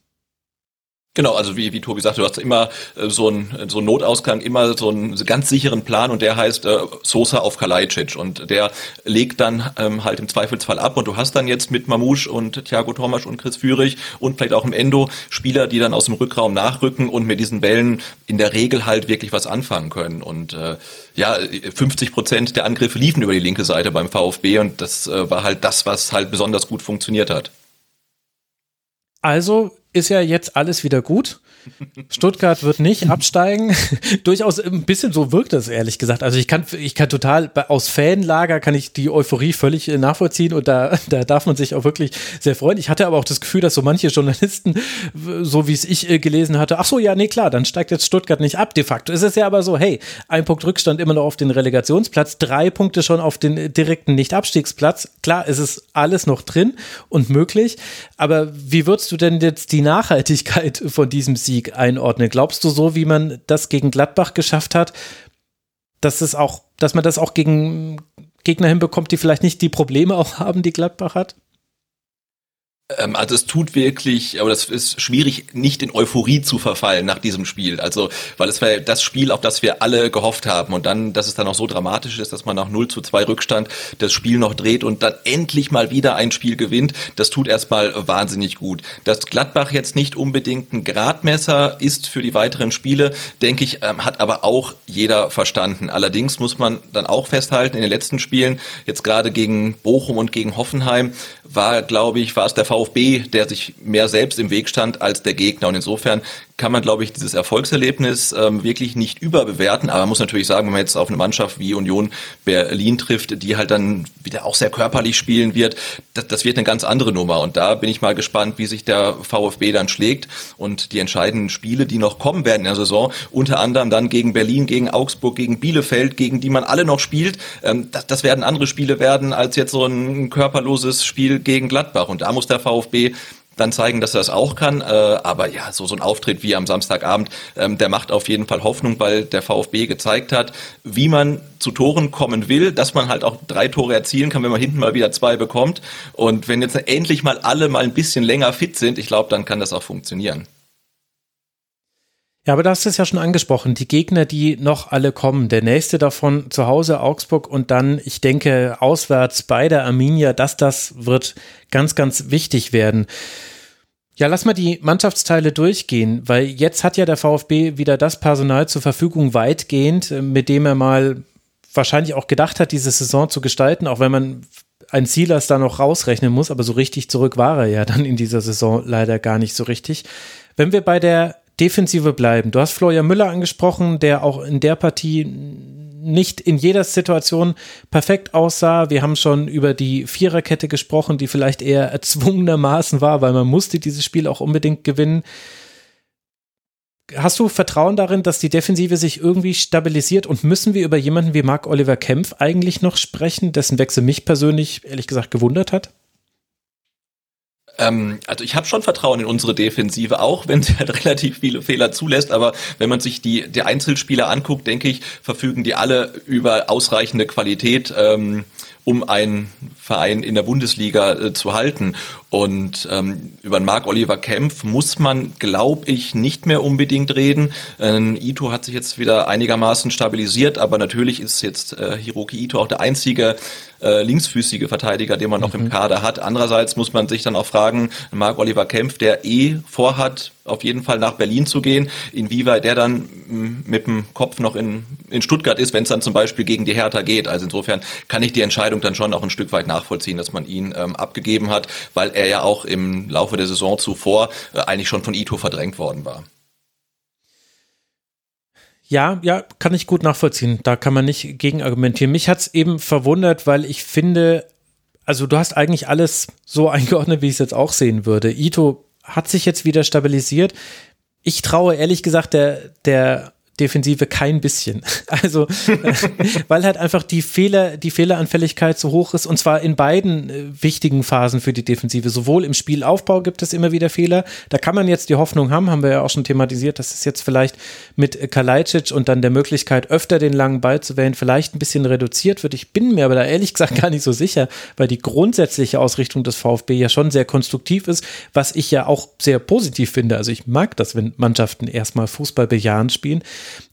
Genau, also wie, wie Tobi sagte, du hast immer äh, so einen so einen Notausgang, immer so einen ganz sicheren Plan und der heißt äh, Sosa auf Kalajdzic. Und der legt dann ähm, halt im Zweifelsfall ab. Und du hast dann jetzt mit Mamouche und Thiago Thomas und Chris Führig und vielleicht auch im Endo Spieler, die dann aus dem Rückraum nachrücken und mit diesen Bällen in der Regel halt wirklich was anfangen können. Und äh, ja, 50 Prozent der Angriffe liefen über die linke Seite beim VfB und das äh, war halt das, was halt besonders gut funktioniert hat. Also ist ja jetzt alles wieder gut. Stuttgart wird nicht absteigen. Durchaus ein bisschen so wirkt das, ehrlich gesagt. Also ich kann, ich kann total, aus Fanlager kann ich die Euphorie völlig äh, nachvollziehen und da, da darf man sich auch wirklich sehr freuen. Ich hatte aber auch das Gefühl, dass so manche Journalisten, so wie es ich äh, gelesen hatte, ach so, ja, nee, klar, dann steigt jetzt Stuttgart nicht ab. De facto ist es ja aber so, hey, ein Punkt Rückstand immer noch auf den Relegationsplatz, drei Punkte schon auf den direkten Nicht-Abstiegsplatz. Klar, es ist alles noch drin und möglich. Aber wie würdest du denn jetzt die die Nachhaltigkeit von diesem Sieg einordnen. Glaubst du so, wie man das gegen Gladbach geschafft hat, dass es auch, dass man das auch gegen Gegner hinbekommt, die vielleicht nicht die Probleme auch haben, die Gladbach hat? Ähm, also es tut wirklich, aber das ist schwierig, nicht in Euphorie zu verfallen nach diesem Spiel. Also, weil es war das Spiel, auf das wir alle gehofft haben. Und dann, dass es dann auch so dramatisch ist, dass man nach 0 zu 2 Rückstand das Spiel noch dreht und dann endlich mal wieder ein Spiel gewinnt, das tut erstmal wahnsinnig gut. Dass Gladbach jetzt nicht unbedingt ein Gradmesser ist für die weiteren Spiele, denke ich, ähm, hat aber auch jeder verstanden. Allerdings muss man dann auch festhalten, in den letzten Spielen, jetzt gerade gegen Bochum und gegen Hoffenheim, war, glaube ich, war es der VfB, der sich mehr selbst im Weg stand als der Gegner. Und insofern kann man, glaube ich, dieses Erfolgserlebnis ähm, wirklich nicht überbewerten. Aber man muss natürlich sagen, wenn man jetzt auf eine Mannschaft wie Union Berlin trifft, die halt dann wieder auch sehr körperlich spielen wird, das, das wird eine ganz andere Nummer. Und da bin ich mal gespannt, wie sich der VfB dann schlägt und die entscheidenden Spiele, die noch kommen werden in der Saison, unter anderem dann gegen Berlin, gegen Augsburg, gegen Bielefeld, gegen die man alle noch spielt, ähm, das, das werden andere Spiele werden als jetzt so ein körperloses Spiel gegen Gladbach. Und da muss der VfB dann zeigen, dass er das auch kann. Äh, aber ja, so, so ein Auftritt wie am Samstagabend, ähm, der macht auf jeden Fall Hoffnung, weil der VfB gezeigt hat, wie man zu Toren kommen will, dass man halt auch drei Tore erzielen kann, wenn man hinten mal wieder zwei bekommt. Und wenn jetzt endlich mal alle mal ein bisschen länger fit sind, ich glaube, dann kann das auch funktionieren. Ja, aber du hast es ja schon angesprochen, die Gegner, die noch alle kommen. Der nächste davon zu Hause Augsburg und dann, ich denke, auswärts bei der Arminia, dass das wird ganz, ganz wichtig werden. Ja, lass mal die Mannschaftsteile durchgehen, weil jetzt hat ja der VfB wieder das Personal zur Verfügung weitgehend, äh, mit dem er mal wahrscheinlich auch gedacht hat, diese Saison zu gestalten, auch wenn man ein Silas da noch rausrechnen muss, aber so richtig zurück war er ja dann in dieser Saison leider gar nicht so richtig. Wenn wir bei der Defensive bleiben, du hast Florian Müller angesprochen, der auch in der Partie nicht in jeder Situation perfekt aussah. Wir haben schon über die Viererkette gesprochen, die vielleicht eher erzwungenermaßen war, weil man musste dieses Spiel auch unbedingt gewinnen. Hast du Vertrauen darin, dass die Defensive sich irgendwie stabilisiert und müssen wir über jemanden wie Marc Oliver Kempf eigentlich noch sprechen, dessen Wechsel mich persönlich ehrlich gesagt gewundert hat? Ähm, also ich habe schon Vertrauen in unsere Defensive, auch wenn sie halt relativ viele Fehler zulässt. Aber wenn man sich die, die Einzelspieler anguckt, denke ich, verfügen die alle über ausreichende Qualität. Ähm, um einen Verein in der Bundesliga äh, zu halten. Und ähm, über Marc Oliver Kempf muss man, glaube ich, nicht mehr unbedingt reden. Ähm, Ito hat sich jetzt wieder einigermaßen stabilisiert, aber natürlich ist jetzt äh, Hiroki Ito auch der einzige äh, linksfüßige Verteidiger, den man noch mhm. im Kader hat. Andererseits muss man sich dann auch fragen, Marc Oliver Kempf, der eh vorhat, auf jeden Fall nach Berlin zu gehen, inwieweit der dann mm, mit dem Kopf noch in, in Stuttgart ist, wenn es dann zum Beispiel gegen die Hertha geht. Also insofern kann ich die Entscheidung dann schon auch ein Stück weit nachvollziehen, dass man ihn ähm, abgegeben hat, weil er ja auch im Laufe der Saison zuvor äh, eigentlich schon von Ito verdrängt worden war. Ja, ja, kann ich gut nachvollziehen. Da kann man nicht gegen argumentieren. Mich hat es eben verwundert, weil ich finde, also du hast eigentlich alles so eingeordnet, wie ich es jetzt auch sehen würde. Ito hat sich jetzt wieder stabilisiert. Ich traue ehrlich gesagt der, der Defensive kein bisschen. Also, weil halt einfach die Fehler, die Fehleranfälligkeit so hoch ist und zwar in beiden äh, wichtigen Phasen für die Defensive. Sowohl im Spielaufbau gibt es immer wieder Fehler. Da kann man jetzt die Hoffnung haben, haben wir ja auch schon thematisiert, dass es jetzt vielleicht mit Kalajdzic und dann der Möglichkeit, öfter den langen Ball zu wählen, vielleicht ein bisschen reduziert wird. Ich bin mir aber da ehrlich gesagt gar nicht so sicher, weil die grundsätzliche Ausrichtung des VfB ja schon sehr konstruktiv ist, was ich ja auch sehr positiv finde. Also ich mag das, wenn Mannschaften erstmal Fußball bejahend spielen.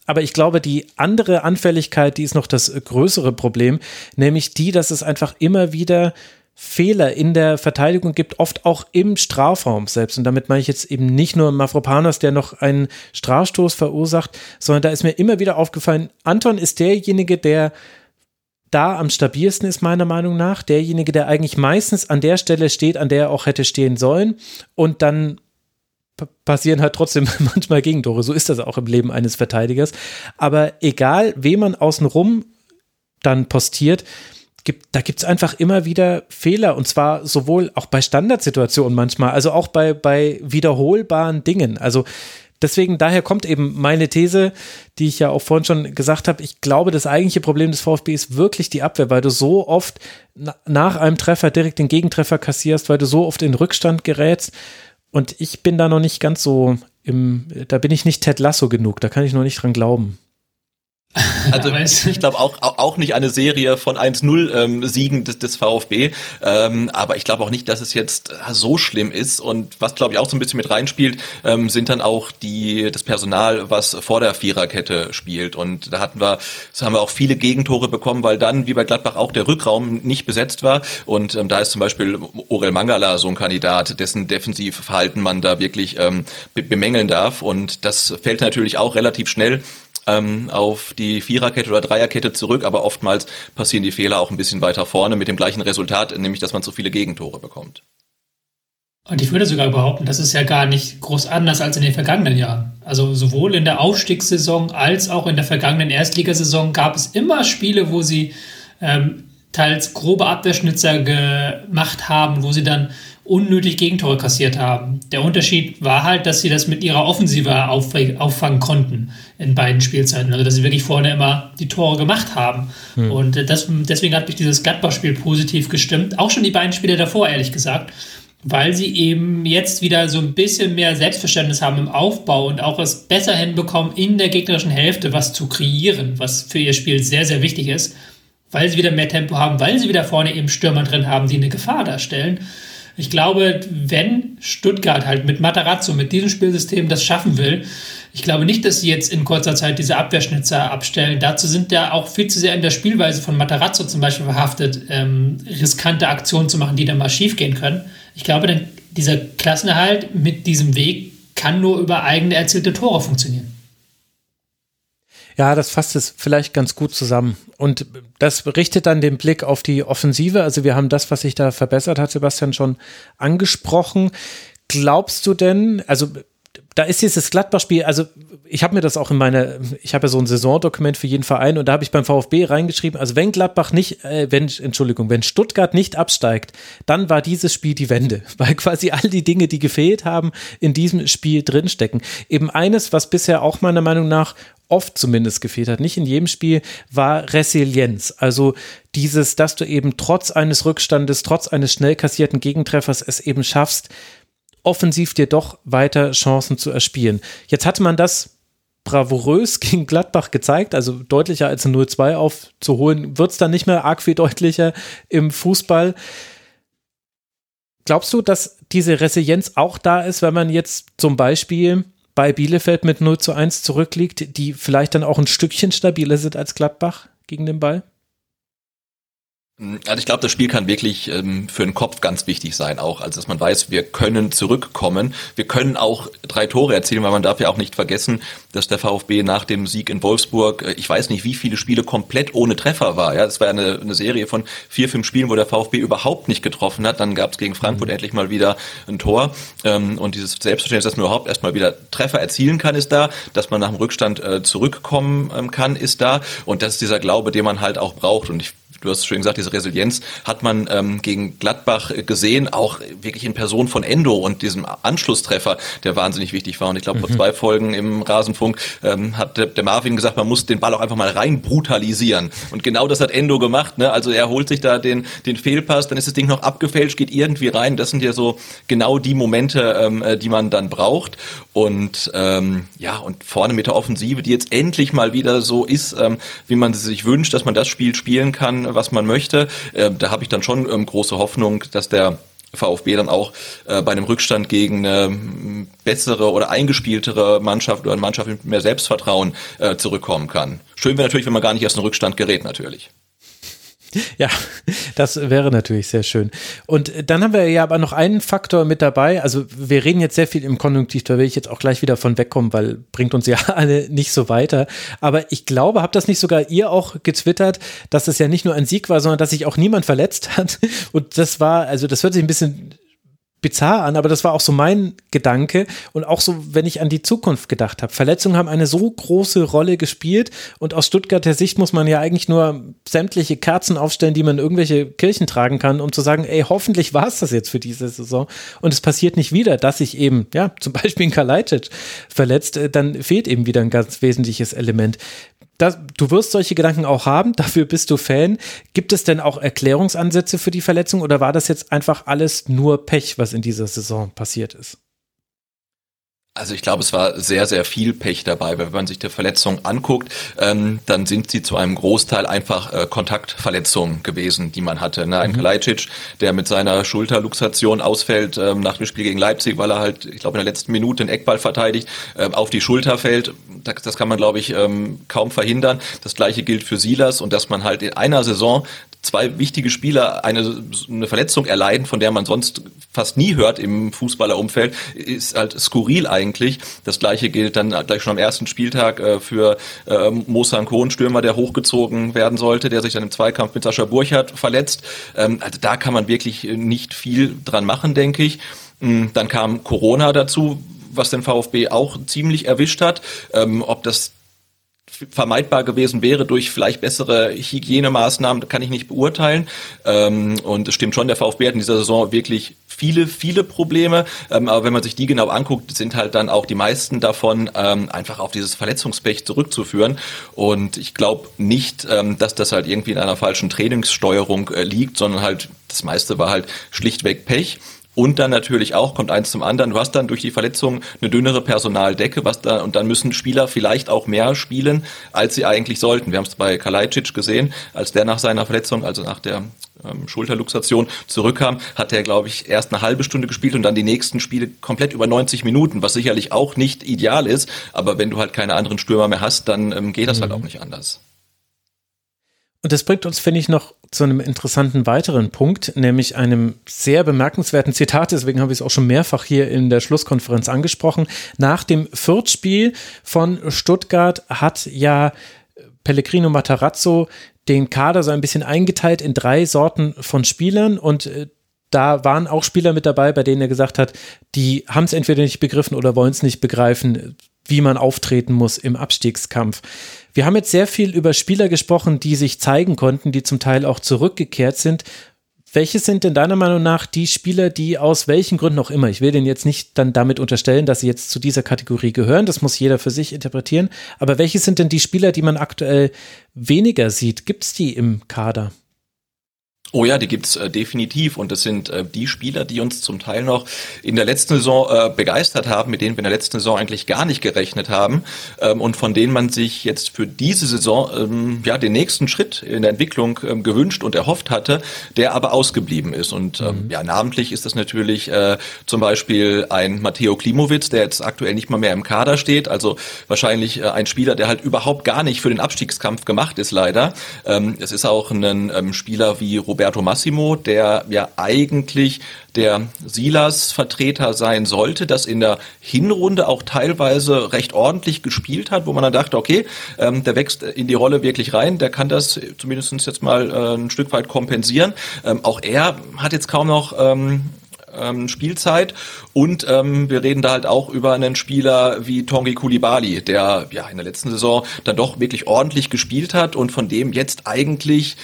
Aber ich glaube, die andere Anfälligkeit, die ist noch das größere Problem, nämlich die, dass es einfach immer wieder Fehler in der Verteidigung gibt, oft auch im Strafraum selbst. Und damit meine ich jetzt eben nicht nur Mafropanos, der noch einen Strafstoß verursacht, sondern da ist mir immer wieder aufgefallen, Anton ist derjenige, der da am stabilsten ist, meiner Meinung nach. Derjenige, der eigentlich meistens an der Stelle steht, an der er auch hätte stehen sollen und dann passieren halt trotzdem manchmal Gegentore. So ist das auch im Leben eines Verteidigers. Aber egal, wem man außenrum dann postiert, gibt, da gibt es einfach immer wieder Fehler und zwar sowohl auch bei Standardsituationen manchmal, also auch bei, bei wiederholbaren Dingen. Also deswegen, daher kommt eben meine These, die ich ja auch vorhin schon gesagt habe. Ich glaube, das eigentliche Problem des VfB ist wirklich die Abwehr, weil du so oft nach einem Treffer direkt den Gegentreffer kassierst, weil du so oft in Rückstand gerätst Und ich bin da noch nicht ganz so im, da bin ich nicht Ted Lasso genug, da kann ich noch nicht dran glauben. Also ich glaube auch, auch nicht eine Serie von 1-0 ähm, Siegen des, des VfB, ähm, aber ich glaube auch nicht, dass es jetzt äh, so schlimm ist. Und was glaube ich auch so ein bisschen mit reinspielt, ähm, sind dann auch die das Personal, was vor der Viererkette spielt. Und da hatten wir, das haben wir auch viele Gegentore bekommen, weil dann wie bei Gladbach auch der Rückraum nicht besetzt war. Und ähm, da ist zum Beispiel Orel Mangala so ein Kandidat, dessen Defensivverhalten man da wirklich ähm, bemängeln darf. Und das fällt natürlich auch relativ schnell ähm, auf die Viererkette oder Dreierkette zurück, aber oftmals passieren die Fehler auch ein bisschen weiter vorne mit dem gleichen Resultat, nämlich dass man zu viele Gegentore bekommt. Und ich würde sogar behaupten, das ist ja gar nicht groß anders als in den vergangenen Jahren. Also sowohl in der Aufstiegssaison als auch in der vergangenen Erstligasaison gab es immer Spiele, wo sie ähm, teils grobe Abwehrschnitzer gemacht haben, wo sie dann unnötig Gegentore kassiert haben. Der Unterschied war halt, dass sie das mit ihrer Offensive auffangen konnten in beiden Spielzeiten. Also dass sie wirklich vorne immer die Tore gemacht haben. Hm. Und das, deswegen hat mich dieses Gladbach-Spiel positiv gestimmt. Auch schon die beiden Spiele davor, ehrlich gesagt. Weil sie eben jetzt wieder so ein bisschen mehr Selbstverständnis haben im Aufbau und auch es besser hinbekommen, in der gegnerischen Hälfte was zu kreieren, was für ihr Spiel sehr, sehr wichtig ist. Weil sie wieder mehr Tempo haben, weil sie wieder vorne eben Stürmer drin haben, die eine Gefahr darstellen. Ich glaube, wenn Stuttgart halt mit Matarazzo, mit diesem Spielsystem das schaffen will, ich glaube nicht, dass sie jetzt in kurzer Zeit diese Abwehrschnitzer abstellen. Dazu sind ja auch viel zu sehr in der Spielweise von Matarazzo zum Beispiel verhaftet, ähm, riskante Aktionen zu machen, die dann mal schief gehen können. Ich glaube, dann dieser Klassenerhalt mit diesem Weg kann nur über eigene erzielte Tore funktionieren. Ja, das fasst es vielleicht ganz gut zusammen. Und das richtet dann den Blick auf die Offensive. Also wir haben das, was sich da verbessert hat, Sebastian schon angesprochen. Glaubst du denn, also da ist dieses Gladbach-Spiel, also ich habe mir das auch in meine, ich habe ja so ein Saisondokument für jeden Verein und da habe ich beim VfB reingeschrieben, also wenn Gladbach nicht, äh, wenn, Entschuldigung, wenn Stuttgart nicht absteigt, dann war dieses Spiel die Wende, weil quasi all die Dinge, die gefehlt haben, in diesem Spiel drinstecken. Eben eines, was bisher auch meiner Meinung nach oft zumindest gefehlt hat, nicht in jedem Spiel, war Resilienz. Also dieses, dass du eben trotz eines Rückstandes, trotz eines schnell kassierten Gegentreffers es eben schaffst, offensiv dir doch weiter Chancen zu erspielen. Jetzt hatte man das bravourös gegen Gladbach gezeigt, also deutlicher als ein 0-2 aufzuholen, wird es dann nicht mehr arg viel deutlicher im Fußball. Glaubst du, dass diese Resilienz auch da ist, wenn man jetzt zum Beispiel bei Bielefeld mit 0 zu 1 zurückliegt, die vielleicht dann auch ein Stückchen stabiler sind als Gladbach gegen den Ball? Also ich glaube, das Spiel kann wirklich ähm, für den Kopf ganz wichtig sein, auch also dass man weiß, wir können zurückkommen, wir können auch drei Tore erzielen, weil man darf ja auch nicht vergessen, dass der VfB nach dem Sieg in Wolfsburg, äh, ich weiß nicht, wie viele Spiele komplett ohne Treffer war. Ja, es war eine, eine Serie von vier, fünf Spielen, wo der VfB überhaupt nicht getroffen hat. Dann gab es gegen Frankfurt mhm. endlich mal wieder ein Tor ähm, und dieses Selbstverständnis, dass man überhaupt erstmal wieder Treffer erzielen kann, ist da, dass man nach dem Rückstand äh, zurückkommen ähm, kann, ist da und das ist dieser Glaube, den man halt auch braucht und ich du hast schon gesagt, diese Resilienz hat man ähm, gegen Gladbach gesehen, auch wirklich in Person von Endo und diesem Anschlusstreffer, der wahnsinnig wichtig war. Und ich glaube, mhm. vor zwei Folgen im Rasenfunk ähm, hat der, der, Marvin gesagt, man muss den Ball auch einfach mal rein brutalisieren. Und genau das hat Endo gemacht. Ne? Also er holt sich da den, den Fehlpass, dann ist das Ding noch abgefälscht, geht irgendwie rein. Das sind ja so genau die Momente, ähm, äh, die man dann braucht. Und ähm, ja, und vorne mit der Offensive, die jetzt endlich mal wieder so ist, ähm, wie man sich wünscht, dass man das Spiel spielen kann, was man möchte. Äh, da habe ich dann schon ähm, große Hoffnung, dass der VfB dann auch äh, bei einem Rückstand gegen eine bessere oder eingespieltere Mannschaft oder eine Mannschaft mit mehr Selbstvertrauen äh, zurückkommen kann. Schön wäre natürlich, wenn man gar nicht erst einen Rückstand gerät, natürlich. Ja, das wäre natürlich sehr schön. Und dann haben wir ja aber noch einen Faktor mit dabei. Also wir reden jetzt sehr viel im Konjunktiv, da will ich jetzt auch gleich wieder von wegkommen, weil bringt uns ja alle nicht so weiter. Aber ich glaube, habt das nicht sogar ihr auch getwittert, dass es ja nicht nur ein Sieg war, sondern dass sich auch niemand verletzt hat. Und das war, also das hört sich ein bisschen bizarr an, aber das war auch so mein Gedanke und auch so, wenn ich an die Zukunft gedacht habe. Verletzungen haben eine so große Rolle gespielt und aus Stuttgarter Sicht muss man ja eigentlich nur sämtliche Kerzen aufstellen, die man in irgendwelche Kirchen tragen kann, um zu sagen, ey, hoffentlich war es das jetzt für diese Saison und es passiert nicht wieder, dass sich eben, ja, zum Beispiel ein Kalajdzic verletzt, äh, dann fehlt eben wieder ein ganz wesentliches Element das, du wirst solche Gedanken auch haben, dafür bist du Fan. Gibt es denn auch Erklärungsansätze für die Verletzung oder war das jetzt einfach alles nur Pech, was in dieser Saison passiert ist? Also ich glaube, es war sehr, sehr viel Pech dabei. Wenn man sich die Verletzung anguckt, ähm, dann sind sie zu einem Großteil einfach äh, Kontaktverletzungen gewesen, die man hatte. Ne? Ein mhm. Kalajdzic, der mit seiner Schulterluxation ausfällt ähm, nach dem Spiel gegen Leipzig, weil er halt, ich glaube, in der letzten Minute den Eckball verteidigt, äh, auf die Schulter fällt. Das, das kann man, glaube ich, ähm, kaum verhindern. Das gleiche gilt für Silas und dass man halt in einer Saison zwei wichtige Spieler eine, eine Verletzung erleiden, von der man sonst fast nie hört im Fußballerumfeld, ist halt skurril eigentlich. Das gleiche gilt dann gleich schon am ersten Spieltag äh, für äh, Mo Sankon, Stürmer, der hochgezogen werden sollte, der sich dann im Zweikampf mit Sascha Burchardt verletzt. Ähm, also da kann man wirklich nicht viel dran machen, denke ich. Mm, dann kam Corona dazu, was den VfB auch ziemlich erwischt hat. Ähm, ob das vermeidbar gewesen wäre durch vielleicht bessere Hygienemaßnahmen, kann ich nicht beurteilen. Ähm, und es stimmt schon, der VfB hat in dieser Saison wirklich viele, viele Probleme. Ähm, aber wenn man sich die genau anguckt, sind halt dann auch die meisten davon ähm, einfach auf dieses Verletzungspech zurückzuführen. Und ich glaube nicht, dass das halt irgendwie in einer falschen Trainingssteuerung äh, liegt, sondern halt das meiste war halt schlichtweg Pech. Und dann natürlich auch, kommt eins zum anderen, du hast dann durch die Verletzung eine dünnere Personaldecke, was da, und dann müssen Spieler vielleicht auch mehr spielen, als sie eigentlich sollten. Wir haben es bei Kalajdzic gesehen, als der nach seiner Verletzung, also nach der ähm, Schulterluxation zurückkam, hat er, glaube ich, erst eine halbe Stunde gespielt und dann die nächsten Spiele komplett über 90 Minuten, was sicherlich auch nicht ideal ist, aber wenn du halt keine anderen Stürmer mehr hast, dann ähm, geht das mhm. halt auch nicht anders. Und das bringt uns, finde ich, noch zu einem interessanten weiteren Punkt, nämlich einem sehr bemerkenswerten Zitat. Deswegen habe ich es auch schon mehrfach hier in der Schlusskonferenz angesprochen. Nach dem Viertspiel von Stuttgart hat ja Pellegrino Matarazzo den Kader so ein bisschen eingeteilt in drei Sorten von Spielern und äh, da waren auch Spieler mit dabei, bei denen er gesagt hat, die haben es entweder nicht begriffen oder wollen es nicht begreifen, wie man auftreten muss im Abstiegskampf. Wir haben jetzt sehr viel über Spieler gesprochen, die sich zeigen konnten, die zum Teil auch zurückgekehrt sind. Welche sind denn deiner Meinung nach die Spieler, die aus welchen Gründen auch immer, ich will denen jetzt nicht dann damit unterstellen, dass sie jetzt zu dieser Kategorie gehören, das muss jeder für sich interpretieren, aber welche sind denn die Spieler, die man aktuell weniger sieht? Gibt es die im Kader? Oh ja, die gibt's äh, definitiv und das sind äh, die Spieler, die uns zum Teil noch in der letzten Saison äh, begeistert haben, mit denen wir in der letzten Saison eigentlich gar nicht gerechnet haben ähm, und von denen man sich jetzt für diese Saison ähm, ja den nächsten Schritt in der Entwicklung ähm, gewünscht und erhofft hatte, der aber ausgeblieben ist und ähm, mhm. ja namentlich ist das natürlich äh, zum Beispiel ein Matteo Klimowitz, der jetzt aktuell nicht mal mehr im Kader steht, also wahrscheinlich äh, ein Spieler, der halt überhaupt gar nicht für den Abstiegskampf gemacht ist leider. Ähm, es ist auch ein ähm, Spieler wie Roberto Massimo, der ja eigentlich der Silas-Vertreter sein sollte, das in der Hinrunde auch teilweise recht ordentlich gespielt hat, wo man dann dachte, okay, ähm, der wächst in die Rolle wirklich rein, der kann das zumindest jetzt mal äh, ein Stück weit kompensieren. Ähm, auch er hat jetzt kaum noch ähm, ähm, Spielzeit. Und ähm, wir reden da halt auch über einen Spieler wie Tongi Kulibali, der ja in der letzten Saison dann doch wirklich ordentlich gespielt hat und von dem jetzt eigentlich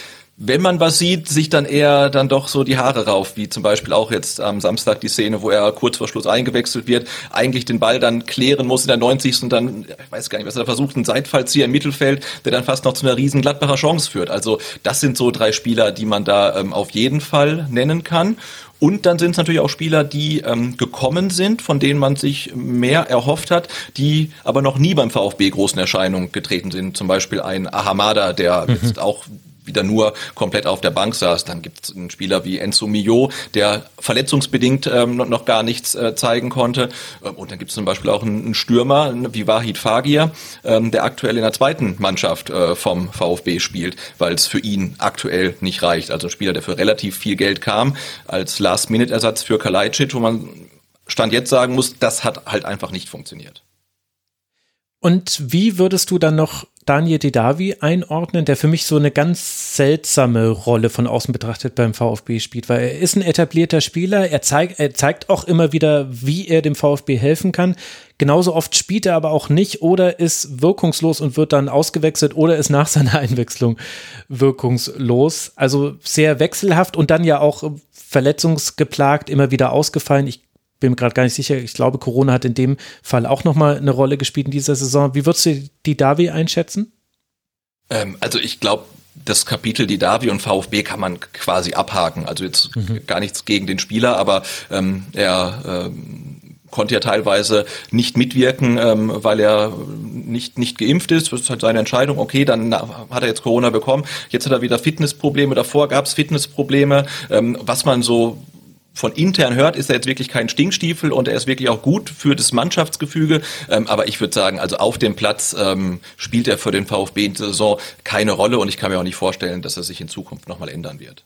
wenn man was sieht, sich dann eher dann doch so die Haare rauf, wie zum Beispiel auch jetzt am Samstag die Szene, wo er kurz vor Schluss eingewechselt wird, eigentlich den Ball dann klären muss in der 90. und dann, ich weiß gar nicht, was er versucht, einen Seitfallzieher im Mittelfeld, der dann fast noch zu einer riesen Gladbacher Chance führt. Also das sind so drei Spieler, die man da ähm, auf jeden Fall nennen kann. Und dann sind es natürlich auch Spieler, die ähm, gekommen sind, von denen man sich mehr erhofft hat, die aber noch nie beim VfB großen Erscheinungen getreten sind. Zum Beispiel ein Ahamada, der mhm. jetzt auch wieder nur komplett auf der Bank saß. Dann gibt es einen Spieler wie Enzo Mio, der verletzungsbedingt ähm, noch gar nichts äh, zeigen konnte. Ähm, und dann gibt es zum Beispiel auch einen, einen Stürmer wie Wahid Fagir, ähm, der aktuell in der zweiten Mannschaft äh, vom VfB spielt, weil es für ihn aktuell nicht reicht. Also ein Spieler, der für relativ viel Geld kam, als Last-Minute-Ersatz für Kalajdzic, wo man Stand jetzt sagen muss, das hat halt einfach nicht funktioniert. Und wie würdest du dann noch Daniel Didavi einordnen, der für mich so eine ganz seltsame Rolle von außen betrachtet beim VfB spielt, weil er ist ein etablierter Spieler, er, zeigt, er zeigt auch immer wieder, wie er dem VfB helfen kann. Genauso oft spielt er aber auch nicht oder ist wirkungslos und wird dann ausgewechselt oder ist nach seiner Einwechslung wirkungslos. Also sehr wechselhaft und dann ja auch verletzungsgeplagt, immer wieder ausgefallen. Ich bin mir gerade gar nicht sicher. Ich glaube, Corona hat in dem Fall auch nochmal eine Rolle gespielt in dieser Saison. Wie würdest du die Davi einschätzen? Ähm, also ich glaube, das Kapitel die Davi und VfB kann man quasi abhaken. Also jetzt mhm. gar nichts gegen den Spieler, aber ähm, er ähm, konnte ja teilweise nicht mitwirken, ähm, weil er nicht, nicht geimpft ist. Das ist halt seine Entscheidung. Okay, dann hat er jetzt Corona bekommen. Jetzt hat er wieder Fitnessprobleme. Davor gab es Fitnessprobleme. Ähm, was man so von intern hört, ist er jetzt wirklich kein Stinkstiefel und er ist wirklich auch gut für das Mannschaftsgefüge. Ähm, aber ich würde sagen, also auf dem Platz ähm, spielt er für den VfB in der Saison keine Rolle und ich kann mir auch nicht vorstellen, dass er sich in Zukunft nochmal ändern wird.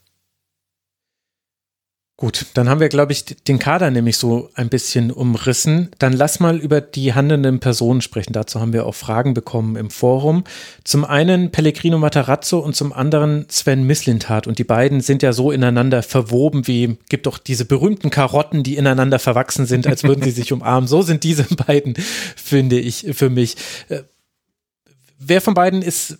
Gut, dann haben wir, glaube ich, den Kader nämlich so ein bisschen umrissen. Dann lass mal über die handelnden Personen sprechen. Dazu haben wir auch Fragen bekommen im Forum. Zum einen Pellegrino Matarazzo und zum anderen Sven Mislintat. Und die beiden sind ja so ineinander verwoben, wie gibt doch diese berühmten Karotten, die ineinander verwachsen sind, als würden sie sich umarmen. So sind diese beiden, finde ich, für mich. Äh, wer von beiden ist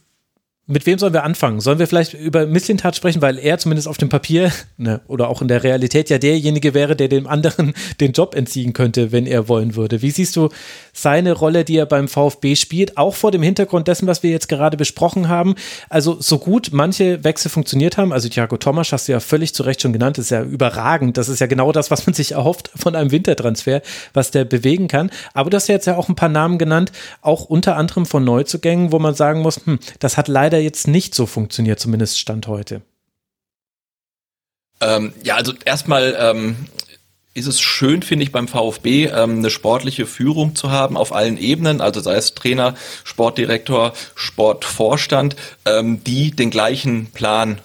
mit wem sollen wir anfangen? Sollen wir vielleicht über Misslintat sprechen, weil er zumindest auf dem Papier ne, oder auch in der Realität ja derjenige wäre, der dem anderen den Job entziehen könnte, wenn er wollen würde. Wie siehst du seine Rolle, die er beim VfB spielt, auch vor dem Hintergrund dessen, was wir jetzt gerade besprochen haben? Also so gut manche Wechsel funktioniert haben, also Thiago Thomas hast du ja völlig zu Recht schon genannt, ist ja überragend. Das ist ja genau das, was man sich erhofft von einem Wintertransfer, was der bewegen kann. Aber du hast ja jetzt ja auch ein paar Namen genannt, auch unter anderem von Neuzugängen, wo man sagen muss, hm, das hat leider leider jetzt nicht so funktioniert, zumindest Stand heute. Ähm, ja, also erstmal ähm, ist es schön, finde ich, beim VfB ähm, eine sportliche Führung zu haben auf allen Ebenen, also sei es Trainer, Sportdirektor, Sportvorstand, ähm, die den gleichen Plan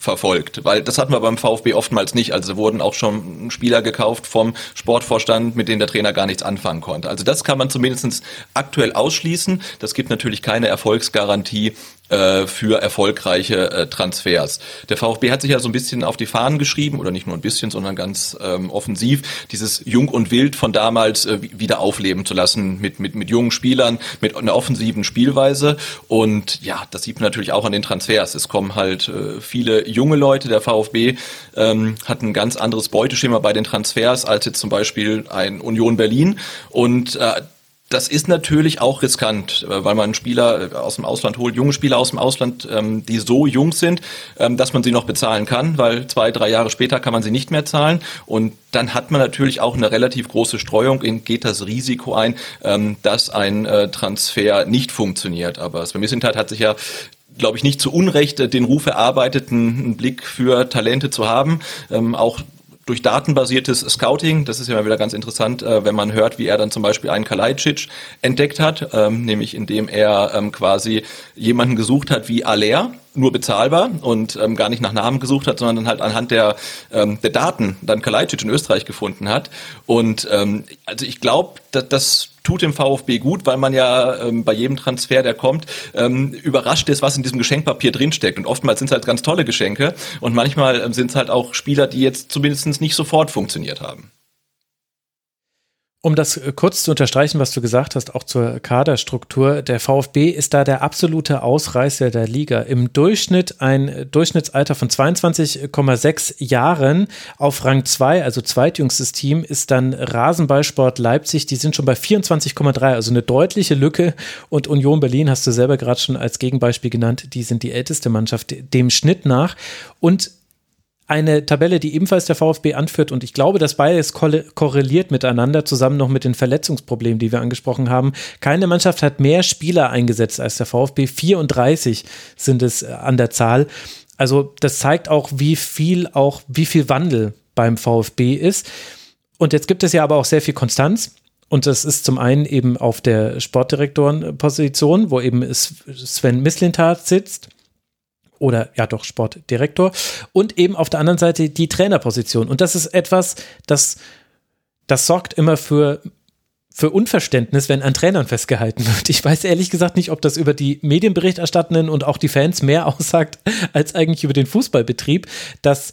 verfolgt, weil das hatten wir beim VfB oftmals nicht. Also wurden auch schon Spieler gekauft vom Sportvorstand, mit denen der Trainer gar nichts anfangen konnte. Also das kann man zumindest aktuell ausschließen. Das gibt natürlich keine Erfolgsgarantie äh, für erfolgreiche äh, Transfers. Der VfB hat sich ja so ein bisschen auf die Fahnen geschrieben, oder nicht nur ein bisschen, sondern ganz ähm, offensiv, dieses Jung und Wild von damals äh, wieder aufleben zu lassen mit, mit, mit jungen Spielern, mit einer offensiven Spielweise. Und ja, das sieht man natürlich auch an den Transfers. Es kommen halt äh, viele junge Leute. Der VfB ähm, hat ein ganz anderes Beuteschema bei den Transfers als jetzt zum Beispiel ein Union Berlin. Und äh, das ist natürlich auch riskant, äh, weil man Spieler äh, aus dem Ausland holt, junge Spieler aus dem Ausland, ähm, die so jung sind, ähm, dass man sie noch bezahlen kann, weil zwei, drei Jahre später kann man sie nicht mehr zahlen. Und dann hat man natürlich auch eine relativ große Streuung, in geht das Risiko ein, ähm, dass ein äh, Transfer nicht funktioniert. Aber Sven Missentat hat sich ja glaube ich, nicht zu Unrecht den Ruf erarbeitet, einen Blick für Talente zu haben. Ähm, auch durch datenbasiertes Scouting, das ist ja mal wieder ganz interessant, äh, wenn man hört, wie er dann zum Beispiel einen Kalajdzic entdeckt hat, ähm, nämlich indem er ähm, quasi jemanden gesucht hat wie Aller, nur bezahlbar und ähm, gar nicht nach Namen gesucht hat, sondern halt anhand der, ähm, der Daten dann Kalajdzic in Österreich gefunden hat. Und ähm, also ich glaube, dass das tut dem VfB gut, weil man ja ähm, bei jedem Transfer, der kommt, ähm, überrascht ist, was in diesem Geschenkpapier drinsteckt. Und oftmals sind es halt ganz tolle Geschenke und manchmal ähm, sind es halt auch Spieler, die jetzt zumindest nicht sofort funktioniert haben. Um das äh, kurz zu unterstreichen, was du gesagt hast, auch zur Kaderstruktur, der VfB ist da der absolute Ausreißer der Liga. Im Durchschnitt ein Durchschnittsalter von 22,6 Jahren auf Rang 2, also zweitjüngstes Team, ist dann Rasenballsport Leipzig. Die sind schon bei 24,3, also eine deutliche Lücke. Und Union Berlin hast du selber gerade schon als Gegenbeispiel genannt. Die sind die älteste Mannschaft dem Schnitt nach. Und eine Tabelle, die ebenfalls der VfB anführt und ich glaube, dass beides korreliert miteinander, zusammen noch mit den Verletzungsproblemen, die wir angesprochen haben. Keine Mannschaft hat mehr Spieler eingesetzt als der VfB. 34 sind es äh, an der Zahl. Also das zeigt auch, wie viel auch, wie viel Wandel beim VfB ist. Und jetzt gibt es ja aber auch sehr viel Konstanz. Und das ist zum einen eben auf der Sportdirektorenposition, wo eben Sven Mislintat sitzt oder ja doch Sportdirektor und eben auf der anderen Seite die Trainerposition. Und das ist etwas, das, das sorgt immer für für Unverständnis, wenn an Trainern festgehalten wird. Ich weiß ehrlich gesagt nicht, ob das über die Medienberichterstattenden und auch die Fans mehr aussagt als eigentlich über den Fußballbetrieb, dass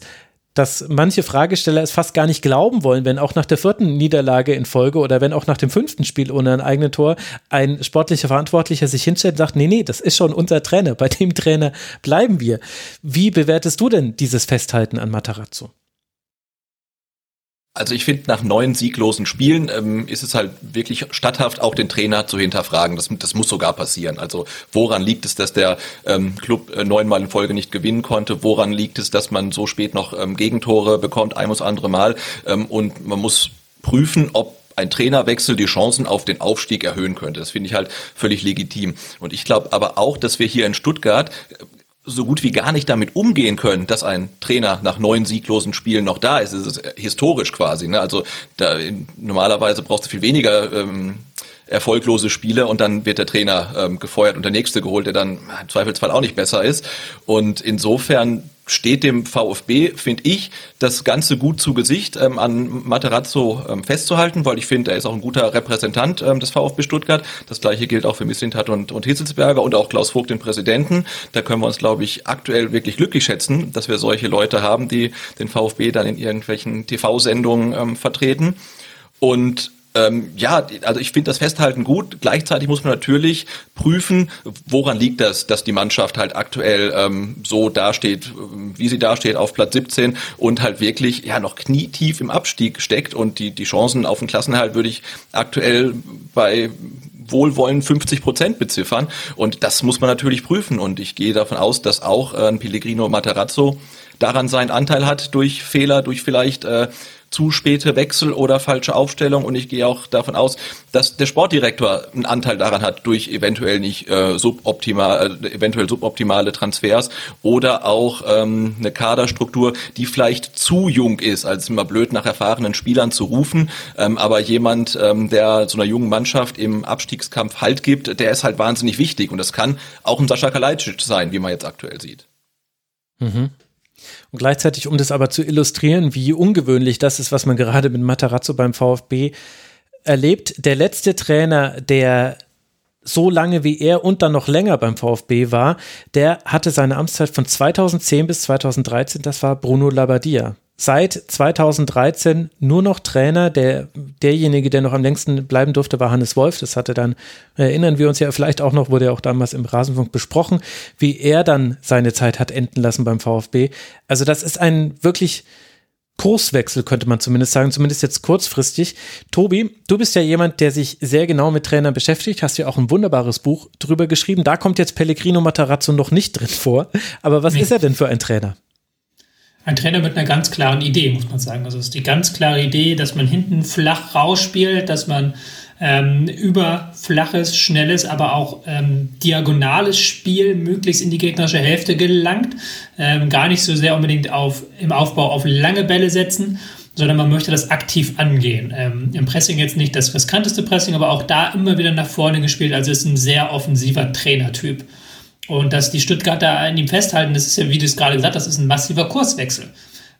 dass manche Fragesteller es fast gar nicht glauben wollen, wenn auch nach der vierten Niederlage in Folge oder wenn auch nach dem fünften Spiel ohne ein eigenes Tor ein sportlicher Verantwortlicher sich hinstellt und sagt, nee, nee, das ist schon unser Trainer, bei dem Trainer bleiben wir. Wie bewertest du denn dieses Festhalten an Matarazzo? Also ich finde, nach neun sieglosen Spielen ähm, ist es halt wirklich statthaft, auch den Trainer zu hinterfragen. Das, das muss sogar passieren. Also woran liegt es, dass der ähm, Club äh, neunmal in Folge nicht gewinnen konnte? Woran liegt es, dass man so spät noch ähm, Gegentore bekommt, ein muss andere Mal? Ähm, und man muss prüfen, ob ein Trainerwechsel die Chancen auf den Aufstieg erhöhen könnte. Das finde ich halt völlig legitim. Und ich glaube aber auch, dass wir hier in Stuttgart so gut wie gar nicht damit umgehen können, dass ein Trainer nach neun sieglosen Spielen noch da ist. Es ist historisch quasi. Ne? Also da, normalerweise brauchst du viel weniger ähm, erfolglose Spiele und dann wird der Trainer ähm, gefeuert und der nächste geholt, der dann im Zweifelsfall auch nicht besser ist. Und insofern steht dem VfB, finde ich, das Ganze gut zu Gesicht, ähm, an Materazzo ähm, festzuhalten, weil ich finde, er ist auch ein guter Repräsentant ähm, des VfB Stuttgart. Das gleiche gilt auch für Misslintat und, und Hitzelsberger und auch Klaus Vogt, den Präsidenten. Da können wir uns, glaube ich, aktuell wirklich glücklich schätzen, dass wir solche Leute haben, die den VfB dann in irgendwelchen TV-Sendungen ähm, vertreten. Und ähm, ja, also ich finde das Festhalten gut. Gleichzeitig muss man natürlich prüfen, woran liegt das, dass die Mannschaft halt aktuell ähm, so dasteht, wie sie dasteht, auf Platz 17 und halt wirklich ja noch knietief im Abstieg steckt und die, die Chancen auf den Klassenerhalt würde ich aktuell bei Wohlwollen 50 Prozent beziffern. Und das muss man natürlich prüfen. Und ich gehe davon aus, dass auch äh, Pellegrino Materazzo daran seinen Anteil hat durch Fehler, durch vielleicht äh, zu späte Wechsel oder falsche Aufstellung. Und ich gehe auch davon aus, dass der Sportdirektor einen Anteil daran hat durch eventuell nicht äh, suboptimal, äh, eventuell suboptimale Transfers oder auch ähm, eine Kaderstruktur, die vielleicht zu jung ist, als immer blöd nach erfahrenen Spielern zu rufen. Ähm, aber jemand, ähm, der so einer jungen Mannschaft im Abstiegskampf Halt gibt, der ist halt wahnsinnig wichtig. Und das kann auch ein Sascha Kalajdzic sein, wie man jetzt aktuell sieht. Mhm. Und gleichzeitig, um das aber zu illustrieren, wie ungewöhnlich das ist, was man gerade mit Matarazzo beim VfB erlebt, der letzte Trainer, der so lange wie er und dann noch länger beim VfB war, der hatte seine Amtszeit von 2010 bis 2013, das war Bruno Labbadia seit 2013 nur noch Trainer. Der, derjenige, der noch am längsten bleiben durfte, war Hannes Wolf. Das hatte dann, erinnern wir uns ja vielleicht auch noch, wurde ja auch damals im Rasenfunk besprochen, wie er dann seine Zeit hat enden lassen beim VfB. Also das ist ein wirklich Kurswechsel, könnte man zumindest sagen, zumindest jetzt kurzfristig. Tobi, du bist ja jemand, der sich sehr genau mit Trainern beschäftigt, hast ja auch ein wunderbares Buch drüber geschrieben. Da kommt jetzt Pellegrino Matarazzo noch nicht drin vor. Aber was nee. ist er denn für ein Trainer? Ein Trainer mit einer ganz klaren Idee, muss man sagen. Also es ist die ganz klare Idee, dass man hinten flach rausspielt, dass man ähm, über flaches, schnelles, aber auch ähm, diagonales Spiel möglichst in die gegnerische Hälfte gelangt. Ähm, gar nicht so sehr unbedingt auf, im Aufbau auf lange Bälle setzen, sondern man möchte das aktiv angehen. Ähm, Im Pressing jetzt nicht das riskanteste Pressing, aber auch da immer wieder nach vorne gespielt. Also ist ein sehr offensiver Trainertyp. Und dass die Stuttgarter an ihm festhalten, das ist ja, wie du es gerade gesagt hast, das ist ein massiver Kurswechsel.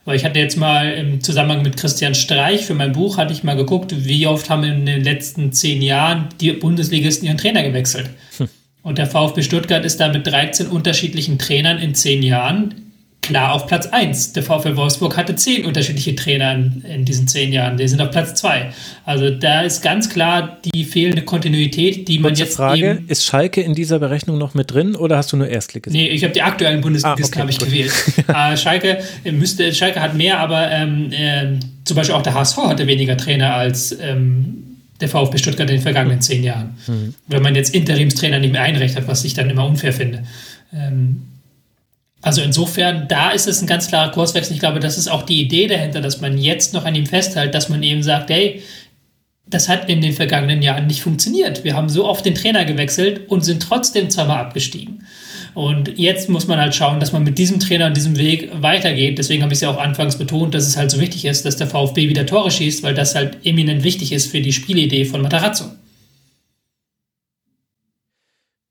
Weil ich hatte jetzt mal im Zusammenhang mit Christian Streich für mein Buch, hatte ich mal geguckt, wie oft haben in den letzten zehn Jahren die Bundesligisten ihren Trainer gewechselt. Hm. Und der VfB Stuttgart ist da mit 13 unterschiedlichen Trainern in zehn Jahren klar auf Platz 1. Der VfL Wolfsburg hatte zehn unterschiedliche Trainer in, in, diesen zehn Jahren. Die sind auf Platz 2. Also da ist ganz klar die fehlende Kontinuität, die man Kurze jetzt Frage, eben ist Schalke in dieser Berechnung noch mit drin oder hast du nur Erstligisten? Nee, ich habe die aktuellen Bundesligisten ah, okay, ich gewählt. äh, Schalke, müsste, Schalke hat mehr, aber ähm, äh, zum Beispiel auch der HSV hatte weniger Trainer als ähm, der VfB Stuttgart in den vergangenen zehn Jahren. Mhm. Wenn man jetzt Interimstrainer nicht mehr einrechnet, was ich dann immer unfair finde. Ähm, also insofern, da ist es ein ganz klarer Kurswechsel. Ich glaube, das ist auch die Idee dahinter, dass man jetzt noch an ihm festhält, dass man eben sagt, hey, das hat in den vergangenen Jahren nicht funktioniert. Wir haben so oft den Trainer gewechselt und sind trotzdem zweimal abgestiegen. Und jetzt muss man halt schauen, dass man mit diesem Trainer und diesem Weg weitergeht. Deswegen habe ich es ja auch anfangs betont, dass es halt so wichtig ist, dass der VfB wieder Tore schießt, weil das halt eminent wichtig ist für die Spielidee von Matarazzo.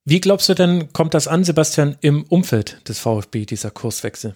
Wie glaubst du denn, kommt das an, Sebastian, im Umfeld des VfB, dieser Kurswechsel?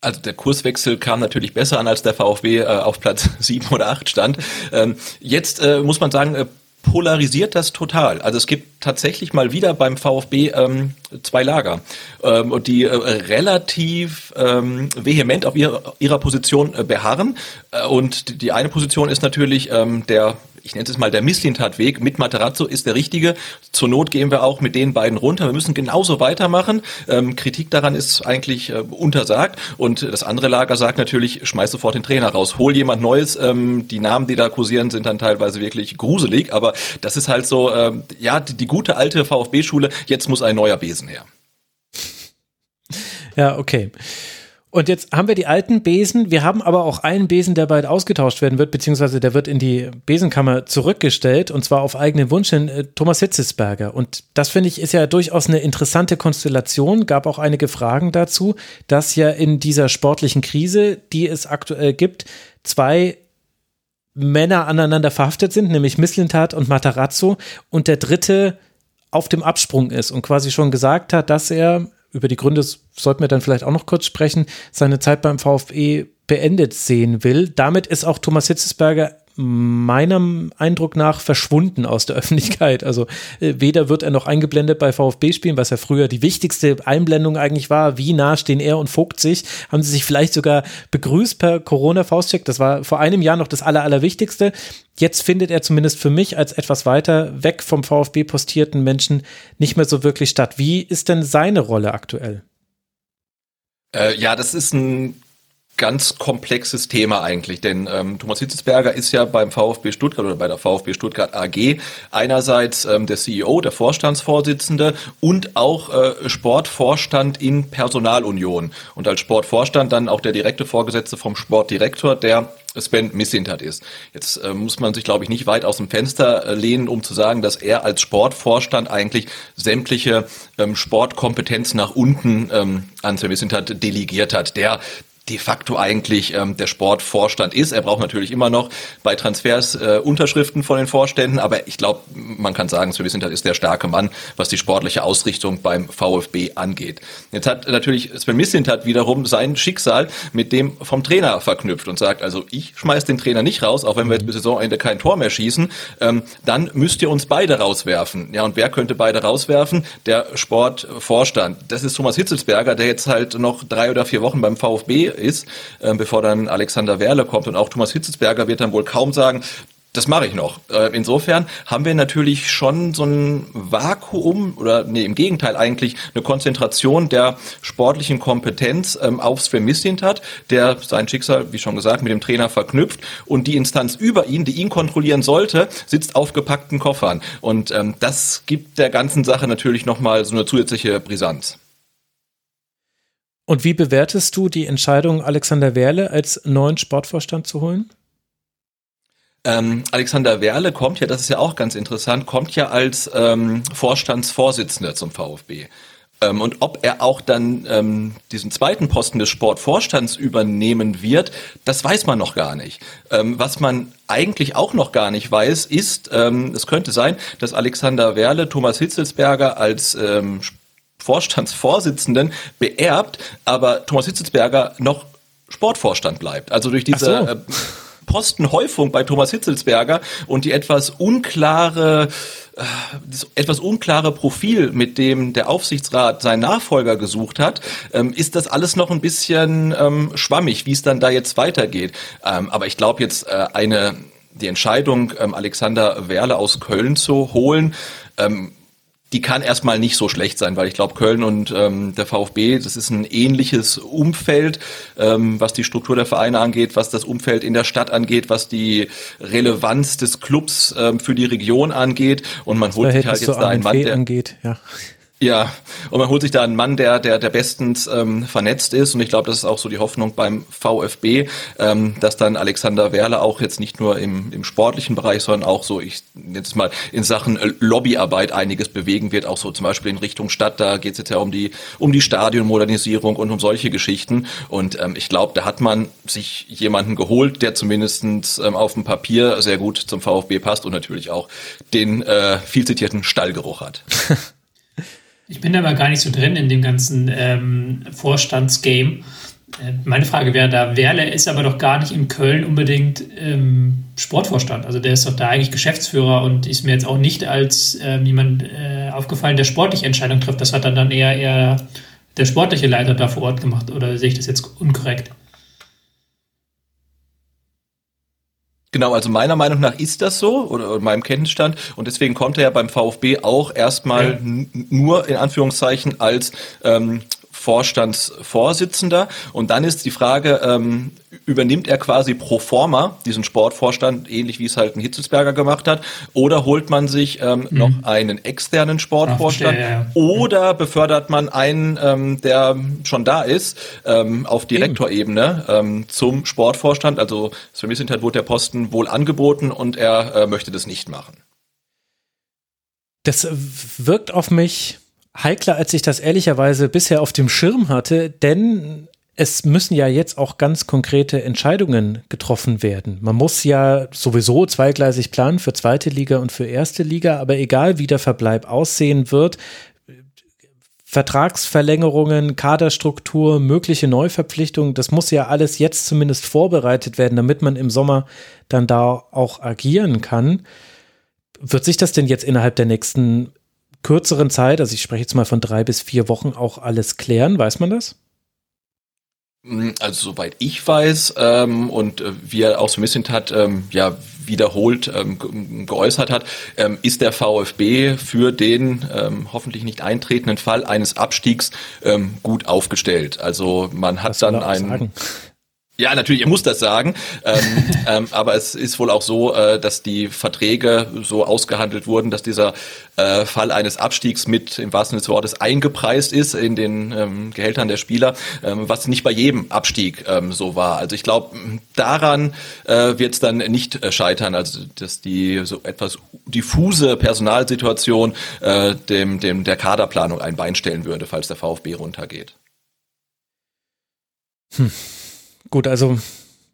Also der Kurswechsel kam natürlich besser an, als der VfB äh, auf Platz sieben oder acht stand. Ähm, jetzt äh, muss man sagen, äh, polarisiert das total. Also es gibt tatsächlich mal wieder beim VfB ähm, zwei Lager, ähm, die äh, relativ ähm, vehement auf ihrer, ihrer Position äh, beharren. Äh, und die eine Position ist natürlich ähm, der ich nenne es mal der Misslintat-Weg mit Materazzo ist der richtige. Zur Not gehen wir auch mit den beiden runter. Wir müssen genauso weitermachen. Ähm, Kritik daran ist eigentlich äh, untersagt. Und das andere Lager sagt natürlich, schmeiß sofort den Trainer raus, hol jemand Neues. Ähm, die Namen, die da kursieren, sind dann teilweise wirklich gruselig. Aber das ist halt so, ähm, ja, die, die gute alte VfB-Schule. Jetzt muss ein neuer Besen her. Ja, okay. Und jetzt haben wir die alten Besen, wir haben aber auch einen Besen, der bald ausgetauscht werden wird, beziehungsweise der wird in die Besenkammer zurückgestellt und zwar auf eigenen Wunsch hin, äh, Thomas Hitzesberger. Und das finde ich ist ja durchaus eine interessante Konstellation, gab auch einige Fragen dazu, dass ja in dieser sportlichen Krise, die es aktuell gibt, zwei Männer aneinander verhaftet sind, nämlich Misslintat und Matarazzo und der dritte auf dem Absprung ist und quasi schon gesagt hat, dass er über die Gründe sollten wir dann vielleicht auch noch kurz sprechen, seine Zeit beim VfE beendet sehen will. Damit ist auch Thomas Hitzesberger meinem Eindruck nach verschwunden aus der Öffentlichkeit. Also äh, weder wird er noch eingeblendet bei VfB-Spielen, was ja früher die wichtigste Einblendung eigentlich war. Wie nah stehen er und Vogt sich? Haben sie sich vielleicht sogar begrüßt per Corona-Faustcheck? Das war vor einem Jahr noch das Aller, Allerwichtigste. Jetzt findet er zumindest für mich als etwas weiter weg vom VfB postierten Menschen nicht mehr so wirklich statt. Wie ist denn seine Rolle aktuell? Äh, ja, das ist ein ganz komplexes Thema eigentlich, denn ähm, Thomas Hitzesberger ist ja beim VfB Stuttgart oder bei der VfB Stuttgart AG einerseits ähm, der CEO, der Vorstandsvorsitzende und auch äh, Sportvorstand in Personalunion und als Sportvorstand dann auch der direkte Vorgesetzte vom Sportdirektor, der Sven Missintat ist. Jetzt äh, muss man sich, glaube ich, nicht weit aus dem Fenster äh, lehnen, um zu sagen, dass er als Sportvorstand eigentlich sämtliche ähm, Sportkompetenz nach unten ähm, an Sven Missintat delegiert hat. Der de facto eigentlich ähm, der Sportvorstand ist. Er braucht natürlich immer noch bei Transfers äh, Unterschriften von den Vorständen, aber ich glaube, man kann sagen, Sven Mislintat ist der starke Mann, was die sportliche Ausrichtung beim VfB angeht. Jetzt hat natürlich Sven Mislintat wiederum sein Schicksal mit dem vom Trainer verknüpft und sagt, also ich schmeiß den Trainer nicht raus, auch wenn wir jetzt bis Saisonende kein Tor mehr schießen, ähm, dann müsst ihr uns beide rauswerfen. Ja, und wer könnte beide rauswerfen? Der Sportvorstand. Das ist Thomas Hitzelsberger, der jetzt halt noch drei oder vier Wochen beim VfB ist, äh, bevor dann Alexander Werle kommt und auch Thomas Hitzelsberger wird dann wohl kaum sagen, das mache ich noch. Äh, insofern haben wir natürlich schon so ein Vakuum oder nee, im Gegenteil eigentlich eine Konzentration der sportlichen Kompetenz ähm, auf Sven Mislint hat, der sein Schicksal, wie schon gesagt, mit dem Trainer verknüpft und die Instanz über ihn, die ihn kontrollieren sollte, sitzt auf gepackten Koffern. Und ähm, das gibt der ganzen Sache natürlich nochmal so eine zusätzliche Brisanz. Und wie bewertest du die Entscheidung, Alexander Werle als neuen Sportvorstand zu holen? Ähm, Alexander Werle kommt ja, das ist ja auch ganz interessant, kommt ja als ähm, Vorstandsvorsitzender zum VfB. Ähm, und ob er auch dann ähm, diesen zweiten Posten des Sportvorstands übernehmen wird, das weiß man noch gar nicht. Ähm, was man eigentlich auch noch gar nicht weiß, ist, ähm, es könnte sein, dass Alexander Werle Thomas Hitzelsberger als ähm, Vorstandsvorsitzenden beerbt, aber Thomas Hitzelsberger noch Sportvorstand bleibt. Also durch diese so. Äh, Postenhäufung bei Thomas Hitzelsberger und die etwas unklare äh, das etwas unklare Profil, mit dem der Aufsichtsrat seinen Nachfolger gesucht hat, ähm, ist das alles noch ein bisschen ähm, schwammig, wie es dann da jetzt weitergeht. Ähm, aber ich glaube jetzt äh, eine die Entscheidung, Alexander Werle aus Köln zu holen, die kann erstmal nicht so schlecht sein, weil ich glaube, Köln und ähm, der VfB, das ist ein ähnliches Umfeld, ähm, was die Struktur der Vereine angeht, was das Umfeld in der Stadt angeht, was die Relevanz des Clubs ähm, für die Region angeht. Und man holt sich halt jetzt da einen Mann, der angeht, ja. Ja, und man holt sich da einen Mann, der, der, der bestens ähm, vernetzt ist. Und ich glaube, das ist auch so die Hoffnung beim VfB, ähm, dass dann Alexander Werle auch jetzt nicht nur im, im sportlichen Bereich, sondern auch so, ich jetzt mal in Sachen äh, Lobbyarbeit einiges bewegen wird, auch so zum Beispiel in Richtung Stadt. Da geht es jetzt ja um die, um die Stadionmodernisierung und um solche Geschichten. Und ähm, ich glaube, da hat man sich jemanden geholt, der zumindestens ähm, auf dem Papier sehr gut zum VfB passt und natürlich auch den äh, viel zitierten Stallgeruch hat. Ich bin aber gar nicht so drin in dem ganzen ähm, Vorstandsgame. Äh, meine Frage wäre da, Werle ist aber doch gar nicht in Köln unbedingt ähm, Sportvorstand. Also der ist doch da eigentlich Geschäftsführer und ist mir jetzt auch nicht als ähm, jemand äh, aufgefallen, der sportliche Entscheidungen trifft. Das hat dann, dann eher, eher der sportliche Leiter da vor Ort gemacht. Oder sehe ich das jetzt unkorrekt? Genau, also meiner Meinung nach ist das so oder meinem Kenntnisstand und deswegen konnte er beim VfB auch erstmal ja. nur in Anführungszeichen als ähm, Vorstandsvorsitzender. Und dann ist die Frage, ähm, übernimmt er quasi pro forma diesen Sportvorstand, ähnlich wie es halt ein Hitzelsberger gemacht hat, oder holt man sich ähm, mhm. noch einen externen Sportvorstand Ach, verstehe, ja. oder befördert man einen, ähm, der schon da ist, ähm, auf Direktorebene ähm, zum Sportvorstand. Also Sven Missentat wurde der Posten wohl angeboten und er äh, möchte das nicht machen. Das wirkt auf mich heikler, als ich das ehrlicherweise bisher auf dem Schirm hatte, denn es müssen ja jetzt auch ganz konkrete Entscheidungen getroffen werden. Man muss ja sowieso zweigleisig planen für zweite Liga und für erste Liga, aber egal wie der Verbleib aussehen wird, Vertragsverlängerungen, Kaderstruktur, mögliche Neuverpflichtungen, das muss ja alles jetzt zumindest vorbereitet werden, damit man im Sommer dann da auch agieren kann. Wird sich das denn jetzt innerhalb der nächsten kürzeren Zeit, also ich spreche jetzt mal von drei bis vier Wochen, auch alles klären? Weiß man das? Mm, also soweit ich weiß ähm, und äh, wie er auch so ein bisschen hat, ähm, ja wiederholt ähm, geäußert hat, ähm, ist der VfB für den ähm, hoffentlich nicht eintretenden Fall eines Abstiegs ähm, gut aufgestellt. Also man hat dann einen ja, natürlich, ihr muss das sagen. ähm, ähm, aber es ist wohl auch so, äh, dass die Verträge so ausgehandelt wurden, dass dieser äh, Fall eines Abstiegs mit im wahrsten Sinne des Wortes eingepreist ist in den ähm, Gehältern der Spieler, ähm, was nicht bei jedem Abstieg ähm, so war. Also ich glaube, daran äh, wird es dann nicht äh, scheitern, also dass die so etwas diffuse Personalsituation äh, dem, dem der Kaderplanung ein Bein stellen würde, falls der VfB runtergeht. Hm. Gut, also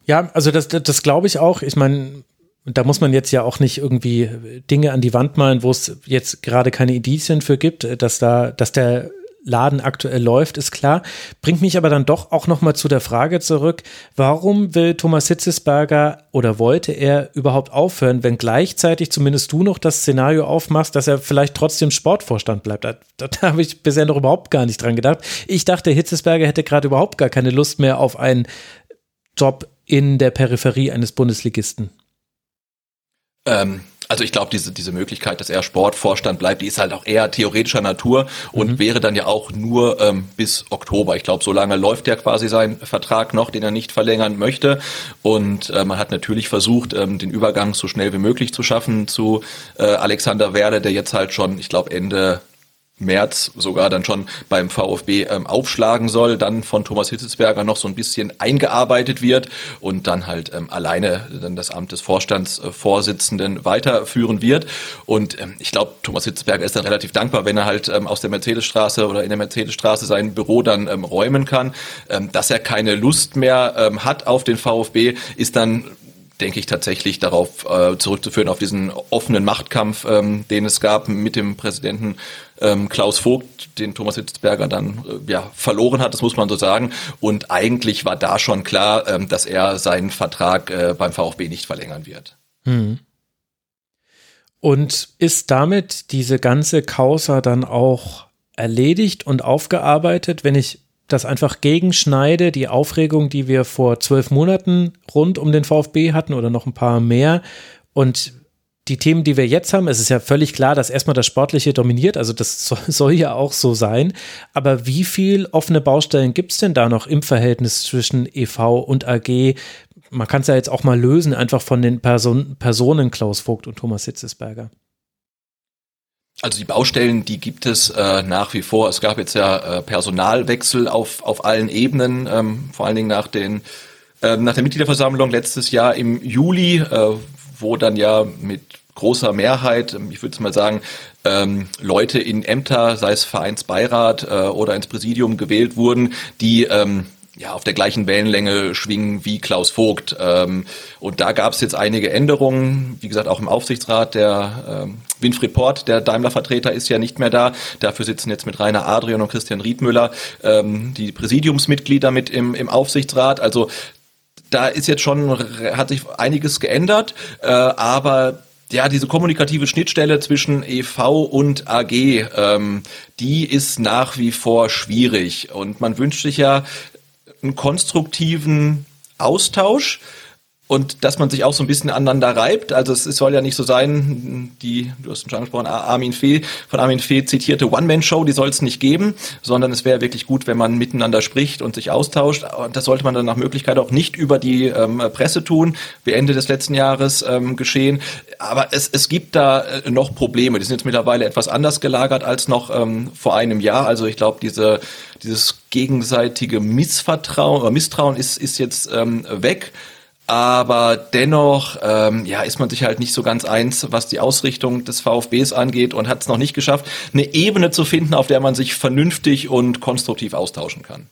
ja, also das, das, das glaube ich auch. Ich meine, da muss man jetzt ja auch nicht irgendwie Dinge an die Wand malen, wo es jetzt gerade keine Indizien für gibt, dass da, dass der Laden aktuell läuft, ist klar. Bringt mich aber dann doch auch nochmal zu der Frage zurück, warum will Thomas Hitzesberger oder wollte er überhaupt aufhören, wenn gleichzeitig zumindest du noch das Szenario aufmachst, dass er vielleicht trotzdem Sportvorstand bleibt? Da, da habe ich bisher noch überhaupt gar nicht dran gedacht. Ich dachte, Hitzesberger hätte gerade überhaupt gar keine Lust mehr auf einen Job in der Peripherie eines Bundesligisten. Ähm, also ich glaube, diese, diese Möglichkeit, dass er Sportvorstand bleibt, die ist halt auch eher theoretischer Natur und mhm. wäre dann ja auch nur ähm, bis Oktober. Ich glaube, so lange läuft ja quasi sein Vertrag noch, den er nicht verlängern möchte. Und äh, man hat natürlich versucht, ähm, den Übergang so schnell wie möglich zu schaffen zu äh, Alexander Werle, der jetzt halt schon, ich glaube, Ende März sogar dann schon beim VfB ähm, aufschlagen soll, dann von Thomas Hitzelsberger noch so ein bisschen eingearbeitet wird und dann halt ähm, alleine dann das Amt des Vorstandsvorsitzenden weiterführen wird. Und ähm, ich glaube, Thomas Hitzelsberger ist dann relativ dankbar, wenn er halt ähm, aus der Mercedesstraße oder in der Mercedesstraße sein Büro dann ähm, räumen kann. Ähm, dass er keine Lust mehr ähm, hat auf den VfB, ist dann denke ich tatsächlich darauf äh, zurückzuführen, auf diesen offenen Machtkampf, ähm, den es gab mit dem Präsidenten ähm, Klaus Vogt, den Thomas Hitzberger dann äh, ja, verloren hat, das muss man so sagen. Und eigentlich war da schon klar, ähm, dass er seinen Vertrag äh, beim VfB nicht verlängern wird. Hm. Und ist damit diese ganze Causa dann auch erledigt und aufgearbeitet, wenn ich das einfach gegenschneide, die Aufregung, die wir vor zwölf Monaten rund um den VfB hatten oder noch ein paar mehr und die Themen, die wir jetzt haben, es ist ja völlig klar, dass erstmal das Sportliche dominiert, also das soll, ja auch so sein. Aber wie viel offene Baustellen gibt es denn da noch im Verhältnis zwischen EV und AG? Man kann es ja jetzt auch mal lösen, einfach von den Person, Personen Klaus Vogt und Thomas Hitzesberger. Also die Baustellen, die gibt es äh, nach wie vor. Es gab jetzt ja äh, Personalwechsel auf, auf allen Ebenen, ähm, vor allen Dingen nach den äh, nach der Mitgliederversammlung letztes Jahr im Juli, äh, wo dann ja mit großer Mehrheit, ähm, ich würde es mal sagen, ähm, Leute in Ämter, sei es Vereinsbeirat äh, oder ins Präsidium gewählt wurden, die ähm, ja, auf der gleichen Wellenlänge schwingen wie Klaus Vogt. Ähm, und da gab es jetzt einige Änderungen, wie gesagt, auch im Aufsichtsrat. Der ähm, Winfried Port, der Daimler-Vertreter, ist ja nicht mehr da. Dafür sitzen jetzt mit Rainer Adrian und Christian Riedmüller ähm, die Präsidiumsmitglieder mit im, im Aufsichtsrat. Also da ist jetzt schon, hat sich einiges geändert, äh, aber ja, diese kommunikative Schnittstelle zwischen EV und AG, ähm, die ist nach wie vor schwierig. Und man wünscht sich ja einen konstruktiven Austausch. Und dass man sich auch so ein bisschen aneinander reibt. Also es, soll ja nicht so sein, die, du hast schon angesprochen, Armin Fee, von Armin Fee zitierte One-Man-Show, die soll es nicht geben, sondern es wäre wirklich gut, wenn man miteinander spricht und sich austauscht. Und das sollte man dann nach Möglichkeit auch nicht über die ähm, Presse tun, wie Ende des letzten Jahres ähm, geschehen. Aber es, es gibt da äh, noch Probleme. Die sind jetzt mittlerweile etwas anders gelagert als noch ähm, vor einem Jahr. Also ich glaube, diese, dieses gegenseitige Missvertrauen oder Misstrauen ist, ist jetzt ähm, weg. Aber dennoch ähm, ja, ist man sich halt nicht so ganz eins, was die Ausrichtung des VfBs angeht und hat es noch nicht geschafft, eine Ebene zu finden, auf der man sich vernünftig und konstruktiv austauschen kann.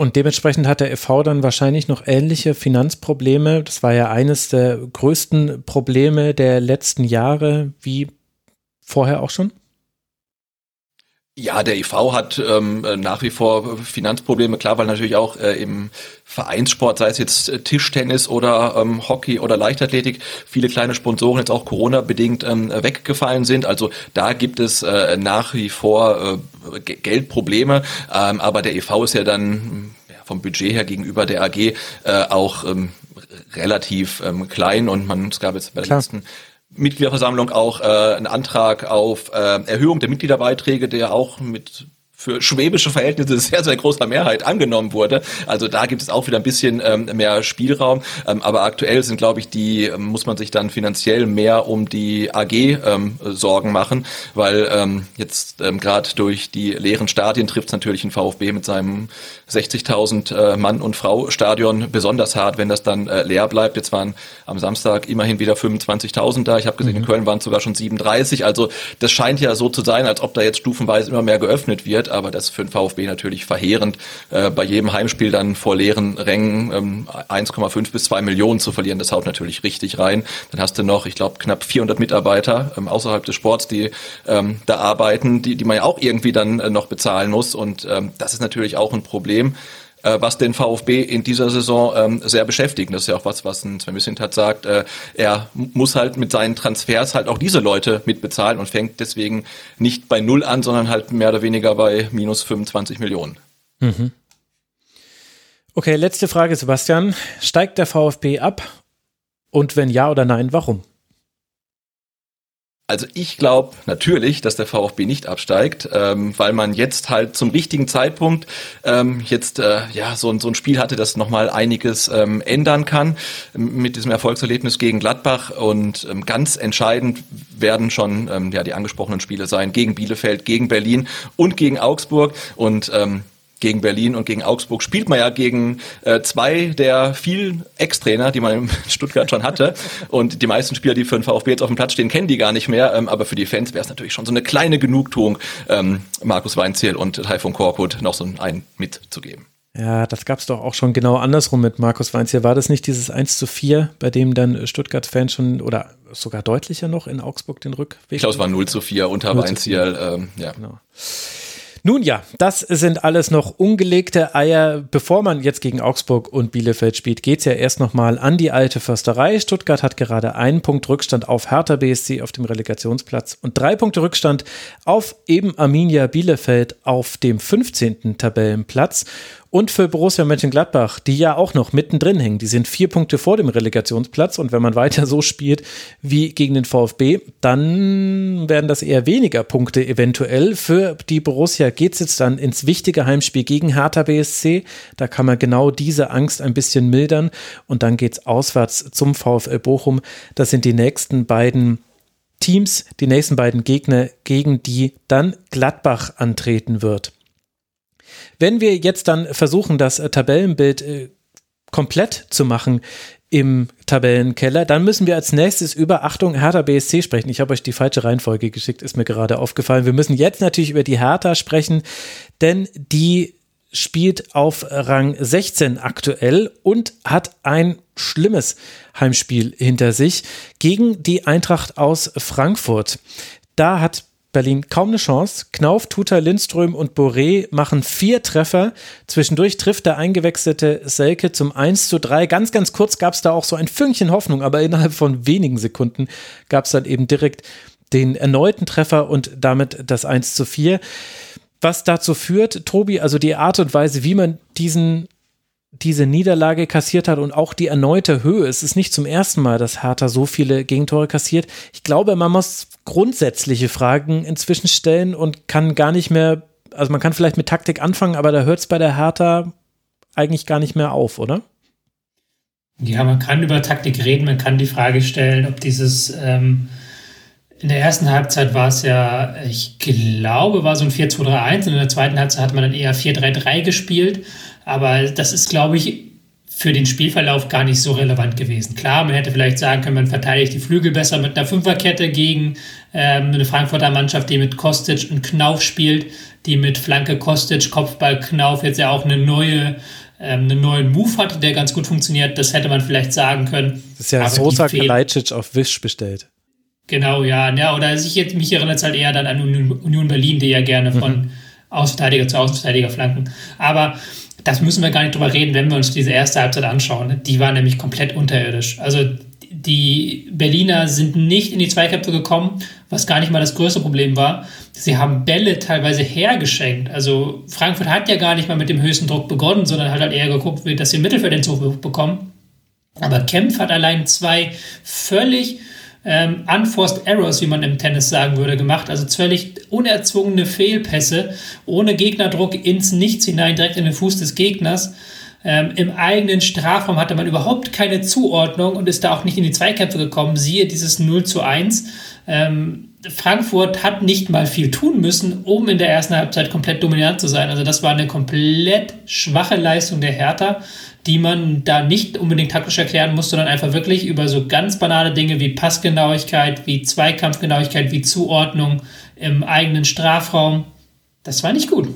Und dementsprechend hat der FV dann wahrscheinlich noch ähnliche Finanzprobleme. Das war ja eines der größten Probleme der letzten Jahre, wie vorher auch schon. Ja, der IV hat ähm, nach wie vor Finanzprobleme, klar, weil natürlich auch äh, im Vereinssport, sei es jetzt äh, Tischtennis oder ähm, Hockey oder Leichtathletik, viele kleine Sponsoren jetzt auch Corona-bedingt ähm, weggefallen sind. Also da gibt es äh, nach wie vor äh, Geldprobleme, ähm, aber der EV ist ja dann ja, vom Budget her gegenüber der AG äh, auch ähm, relativ ähm, klein. Und man, es gab jetzt bei der letzten Mitgliederversammlung auch äh, einen Antrag auf äh, Erhöhung der Mitgliederbeiträge, der auch mit für schwäbische Verhältnisse sehr, sehr großer Mehrheit angenommen wurde. Also da gibt es auch wieder ein bisschen ähm, mehr Spielraum. Ähm, aber aktuell sind, glaube ich, die, ähm, muss man sich dann finanziell mehr um die AG ähm, Sorgen machen, weil ähm, jetzt ähm, gerade durch die leeren Stadien trifft es natürlich ein VfB mit seinem 60.000 äh, Mann und Frau Stadion besonders hart, wenn das dann äh, leer bleibt. Jetzt waren am Samstag immerhin wieder 25.000 da. Ich habe gesehen, mhm. in Köln waren es sogar schon 37. Also das scheint ja so zu sein, als ob da jetzt stufenweise immer mehr geöffnet wird aber das ist für den VfB natürlich verheerend, äh, bei jedem Heimspiel dann vor leeren Rängen ähm, 1,5 bis 2 Millionen zu verlieren. Das haut natürlich richtig rein. Dann hast du noch, ich glaube, knapp 400 Mitarbeiter ähm, außerhalb des Sports, die ähm, da arbeiten, die, die man ja auch irgendwie dann äh, noch bezahlen muss. Und ähm, das ist natürlich auch ein Problem was den VfB in dieser Saison ähm, sehr beschäftigt. Das ist ja auch was, was ein Sven Missintat sagt. Äh, er muss halt mit seinen Transfers halt auch diese Leute mitbezahlen und fängt deswegen nicht bei Null an, sondern halt mehr oder weniger bei minus 25 Millionen. Mhm. Okay, letzte Frage, Sebastian. Steigt der VfB ab? Und wenn ja oder nein, warum? Also ich glaube natürlich, dass der VfB nicht absteigt, ähm, weil man jetzt halt zum richtigen Zeitpunkt ähm, jetzt äh, ja so, so ein Spiel hatte, das nochmal einiges ähm, ändern kann. Mit diesem Erfolgserlebnis gegen Gladbach und ähm, ganz entscheidend werden schon ähm, ja die angesprochenen Spiele sein gegen Bielefeld, gegen Berlin und gegen Augsburg. Und ähm, gegen Berlin und gegen Augsburg spielt man ja gegen äh, zwei der vielen Ex-Trainer, die man in Stuttgart schon hatte. Und die meisten Spieler, die für den VfB jetzt auf dem Platz stehen, kennen die gar nicht mehr. Ähm, aber für die Fans wäre es natürlich schon so eine kleine Genugtuung, ähm, Markus Weinziel und Taifun Korkut noch so einen mitzugeben. Ja, das gab es doch auch schon genau andersrum mit Markus Weinziel. War das nicht dieses 1 zu 4, bei dem dann Stuttgart-Fans schon oder sogar deutlicher noch in Augsburg den Rückweg? Ich glaube, es war 0 zu 4 unter Weinziel. Ähm, ja. Genau. Nun ja, das sind alles noch ungelegte Eier. Bevor man jetzt gegen Augsburg und Bielefeld spielt, geht es ja erst nochmal an die alte Försterei. Stuttgart hat gerade einen Punkt Rückstand auf Hertha BSC auf dem Relegationsplatz und drei Punkte Rückstand auf eben Arminia Bielefeld auf dem 15. Tabellenplatz. Und für Borussia Mönchengladbach, die ja auch noch mittendrin hängen, die sind vier Punkte vor dem Relegationsplatz und wenn man weiter so spielt wie gegen den VfB, dann werden das eher weniger Punkte eventuell. Für die Borussia geht es jetzt dann ins wichtige Heimspiel gegen Hertha BSC. Da kann man genau diese Angst ein bisschen mildern und dann geht es auswärts zum VfL Bochum. Das sind die nächsten beiden Teams, die nächsten beiden Gegner, gegen die dann Gladbach antreten wird. Wenn wir jetzt dann versuchen, das äh, Tabellenbild äh, komplett zu machen im Tabellenkeller, dann müssen wir als nächstes über Achtung Hertha BSC sprechen. Ich habe euch die falsche Reihenfolge geschickt, ist mir gerade aufgefallen. Wir müssen jetzt natürlich über die Hertha sprechen, denn die spielt auf Rang 16 aktuell und hat ein schlimmes Heimspiel hinter sich gegen die Eintracht aus Frankfurt. Da hat Berlin kaum eine Chance. Knauf, Tuta, Lindström und Boré machen vier Treffer. Zwischendurch trifft der eingewechselte Selke zum 1 zu 3. Ganz, ganz kurz gab es da auch so ein Fünkchen Hoffnung, aber innerhalb von wenigen Sekunden gab es dann eben direkt den erneuten Treffer und damit das 1 zu 4. Was dazu führt, Tobi, also die Art und Weise, wie man diesen diese Niederlage kassiert hat und auch die erneute Höhe. Es ist nicht zum ersten Mal, dass Hertha so viele Gegentore kassiert. Ich glaube, man muss grundsätzliche Fragen inzwischen stellen und kann gar nicht mehr, also man kann vielleicht mit Taktik anfangen, aber da hört es bei der Hertha eigentlich gar nicht mehr auf, oder? Ja, man kann über Taktik reden, man kann die Frage stellen, ob dieses ähm, in der ersten Halbzeit war es ja, ich glaube, war so ein 4-2-3-1 und in der zweiten Halbzeit hat man dann eher 4-3-3 gespielt. Aber das ist, glaube ich, für den Spielverlauf gar nicht so relevant gewesen. Klar, man hätte vielleicht sagen können, man verteidigt die Flügel besser mit einer Fünferkette gegen ähm, eine Frankfurter Mannschaft, die mit Kostic und Knauf spielt, die mit Flanke Kostic, Kopfball Knauf jetzt ja auch eine neue ähm, einen neuen Move hat, der ganz gut funktioniert. Das hätte man vielleicht sagen können. Das ist ja Sosa Kalajdzic auf Wisch bestellt. Genau, ja. ja oder sich jetzt, mich erinnert es halt eher dann an Union Berlin, die ja gerne von mhm. Außenverteidiger zu Außenverteidiger flanken. Aber das müssen wir gar nicht drüber reden, wenn wir uns diese erste Halbzeit anschauen. Die war nämlich komplett unterirdisch. Also die Berliner sind nicht in die Zweikämpfe gekommen, was gar nicht mal das größte Problem war. Sie haben Bälle teilweise hergeschenkt. Also Frankfurt hat ja gar nicht mal mit dem höchsten Druck begonnen, sondern hat halt eher geguckt, dass sie Mittelfeld den Zug bekommen. Aber Kempf hat allein zwei völlig ähm, unforced errors, wie man im Tennis sagen würde, gemacht. Also völlig unerzwungene Fehlpässe, ohne Gegnerdruck ins Nichts hinein, direkt in den Fuß des Gegners. Ähm, Im eigenen Strafraum hatte man überhaupt keine Zuordnung und ist da auch nicht in die Zweikämpfe gekommen. Siehe dieses 0 zu 1. Ähm, Frankfurt hat nicht mal viel tun müssen, um in der ersten Halbzeit komplett dominant zu sein. Also das war eine komplett schwache Leistung der Hertha die man da nicht unbedingt taktisch erklären muss, sondern einfach wirklich über so ganz banale Dinge wie Passgenauigkeit, wie Zweikampfgenauigkeit, wie Zuordnung im eigenen Strafraum. Das war nicht gut.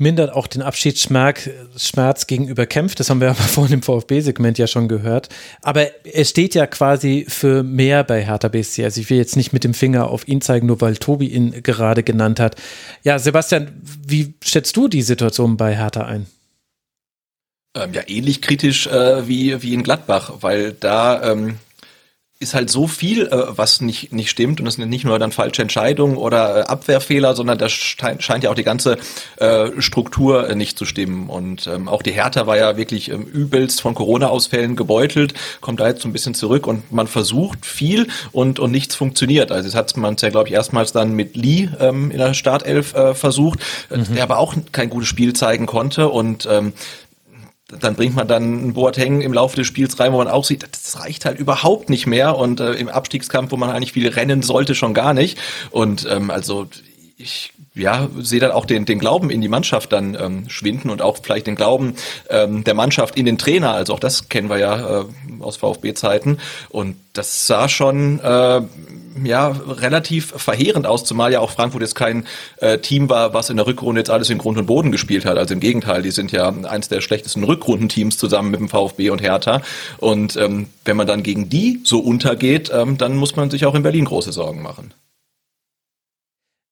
Mindert auch den Abschiedsschmerz gegenüber Kämpft. Das haben wir aber vorhin im VfB-Segment ja schon gehört. Aber er steht ja quasi für mehr bei Hertha BSC. Also ich will jetzt nicht mit dem Finger auf ihn zeigen, nur weil Tobi ihn gerade genannt hat. Ja, Sebastian, wie schätzt du die Situation bei Hertha ein? Ähm, ja, ähnlich kritisch äh, wie, wie in Gladbach, weil da ähm, ist halt so viel, äh, was nicht, nicht stimmt. Und das sind nicht nur dann falsche Entscheidungen oder äh, Abwehrfehler, sondern da scheint, ja auch die ganze äh, Struktur nicht zu stimmen. Und ähm, auch die Hertha war ja wirklich ähm, übelst von Corona-Ausfällen gebeutelt, kommt da jetzt so ein bisschen zurück und man versucht viel und, und nichts funktioniert. Also jetzt hat man es ja, glaube ich, erstmals dann mit Lee ähm, in der Startelf versucht, mhm. der aber auch kein gutes Spiel zeigen konnte. Und ähm, dann bringt man dann einen Boateng im Laufe des Spiels rein, wo man auch sieht, das reicht halt überhaupt nicht mehr und äh, im Abstiegskampf, wo man eigentlich viel rennen sollte, schon gar nicht. Und ähm, also ich ja, sehe dann auch den, den Glauben in die Mannschaft dann ähm, schwinden und auch vielleicht den Glauben ähm, der Mannschaft in den Trainer. Also auch das kennen wir ja äh, aus VfB-Zeiten. Und das sah schon äh, ja relativ verheerend aus, zumal ja auch Frankfurt jetzt kein äh, Team war, was in der Rückrunde jetzt alles in Grund und Boden gespielt hat. Also im Gegenteil, die sind ja eins der schlechtesten Rückrundenteams zusammen mit dem VfB und Hertha. Und ähm, wenn man dann gegen die so untergeht, ähm, dann muss man sich auch in Berlin große Sorgen machen.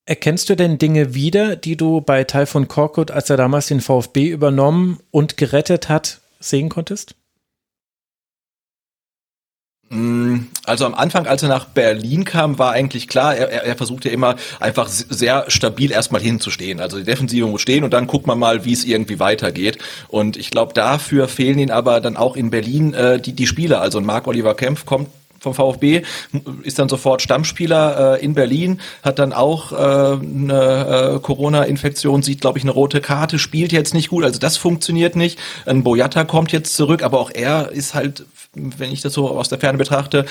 Erkennst du denn Dinge wieder, die du bei Taifun Korkut, als er damals den VfB übernommen und gerettet hat, sehen konntest? Mm, also am Anfang, als er nach Berlin kam, war eigentlich klar, er, er, er versucht ja immer einfach sehr stabil erstmal hinzustehen. Also die Defensive muss stehen und dann guckt man mal, wie es irgendwie weitergeht. Und ich glaube, dafür fehlen ihn aber dann auch in Berlin äh, die, die Spieler. Also Marc Oliver Kempf kommt vom VfB, ist dann sofort Stammspieler äh, in Berlin, hat dann auch äh, eine äh, Corona-Infektion, sieht, glaube ich, eine rote Karte, spielt jetzt nicht gut, also das funktioniert nicht. Ein Boyata kommt jetzt zurück, aber auch er ist halt, wenn ich das so aus der Ferne betrachte,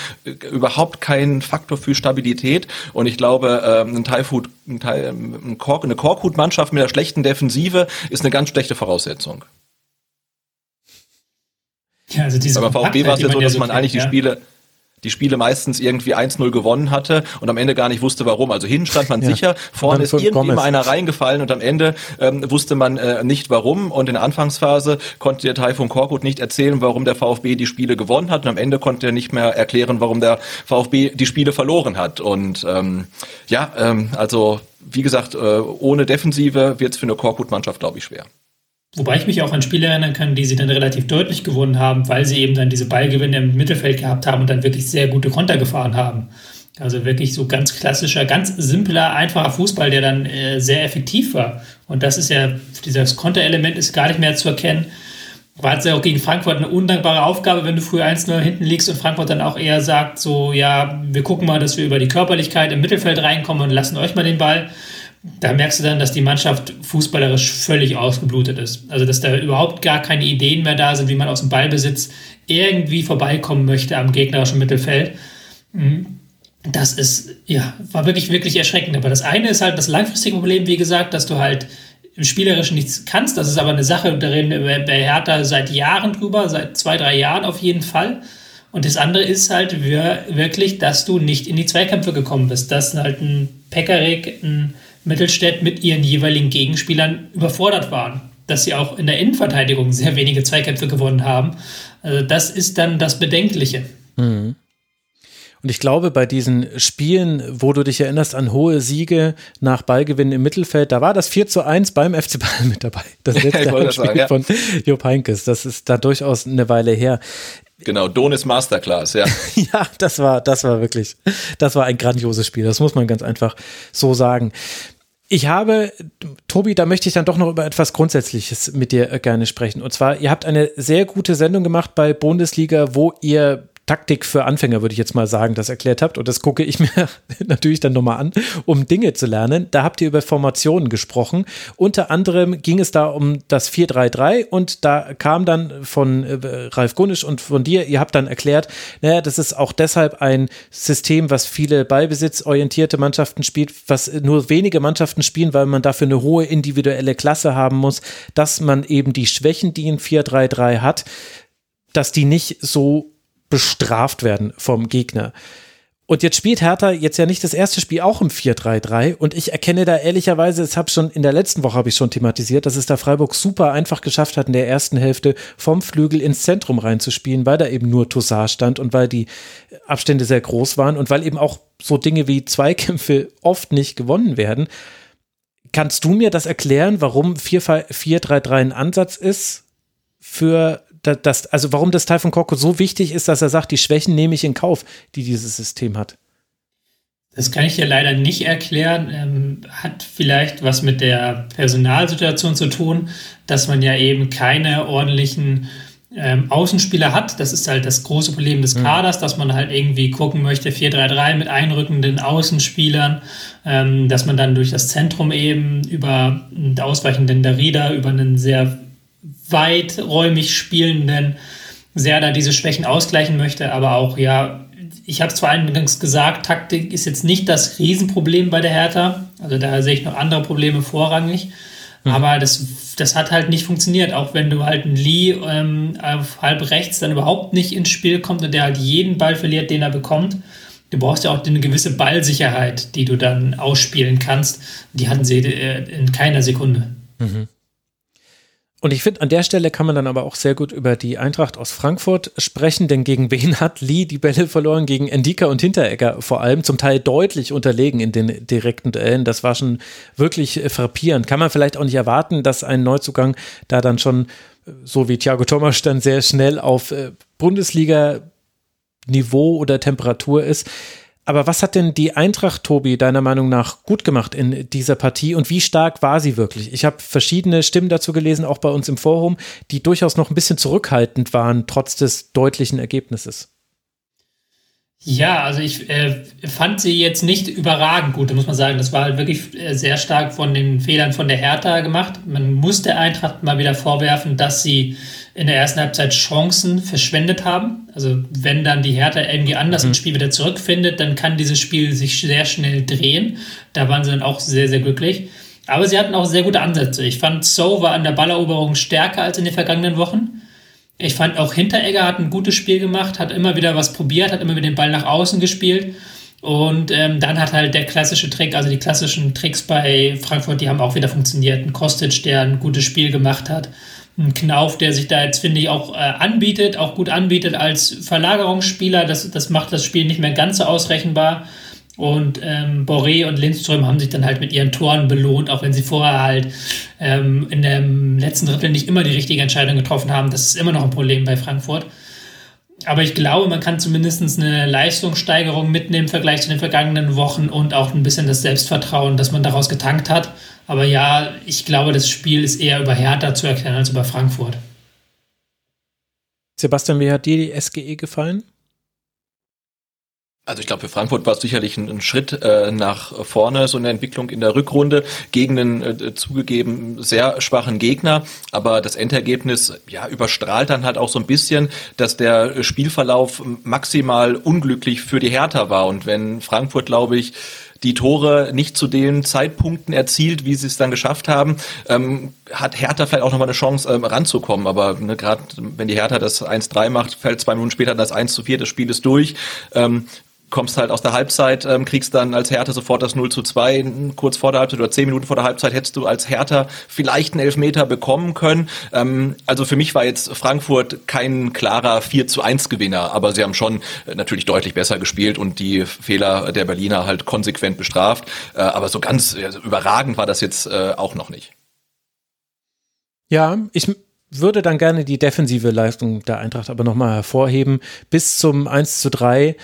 überhaupt kein Faktor für Stabilität. Und ich glaube, äh, ein Taifut, ein, ein Kork, eine Korkut-Mannschaft mit einer schlechten Defensive ist eine ganz schlechte Voraussetzung. Ja, also diese Aber VfB war es ja so, dass man eigentlich die Spiele die Spiele meistens irgendwie 1-0 gewonnen hatte und am Ende gar nicht wusste, warum. Also hinten stand man ja. sicher, vorne ist irgendwie immer einer reingefallen und am Ende ähm, wusste man äh, nicht warum. Und in der Anfangsphase konnte der Taifun Korkut nicht erzählen, warum der VfB die Spiele gewonnen hat und am Ende konnte er nicht mehr erklären, warum der VfB die Spiele verloren hat. Und ähm, ja, ähm, also wie gesagt, äh, ohne Defensive wird es für eine Korkut-Mannschaft, glaube ich, schwer. Wobei ich mich auch an Spiele erinnern kann, die sie dann relativ deutlich gewonnen haben, weil sie eben dann diese Ballgewinne im Mittelfeld gehabt haben und dann wirklich sehr gute Konter gefahren haben. Also wirklich so ganz klassischer, ganz simpler, einfacher Fußball, der dann äh, sehr effektiv war. Und das ist ja, dieses Konterelement ist gar nicht mehr zu erkennen. War es ja auch gegen Frankfurt eine undankbare Aufgabe, wenn du früher 1-0 hinten liegst und Frankfurt dann auch eher sagt, so, ja, wir gucken mal, dass wir über die Körperlichkeit im Mittelfeld reinkommen und lassen euch mal den Ball. Da merkst du dann, dass die Mannschaft fußballerisch völlig ausgeblutet ist. Also, dass da überhaupt gar keine Ideen mehr da sind, wie man aus dem Ballbesitz irgendwie vorbeikommen möchte am gegnerischen Mittelfeld. Mhm das ist, ja, war wirklich, wirklich erschreckend. Aber das eine ist halt das langfristige Problem, wie gesagt, dass du halt im Spielerischen nichts kannst. Das ist aber eine Sache, da reden wir bei Hertha seit Jahren drüber, seit zwei, drei Jahren auf jeden Fall. Und das andere ist halt wirklich, dass du nicht in die Zweikämpfe gekommen bist, dass halt ein Pekarik, ein Mittelstädt mit ihren jeweiligen Gegenspielern überfordert waren. Dass sie auch in der Innenverteidigung sehr wenige Zweikämpfe gewonnen haben. Also das ist dann das Bedenkliche. Mhm. Und ich glaube, bei diesen Spielen, wo du dich erinnerst an hohe Siege nach Ballgewinn im Mittelfeld, da war das 4 zu 1 beim FC Bayern mit dabei. Das letzte ja, Spiel sagen, ja. von Jupp Heynckes. Das ist da durchaus eine Weile her. Genau, Donis Masterclass, ja. ja, das war, das war wirklich, das war ein grandioses Spiel. Das muss man ganz einfach so sagen. Ich habe, Tobi, da möchte ich dann doch noch über etwas Grundsätzliches mit dir gerne sprechen. Und zwar, ihr habt eine sehr gute Sendung gemacht bei Bundesliga, wo ihr Taktik für Anfänger, würde ich jetzt mal sagen, das erklärt habt. Und das gucke ich mir natürlich dann nochmal an, um Dinge zu lernen. Da habt ihr über Formationen gesprochen. Unter anderem ging es da um das 4-3-3 und da kam dann von äh, Ralf Gunnisch und von dir, ihr habt dann erklärt, naja, das ist auch deshalb ein System, was viele ballbesitzorientierte Mannschaften spielt, was nur wenige Mannschaften spielen, weil man dafür eine hohe individuelle Klasse haben muss, dass man eben die Schwächen, die ein 4-3-3 hat, dass die nicht so bestraft werden vom Gegner. Und jetzt spielt Hertha jetzt ja nicht das erste Spiel auch im 4-3-3 und ich erkenne da ehrlicherweise, es habe schon in der letzten Woche habe ich schon thematisiert, dass es da Freiburg super einfach geschafft hat in der ersten Hälfte vom Flügel ins Zentrum reinzuspielen, weil da eben nur Toussaint stand und weil die Abstände sehr groß waren und weil eben auch so Dinge wie Zweikämpfe oft nicht gewonnen werden. Kannst du mir das erklären, warum 4-3-3 ein Ansatz ist für das, also warum das Teil von Korko so wichtig ist, dass er sagt, die Schwächen nehme ich in Kauf, die dieses System hat. Das kann ich dir leider nicht erklären. Ähm, hat vielleicht was mit der Personalsituation zu tun, dass man ja eben keine ordentlichen ähm, Außenspieler hat. Das ist halt das große Problem des mhm. Kaders, dass man halt irgendwie gucken möchte, 4-3-3 mit einrückenden Außenspielern, ähm, dass man dann durch das Zentrum eben über einen ausweichenden Darida, über einen sehr weiträumig spielenden Serda diese Schwächen ausgleichen möchte, aber auch, ja, ich habe es zwar eingangs gesagt, Taktik ist jetzt nicht das Riesenproblem bei der Hertha, also da sehe ich noch andere Probleme vorrangig, mhm. aber das, das hat halt nicht funktioniert, auch wenn du halt einen Lee ähm, auf halb rechts dann überhaupt nicht ins Spiel kommt und der halt jeden Ball verliert, den er bekommt. Du brauchst ja auch eine gewisse Ballsicherheit, die du dann ausspielen kannst. Die hatten sie äh, in keiner Sekunde. Mhm. Und ich finde, an der Stelle kann man dann aber auch sehr gut über die Eintracht aus Frankfurt sprechen, denn gegen wen hat Lee die Bälle verloren? Gegen Endika und Hinteregger vor allem, zum Teil deutlich unterlegen in den direkten Duellen. Das war schon wirklich äh, frappierend. Kann man vielleicht auch nicht erwarten, dass ein Neuzugang da dann schon, äh, so wie Thiago Thomas, dann sehr schnell auf äh, Bundesliga-Niveau oder Temperatur ist. Aber was hat denn die Eintracht, Tobi, deiner Meinung nach gut gemacht in dieser Partie und wie stark war sie wirklich? Ich habe verschiedene Stimmen dazu gelesen, auch bei uns im Forum, die durchaus noch ein bisschen zurückhaltend waren, trotz des deutlichen Ergebnisses. Ja, also ich äh, fand sie jetzt nicht überragend gut, muss man sagen. Das war halt wirklich äh, sehr stark von den Fehlern von der Hertha gemacht. Man muss der Eintracht mal wieder vorwerfen, dass sie in der ersten Halbzeit Chancen verschwendet haben. Also wenn dann die Hertha irgendwie anders mhm. ins Spiel wieder zurückfindet, dann kann dieses Spiel sich sehr schnell drehen. Da waren sie dann auch sehr, sehr glücklich. Aber sie hatten auch sehr gute Ansätze. Ich fand, So war an der Balleroberung stärker als in den vergangenen Wochen. Ich fand auch Hinteregger hat ein gutes Spiel gemacht, hat immer wieder was probiert, hat immer wieder den Ball nach außen gespielt. Und ähm, dann hat halt der klassische Trick, also die klassischen Tricks bei Frankfurt, die haben auch wieder funktioniert. Ein Kostic, der ein gutes Spiel gemacht hat ein Knauf, der sich da jetzt, finde ich, auch äh, anbietet, auch gut anbietet als Verlagerungsspieler. Das, das macht das Spiel nicht mehr ganz so ausrechenbar. Und ähm, Boré und Lindström haben sich dann halt mit ihren Toren belohnt, auch wenn sie vorher halt ähm, in dem letzten Drittel nicht immer die richtige Entscheidung getroffen haben. Das ist immer noch ein Problem bei Frankfurt. Aber ich glaube, man kann zumindest eine Leistungssteigerung mitnehmen im Vergleich zu den vergangenen Wochen und auch ein bisschen das Selbstvertrauen, das man daraus getankt hat. Aber ja, ich glaube, das Spiel ist eher über Hertha zu erklären als über Frankfurt. Sebastian, wie hat dir die SGE gefallen? Also ich glaube, für Frankfurt war es sicherlich ein, ein Schritt äh, nach vorne, so eine Entwicklung in der Rückrunde gegen einen äh, zugegeben sehr schwachen Gegner. Aber das Endergebnis ja, überstrahlt dann halt auch so ein bisschen, dass der Spielverlauf maximal unglücklich für die Hertha war. Und wenn Frankfurt, glaube ich, die Tore nicht zu den Zeitpunkten erzielt, wie sie es dann geschafft haben, ähm, hat Hertha vielleicht auch nochmal eine Chance ähm, ranzukommen. Aber ne, gerade wenn die Hertha das 1-3 macht, fällt zwei Minuten später das 1 4, das Spiel ist durch. Ähm, kommst halt aus der Halbzeit, ähm, kriegst dann als Hertha sofort das 0 zu 2. Kurz vor der Halbzeit oder zehn Minuten vor der Halbzeit hättest du als Hertha vielleicht einen Elfmeter bekommen können. Ähm, also für mich war jetzt Frankfurt kein klarer 4 zu 1 Gewinner, aber sie haben schon äh, natürlich deutlich besser gespielt und die Fehler der Berliner halt konsequent bestraft. Äh, aber so ganz also überragend war das jetzt äh, auch noch nicht. Ja, ich würde dann gerne die defensive Leistung der Eintracht aber nochmal hervorheben. Bis zum 1 zu 3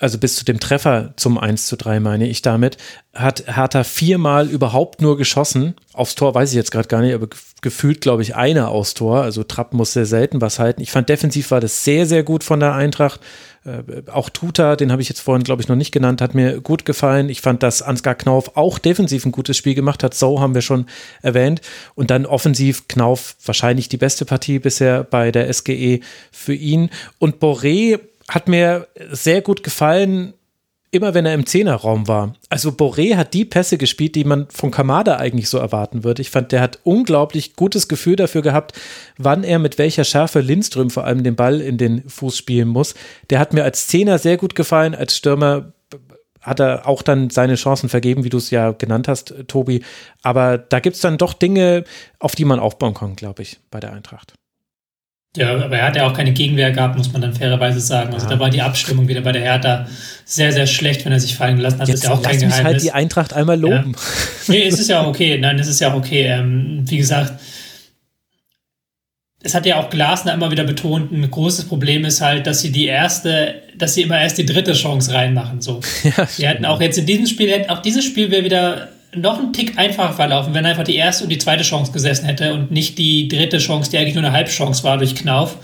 also bis zu dem Treffer zum 1 zu 3 meine ich damit, hat Hertha viermal überhaupt nur geschossen. Aufs Tor weiß ich jetzt gerade gar nicht, aber gefühlt, glaube ich, einer aufs Tor. Also Trapp muss sehr selten was halten. Ich fand defensiv war das sehr, sehr gut von der Eintracht. Äh, auch Tuta, den habe ich jetzt vorhin, glaube ich, noch nicht genannt, hat mir gut gefallen. Ich fand, dass Ansgar Knauf auch defensiv ein gutes Spiel gemacht hat. So haben wir schon erwähnt. Und dann offensiv Knauf wahrscheinlich die beste Partie bisher bei der SGE für ihn. Und Boré hat mir sehr gut gefallen, immer wenn er im Zehnerraum war. Also Boré hat die Pässe gespielt, die man von Kamada eigentlich so erwarten würde. Ich fand, der hat unglaublich gutes Gefühl dafür gehabt, wann er mit welcher Schärfe Lindström vor allem den Ball in den Fuß spielen muss. Der hat mir als Zehner sehr gut gefallen, als Stürmer hat er auch dann seine Chancen vergeben, wie du es ja genannt hast, Tobi. Aber da gibt es dann doch Dinge, auf die man aufbauen kann, glaube ich, bei der Eintracht. Ja, aber er hat ja auch keine Gegenwehr gehabt, muss man dann fairerweise sagen. Also ja. da war die Abstimmung wieder bei der Hertha sehr, sehr schlecht, wenn er sich fallen gelassen hat. Jetzt das ist ja auch kein Geheimnis. halt die Eintracht einmal loben. Ja. Nee, es ist ja auch okay. Nein, es ist ja auch okay. Ähm, wie gesagt, es hat ja auch Glasner immer wieder betont, ein großes Problem ist halt, dass sie die erste, dass sie immer erst die dritte Chance reinmachen. So. Ja, wir hatten auch jetzt in diesem Spiel, auch dieses Spiel wäre wieder noch einen Tick einfacher verlaufen, wenn einfach die erste und die zweite Chance gesessen hätte und nicht die dritte Chance, die eigentlich nur eine Halbchance war durch Knauf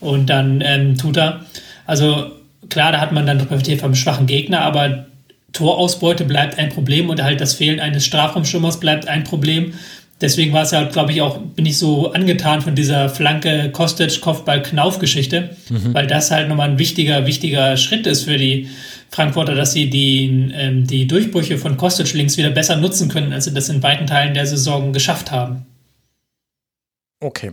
und dann ähm, tut er. Also klar, da hat man dann profitiert vom schwachen Gegner, aber Torausbeute bleibt ein Problem und halt das Fehlen eines Strafraumstürmers bleibt ein Problem. Deswegen war es ja, glaube ich, auch, bin ich so angetan von dieser Flanke Kostic-Kopfball-Knauf-Geschichte, mhm. weil das halt nochmal ein wichtiger, wichtiger Schritt ist für die Frankfurter, dass sie die, ähm, die Durchbrüche von Kostic links wieder besser nutzen können, als sie das in weiten Teilen der Saison geschafft haben. Okay.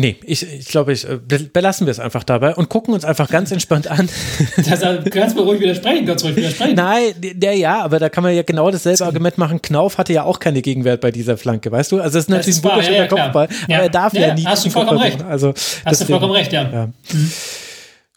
Nee, ich, ich glaube, ich, äh, belassen wir es einfach dabei und gucken uns einfach ganz entspannt an. Das, kannst du ruhig widersprechen, ganz ruhig widersprechen. Nein, der ja, aber da kann man ja genau dasselbe Argument machen. Knauf hatte ja auch keine Gegenwert bei dieser Flanke, weißt du? Also es ist natürlich ein wunderschöner ja, ja, Kopfball, ja. aber er darf ja, ja nie. Hast du vollkommen recht. Also, hast deswegen, du vollkommen recht, ja. ja. Mhm.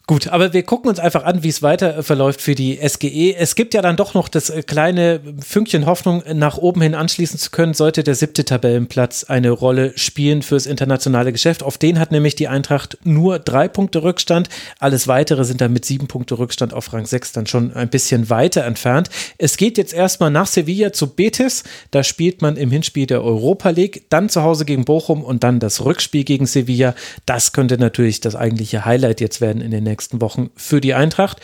Gut, aber wir gucken uns einfach an, wie es weiter verläuft für die SGE. Es gibt ja dann doch noch das äh, kleine Fünkchen Hoffnung, nach oben hin anschließen zu können, sollte der siebte Tabellenplatz eine Rolle spielen fürs internationale Geschäft. Auf den hat nämlich die Eintracht nur drei Punkte Rückstand. Alles weitere sind dann mit sieben Punkte Rückstand auf Rang 6 dann schon ein bisschen weiter entfernt. Es geht jetzt erstmal nach Sevilla zu Betis. Da spielt man im Hinspiel der Europa League, dann zu Hause gegen Bochum und dann das Rückspiel gegen Sevilla. Das könnte natürlich das eigentliche Highlight jetzt werden in den nächsten Wochen für die Eintracht.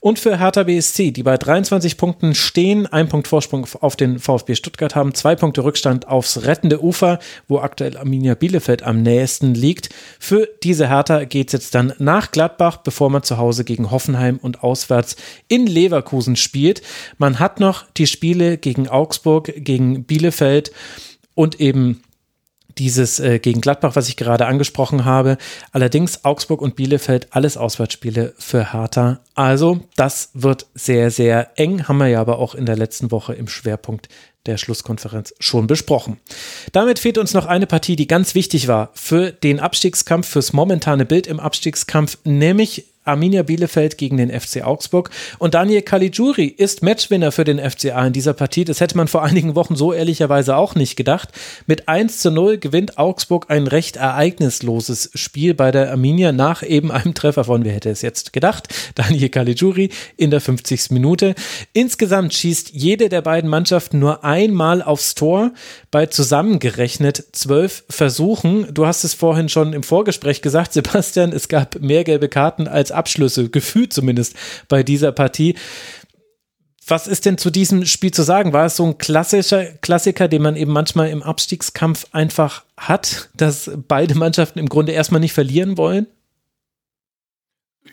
Und für Hertha BSC, die bei 23 Punkten stehen, ein Punkt Vorsprung auf den VfB Stuttgart haben, zwei Punkte Rückstand aufs rettende Ufer, wo aktuell Arminia Bielefeld am nächsten liegt. Für diese Hertha geht es jetzt dann nach Gladbach, bevor man zu Hause gegen Hoffenheim und auswärts in Leverkusen spielt. Man hat noch die Spiele gegen Augsburg, gegen Bielefeld und eben dieses äh, gegen Gladbach, was ich gerade angesprochen habe. Allerdings Augsburg und Bielefeld, alles Auswärtsspiele für Hertha. Also, das wird sehr, sehr eng, haben wir ja aber auch in der letzten Woche im Schwerpunkt der Schlusskonferenz schon besprochen. Damit fehlt uns noch eine Partie, die ganz wichtig war für den Abstiegskampf, fürs momentane Bild im Abstiegskampf, nämlich Arminia Bielefeld gegen den FC Augsburg. Und Daniel Caligiuri ist Matchwinner für den FCA in dieser Partie. Das hätte man vor einigen Wochen so ehrlicherweise auch nicht gedacht. Mit 1 zu 0 gewinnt Augsburg ein recht ereignisloses Spiel bei der Arminia nach eben einem Treffer von, wer hätte es jetzt gedacht, Daniel Caligiuri in der 50. Minute. Insgesamt schießt jede der beiden Mannschaften nur einmal aufs Tor bei zusammengerechnet zwölf Versuchen. Du hast es vorhin schon im Vorgespräch gesagt, Sebastian, es gab mehr gelbe Karten als Abschlüsse, gefühlt zumindest bei dieser Partie. Was ist denn zu diesem Spiel zu sagen? War es so ein klassischer Klassiker, den man eben manchmal im Abstiegskampf einfach hat, dass beide Mannschaften im Grunde erstmal nicht verlieren wollen?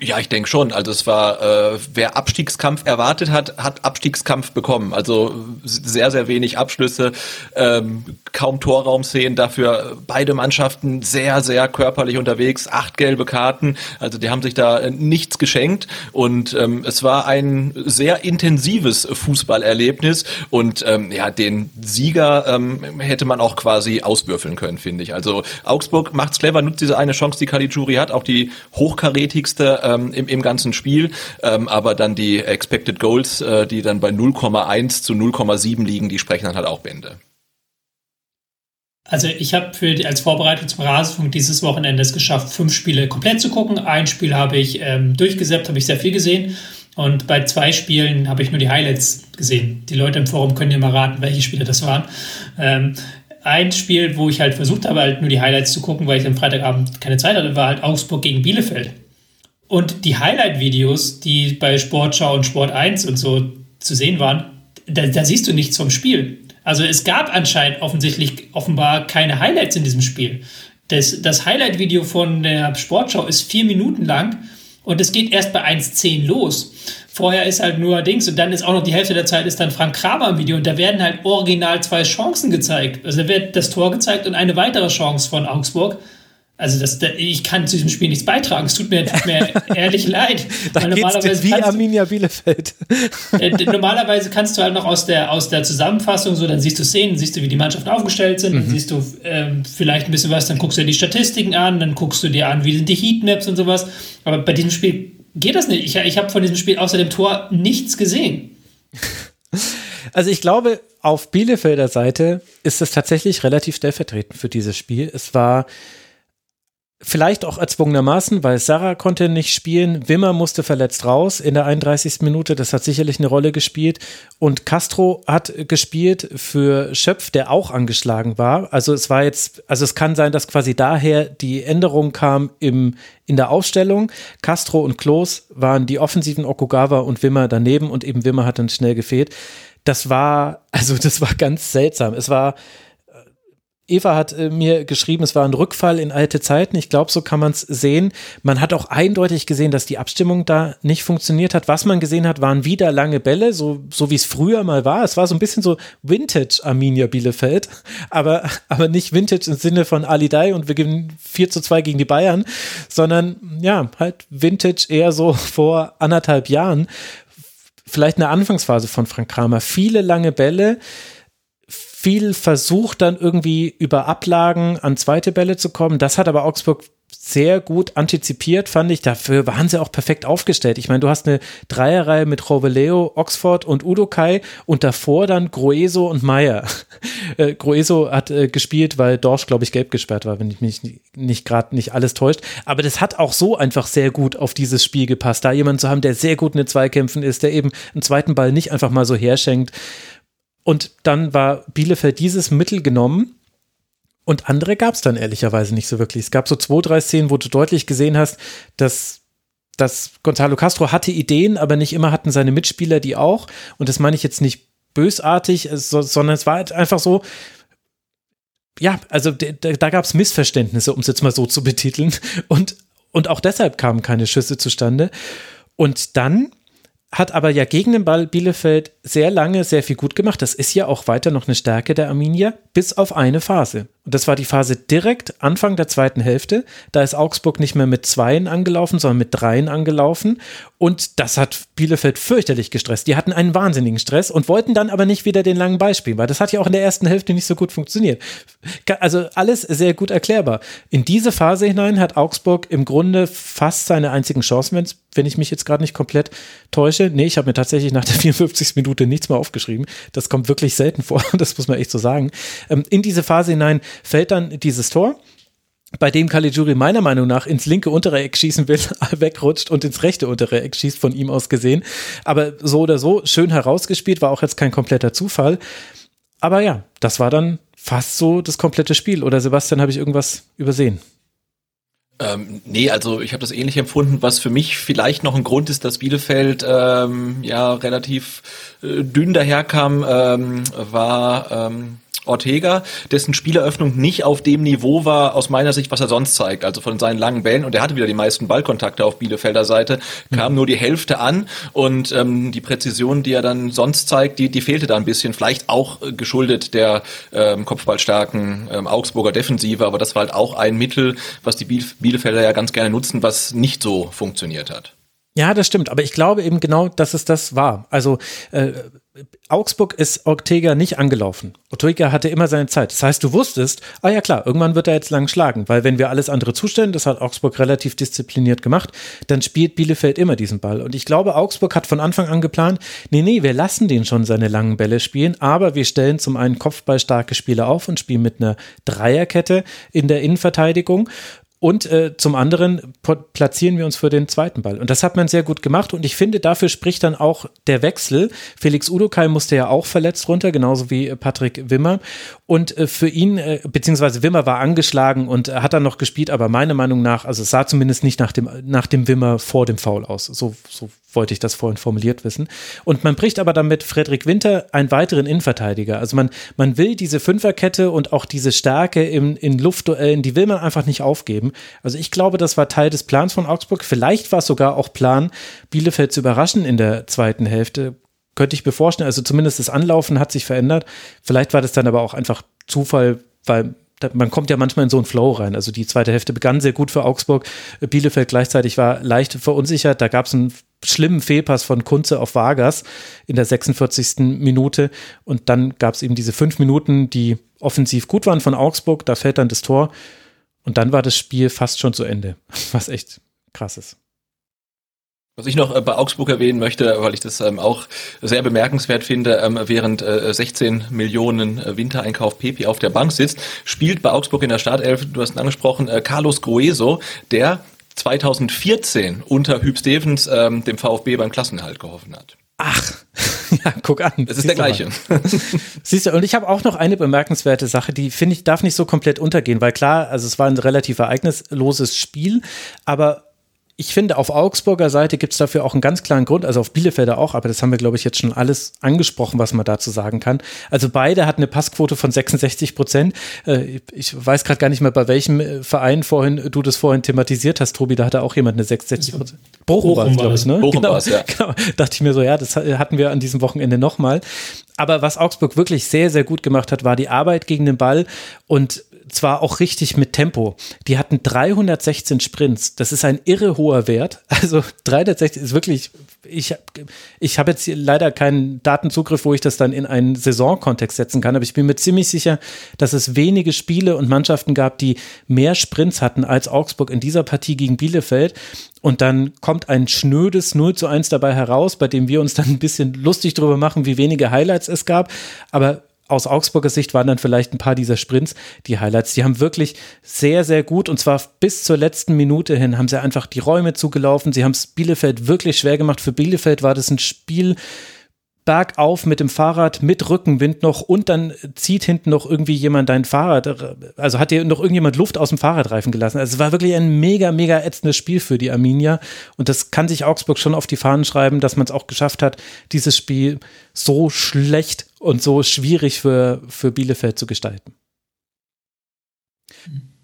Ja, ich denke schon. Also es war, äh, wer Abstiegskampf erwartet hat, hat Abstiegskampf bekommen. Also sehr, sehr wenig Abschlüsse, ähm, kaum Torraumszenen. Dafür beide Mannschaften sehr, sehr körperlich unterwegs. Acht gelbe Karten. Also die haben sich da nichts geschenkt. Und ähm, es war ein sehr intensives Fußballerlebnis. Und ähm, ja, den Sieger ähm, hätte man auch quasi auswürfeln können, finde ich. Also Augsburg macht's clever, nutzt diese eine Chance, die Caligiuri hat, auch die hochkarätigste ähm, im, im ganzen Spiel, ähm, aber dann die Expected Goals, äh, die dann bei 0,1 zu 0,7 liegen, die sprechen dann halt auch Bände. Also ich habe für als Vorbereitung zum Rasenfunk dieses Wochenende es geschafft, fünf Spiele komplett zu gucken. Ein Spiel habe ich ähm, durchgesäppt, habe ich sehr viel gesehen. Und bei zwei Spielen habe ich nur die Highlights gesehen. Die Leute im Forum können ja mal raten, welche Spiele das waren. Ähm, ein Spiel, wo ich halt versucht habe, halt nur die Highlights zu gucken, weil ich am Freitagabend keine Zeit hatte, war halt Augsburg gegen Bielefeld. Und die Highlight-Videos, die bei Sportschau und Sport 1 und so zu sehen waren, da, da siehst du nichts vom Spiel. Also es gab anscheinend offensichtlich offenbar keine Highlights in diesem Spiel. Das, das Highlight-Video von der Sportschau ist vier Minuten lang und es geht erst bei 1.10 los. Vorher ist halt nur Dings und dann ist auch noch die Hälfte der Zeit ist dann Frank Kramer im Video und da werden halt original zwei Chancen gezeigt. Also da wird das Tor gezeigt und eine weitere Chance von Augsburg. Also das, ich kann zu diesem Spiel nichts beitragen. Es tut mir, tut mir ehrlich leid. da normalerweise wie Arminia Bielefeld. äh, normalerweise kannst du halt noch aus der, aus der Zusammenfassung so, dann siehst du Szenen, siehst du, wie die Mannschaften aufgestellt sind, mhm. dann siehst du ähm, vielleicht ein bisschen was, dann guckst du dir die Statistiken an, dann guckst du dir an, wie sind die Heatmaps und sowas. Aber bei diesem Spiel geht das nicht. Ich, ich habe von diesem Spiel außer dem Tor nichts gesehen. Also ich glaube, auf Bielefelder Seite ist es tatsächlich relativ stellvertretend für dieses Spiel. Es war Vielleicht auch erzwungenermaßen, weil Sarah konnte nicht spielen, Wimmer musste verletzt raus in der 31. Minute, das hat sicherlich eine Rolle gespielt und Castro hat gespielt für Schöpf, der auch angeschlagen war. Also es war jetzt, also es kann sein, dass quasi daher die Änderung kam im, in der Aufstellung. Castro und Klos waren die offensiven Okugawa und Wimmer daneben und eben Wimmer hat dann schnell gefehlt. Das war, also das war ganz seltsam. Es war, Eva hat äh, mir geschrieben, es war ein Rückfall in alte Zeiten. Ich glaube, so kann man es sehen. Man hat auch eindeutig gesehen, dass die Abstimmung da nicht funktioniert hat. Was man gesehen hat, waren wieder lange Bälle, so, so wie es früher mal war. Es war so ein bisschen so Vintage Arminia Bielefeld, aber, aber nicht Vintage im Sinne von Ali Dai und wir gewinnen 4 zu 2 gegen die Bayern, sondern ja, halt Vintage eher so vor anderthalb Jahren. Vielleicht eine Anfangsphase von Frank Kramer. Viele lange Bälle viel versucht, dann irgendwie über Ablagen an zweite Bälle zu kommen. Das hat aber Augsburg sehr gut antizipiert, fand ich. Dafür waren sie auch perfekt aufgestellt. Ich meine, du hast eine Dreierreihe mit Roveleo, Oxford und Udokai und davor dann Groeso und Meyer. Äh, Groeso hat äh, gespielt, weil Dorsch, glaube ich, gelb gesperrt war, wenn ich mich nicht, gerade nicht alles täuscht. Aber das hat auch so einfach sehr gut auf dieses Spiel gepasst, da jemanden zu haben, der sehr gut in den Zweikämpfen ist, der eben einen zweiten Ball nicht einfach mal so herschenkt. Und dann war Bielefeld dieses Mittel genommen. Und andere gab es dann ehrlicherweise nicht so wirklich. Es gab so zwei, drei Szenen, wo du deutlich gesehen hast, dass, dass Gonzalo Castro hatte Ideen, aber nicht immer hatten seine Mitspieler die auch. Und das meine ich jetzt nicht bösartig, sondern es war halt einfach so, ja, also da, gab es Missverständnisse, um es jetzt mal so zu betiteln. Und, und auch deshalb kamen keine Schüsse zustande. Und dann hat aber ja gegen den Ball Bielefeld sehr lange sehr viel gut gemacht. Das ist ja auch weiter noch eine Stärke der Arminia, bis auf eine Phase. Das war die Phase direkt Anfang der zweiten Hälfte. Da ist Augsburg nicht mehr mit Zweien angelaufen, sondern mit Dreien angelaufen. Und das hat Bielefeld fürchterlich gestresst. Die hatten einen wahnsinnigen Stress und wollten dann aber nicht wieder den langen Ball spielen, weil das hat ja auch in der ersten Hälfte nicht so gut funktioniert. Also alles sehr gut erklärbar. In diese Phase hinein hat Augsburg im Grunde fast seine einzigen Chancen, wenn ich mich jetzt gerade nicht komplett täusche. Nee, ich habe mir tatsächlich nach der 54. Minute nichts mehr aufgeschrieben. Das kommt wirklich selten vor, das muss man echt so sagen. Ähm, in diese Phase hinein fällt dann dieses Tor bei dem Caligiuri meiner Meinung nach ins linke untere Eck schießen will, wegrutscht und ins rechte untere Eck schießt, von ihm aus gesehen. Aber so oder so, schön herausgespielt, war auch jetzt kein kompletter Zufall. Aber ja, das war dann fast so das komplette Spiel. Oder Sebastian, habe ich irgendwas übersehen? Ähm, nee, also ich habe das ähnlich empfunden, was für mich vielleicht noch ein Grund ist, dass Bielefeld ähm, ja relativ äh, dünn daherkam, ähm, war ähm, Ortega, dessen Spieleröffnung nicht auf dem Niveau war, aus meiner Sicht, was er sonst zeigt, also von seinen langen Bällen. Und er hatte wieder die meisten Ballkontakte auf Bielefelder Seite, kam mhm. nur die Hälfte an und ähm, die Präzision, die er dann sonst zeigt, die, die fehlte da ein bisschen. Vielleicht auch äh, geschuldet der ähm, kopfballstarken ähm, Augsburger Defensive, aber das war halt auch ein Mittel, was die Bielefelder ja ganz gerne nutzen, was nicht so funktioniert hat. Ja, das stimmt. Aber ich glaube eben genau, dass es das war. Also äh, Augsburg ist Ortega nicht angelaufen. Ortega hatte immer seine Zeit. Das heißt, du wusstest, ah ja klar, irgendwann wird er jetzt lang schlagen, weil wenn wir alles andere zustellen, das hat Augsburg relativ diszipliniert gemacht, dann spielt Bielefeld immer diesen Ball. Und ich glaube, Augsburg hat von Anfang an geplant, nee, nee, wir lassen den schon seine langen Bälle spielen, aber wir stellen zum einen kopfballstarke Spieler auf und spielen mit einer Dreierkette in der Innenverteidigung und äh, zum anderen platzieren wir uns für den zweiten Ball. Und das hat man sehr gut gemacht. Und ich finde, dafür spricht dann auch der Wechsel. Felix Udokai musste ja auch verletzt runter, genauso wie äh, Patrick Wimmer. Und äh, für ihn, äh, beziehungsweise Wimmer war angeschlagen und hat dann noch gespielt, aber meiner Meinung nach, also es sah zumindest nicht nach dem, nach dem Wimmer vor dem Foul aus. So, so wollte ich das vorhin formuliert wissen. Und man bricht aber damit Frederik Winter einen weiteren Innenverteidiger. Also man, man will diese Fünferkette und auch diese Stärke im, in Luftduellen, die will man einfach nicht aufgeben. Also ich glaube, das war Teil des Plans von Augsburg. Vielleicht war es sogar auch Plan, Bielefeld zu überraschen in der zweiten Hälfte. Könnte ich mir vorstellen. Also zumindest das Anlaufen hat sich verändert. Vielleicht war das dann aber auch einfach Zufall, weil man kommt ja manchmal in so einen Flow rein. Also die zweite Hälfte begann sehr gut für Augsburg. Bielefeld gleichzeitig war leicht verunsichert. Da gab es einen schlimmen Fehlpass von Kunze auf Vargas in der 46. Minute. Und dann gab es eben diese fünf Minuten, die offensiv gut waren von Augsburg. Da fällt dann das Tor. Und dann war das Spiel fast schon zu Ende. Was echt krass ist. Was ich noch äh, bei Augsburg erwähnen möchte, weil ich das ähm, auch sehr bemerkenswert finde, ähm, während äh, 16 Millionen äh, Wintereinkauf Pepi auf der Bank sitzt, spielt bei Augsburg in der Startelf, du hast ihn angesprochen, äh, Carlos Grueso, der 2014 unter Hüb Stevens ähm, dem VfB beim Klassenerhalt geholfen hat. Ach, ja, guck an. Es ist der gleiche. Siehst du, und ich habe auch noch eine bemerkenswerte Sache, die finde ich darf nicht so komplett untergehen, weil klar, also es war ein relativ ereignisloses Spiel, aber ich finde, auf Augsburger Seite gibt es dafür auch einen ganz klaren Grund, also auf Bielefelder auch, aber das haben wir, glaube ich, jetzt schon alles angesprochen, was man dazu sagen kann. Also beide hatten eine Passquote von 66 Prozent. Äh, ich weiß gerade gar nicht mehr, bei welchem äh, Verein vorhin du das vorhin thematisiert hast, Tobi, da hatte auch jemand eine 66 Prozent. Bochum, Bochum war glaube ich, ne? Bochum genau, ja. genau. Dachte ich mir so, ja, das hatten wir an diesem Wochenende nochmal. Aber was Augsburg wirklich sehr, sehr gut gemacht hat, war die Arbeit gegen den Ball und zwar auch richtig mit Tempo. Die hatten 316 Sprints. Das ist ein irre hoher Wert. Also 316 ist wirklich, ich, ich habe jetzt leider keinen Datenzugriff, wo ich das dann in einen Saisonkontext setzen kann, aber ich bin mir ziemlich sicher, dass es wenige Spiele und Mannschaften gab, die mehr Sprints hatten als Augsburg in dieser Partie gegen Bielefeld. Und dann kommt ein schnödes 0 zu 1 dabei heraus, bei dem wir uns dann ein bisschen lustig drüber machen, wie wenige Highlights es gab. Aber aus Augsburger Sicht waren dann vielleicht ein paar dieser Sprints die Highlights. Die haben wirklich sehr, sehr gut und zwar bis zur letzten Minute hin haben sie einfach die Räume zugelaufen. Sie haben es Bielefeld wirklich schwer gemacht. Für Bielefeld war das ein Spiel, bergauf mit dem Fahrrad mit Rückenwind noch und dann zieht hinten noch irgendwie jemand dein Fahrrad, also hat dir noch irgendjemand Luft aus dem Fahrradreifen gelassen. Also es war wirklich ein mega, mega ätzendes Spiel für die Arminia und das kann sich Augsburg schon auf die Fahnen schreiben, dass man es auch geschafft hat, dieses Spiel so schlecht und so schwierig für, für Bielefeld zu gestalten.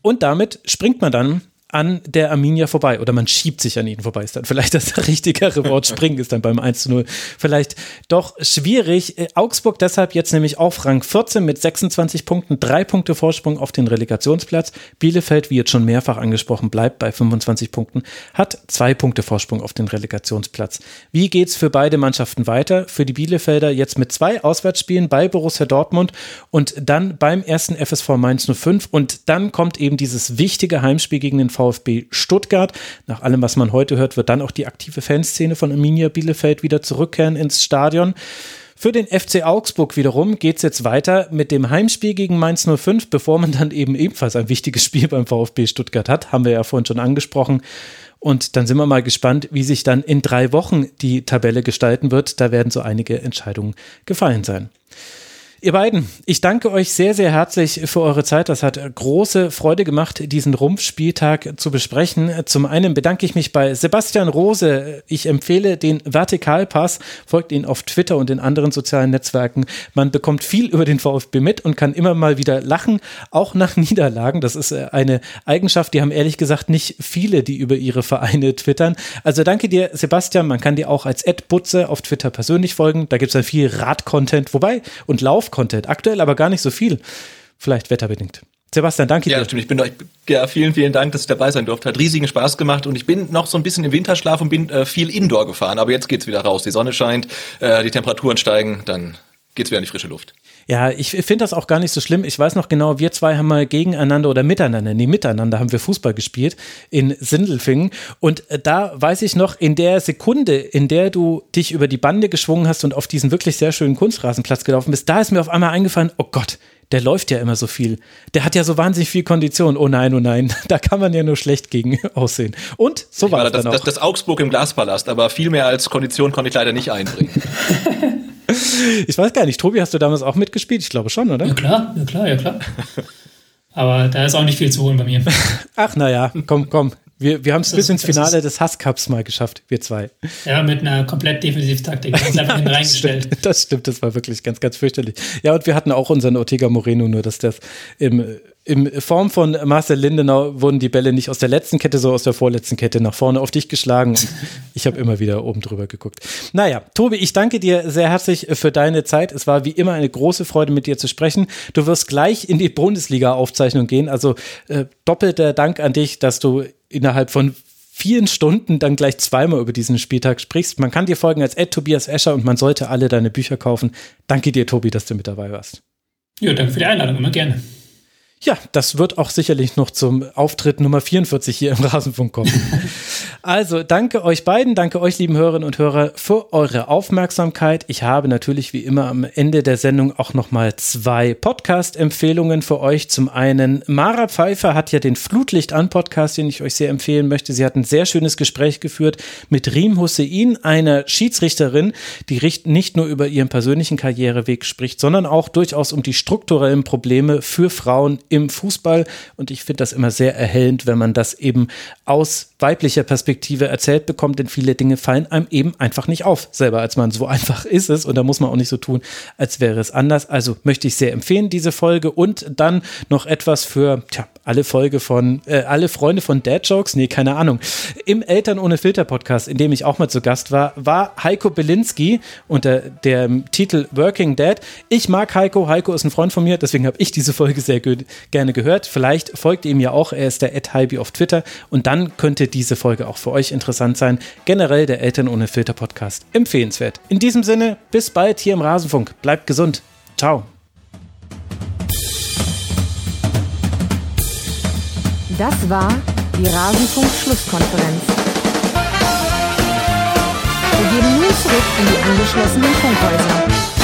Und damit springt man dann an der Arminia vorbei oder man schiebt sich an ihnen vorbei, ist dann vielleicht das richtigere Wort. Springen ist dann beim 1 zu 0 vielleicht doch schwierig. Äh, Augsburg deshalb jetzt nämlich auf Rang 14 mit 26 Punkten, drei Punkte Vorsprung auf den Relegationsplatz. Bielefeld, wie jetzt schon mehrfach angesprochen, bleibt bei 25 Punkten, hat zwei Punkte Vorsprung auf den Relegationsplatz. Wie geht's für beide Mannschaften weiter? Für die Bielefelder jetzt mit zwei Auswärtsspielen bei Borussia Dortmund und dann beim ersten FSV Mainz 05 und dann kommt eben dieses wichtige Heimspiel gegen den VfB Stuttgart. Nach allem, was man heute hört, wird dann auch die aktive Fanszene von Arminia Bielefeld wieder zurückkehren ins Stadion. Für den FC Augsburg wiederum geht es jetzt weiter mit dem Heimspiel gegen Mainz 05, bevor man dann eben ebenfalls ein wichtiges Spiel beim VfB Stuttgart hat, haben wir ja vorhin schon angesprochen. Und dann sind wir mal gespannt, wie sich dann in drei Wochen die Tabelle gestalten wird. Da werden so einige Entscheidungen gefallen sein. Ihr beiden, ich danke euch sehr, sehr herzlich für eure Zeit. Das hat große Freude gemacht, diesen Rumpfspieltag zu besprechen. Zum einen bedanke ich mich bei Sebastian Rose. Ich empfehle den Vertikalpass. Folgt ihn auf Twitter und in anderen sozialen Netzwerken. Man bekommt viel über den VfB mit und kann immer mal wieder lachen, auch nach Niederlagen. Das ist äh, eine Eigenschaft, die haben ehrlich gesagt nicht viele, die über ihre Vereine twittern. Also danke dir, Sebastian. Man kann dir auch als Ed Butze auf Twitter persönlich folgen. Da gibt es dann viel Rad-Content, wobei und Lauf Content. Aktuell aber gar nicht so viel. Vielleicht wetterbedingt. Sebastian, danke ja, dir. Stimmt. Ich bin, ja, vielen, vielen Dank, dass ich dabei sein durfte. Hat riesigen Spaß gemacht und ich bin noch so ein bisschen im Winterschlaf und bin äh, viel Indoor gefahren. Aber jetzt geht's wieder raus. Die Sonne scheint, äh, die Temperaturen steigen, dann geht's wieder in die frische Luft. Ja, ich finde das auch gar nicht so schlimm. Ich weiß noch genau, wir zwei haben mal gegeneinander oder miteinander, nee, miteinander haben wir Fußball gespielt in Sindelfingen. Und äh, da weiß ich noch, in der Sekunde, in der du dich über die Bande geschwungen hast und auf diesen wirklich sehr schönen Kunstrasenplatz gelaufen bist, da ist mir auf einmal eingefallen, oh Gott, der läuft ja immer so viel. Der hat ja so wahnsinnig viel Kondition. Oh nein, oh nein, da kann man ja nur schlecht gegen aussehen. Und so war es das, dann auch. Das, das Augsburg im Glaspalast, aber viel mehr als Kondition konnte ich leider nicht einbringen. ich weiß gar nicht, Tobi, hast du damals auch mitgespielt? Ich glaube schon, oder? Ja klar, ja klar, ja klar. Aber da ist auch nicht viel zu holen bei mir. Ach naja, komm, komm. Wir, wir haben es bis ins Finale des Hasscups mal geschafft, wir zwei. Ja, mit einer komplett Defensivtaktik. Uns einfach hin reingestellt. Das stimmt, das war wirklich ganz, ganz fürchterlich. Ja, und wir hatten auch unseren Ortega Moreno, nur dass das im in Form von Marcel Lindenau wurden die Bälle nicht aus der letzten Kette, sondern aus der vorletzten Kette nach vorne auf dich geschlagen. Und ich habe immer wieder oben drüber geguckt. Naja, Tobi, ich danke dir sehr herzlich für deine Zeit. Es war wie immer eine große Freude, mit dir zu sprechen. Du wirst gleich in die Bundesliga-Aufzeichnung gehen. Also äh, doppelter Dank an dich, dass du innerhalb von vielen Stunden dann gleich zweimal über diesen Spieltag sprichst. Man kann dir folgen als Ed Tobias Escher und man sollte alle deine Bücher kaufen. Danke dir, Tobi, dass du mit dabei warst. Ja, danke für die Einladung, immer gerne. Ja, das wird auch sicherlich noch zum Auftritt Nummer 44 hier im Rasenfunk kommen. also, danke euch beiden, danke euch, lieben Hörerinnen und Hörer, für eure Aufmerksamkeit. Ich habe natürlich wie immer am Ende der Sendung auch nochmal zwei Podcast-Empfehlungen für euch. Zum einen, Mara Pfeiffer hat ja den Flutlicht an Podcast, den ich euch sehr empfehlen möchte. Sie hat ein sehr schönes Gespräch geführt mit Riem Hussein, einer Schiedsrichterin, die nicht nur über ihren persönlichen Karriereweg spricht, sondern auch durchaus um die strukturellen Probleme für Frauen im Fußball. Und ich finde das immer sehr erhellend, wenn man das eben aus weiblicher Perspektive erzählt bekommt, denn viele Dinge fallen einem eben einfach nicht auf, selber als man. So einfach ist es und da muss man auch nicht so tun, als wäre es anders. Also möchte ich sehr empfehlen, diese Folge und dann noch etwas für tja, alle Folge von, äh, alle Freunde von Dad Jokes, nee, keine Ahnung. Im Eltern ohne Filter Podcast, in dem ich auch mal zu Gast war, war Heiko Belinski unter dem Titel Working Dad. Ich mag Heiko, Heiko ist ein Freund von mir, deswegen habe ich diese Folge sehr gerne gehört. Vielleicht folgt ihm ja auch, er ist der Ed Hybe auf Twitter und dann könnte diese Folge auch für euch interessant sein. Generell der Eltern ohne Filter Podcast empfehlenswert. In diesem Sinne, bis bald hier im Rasenfunk. Bleibt gesund. Ciao. Das war die Rasenfunk-Schlusskonferenz. Wir gehen nun zurück in die angeschlossenen Funkhäuser.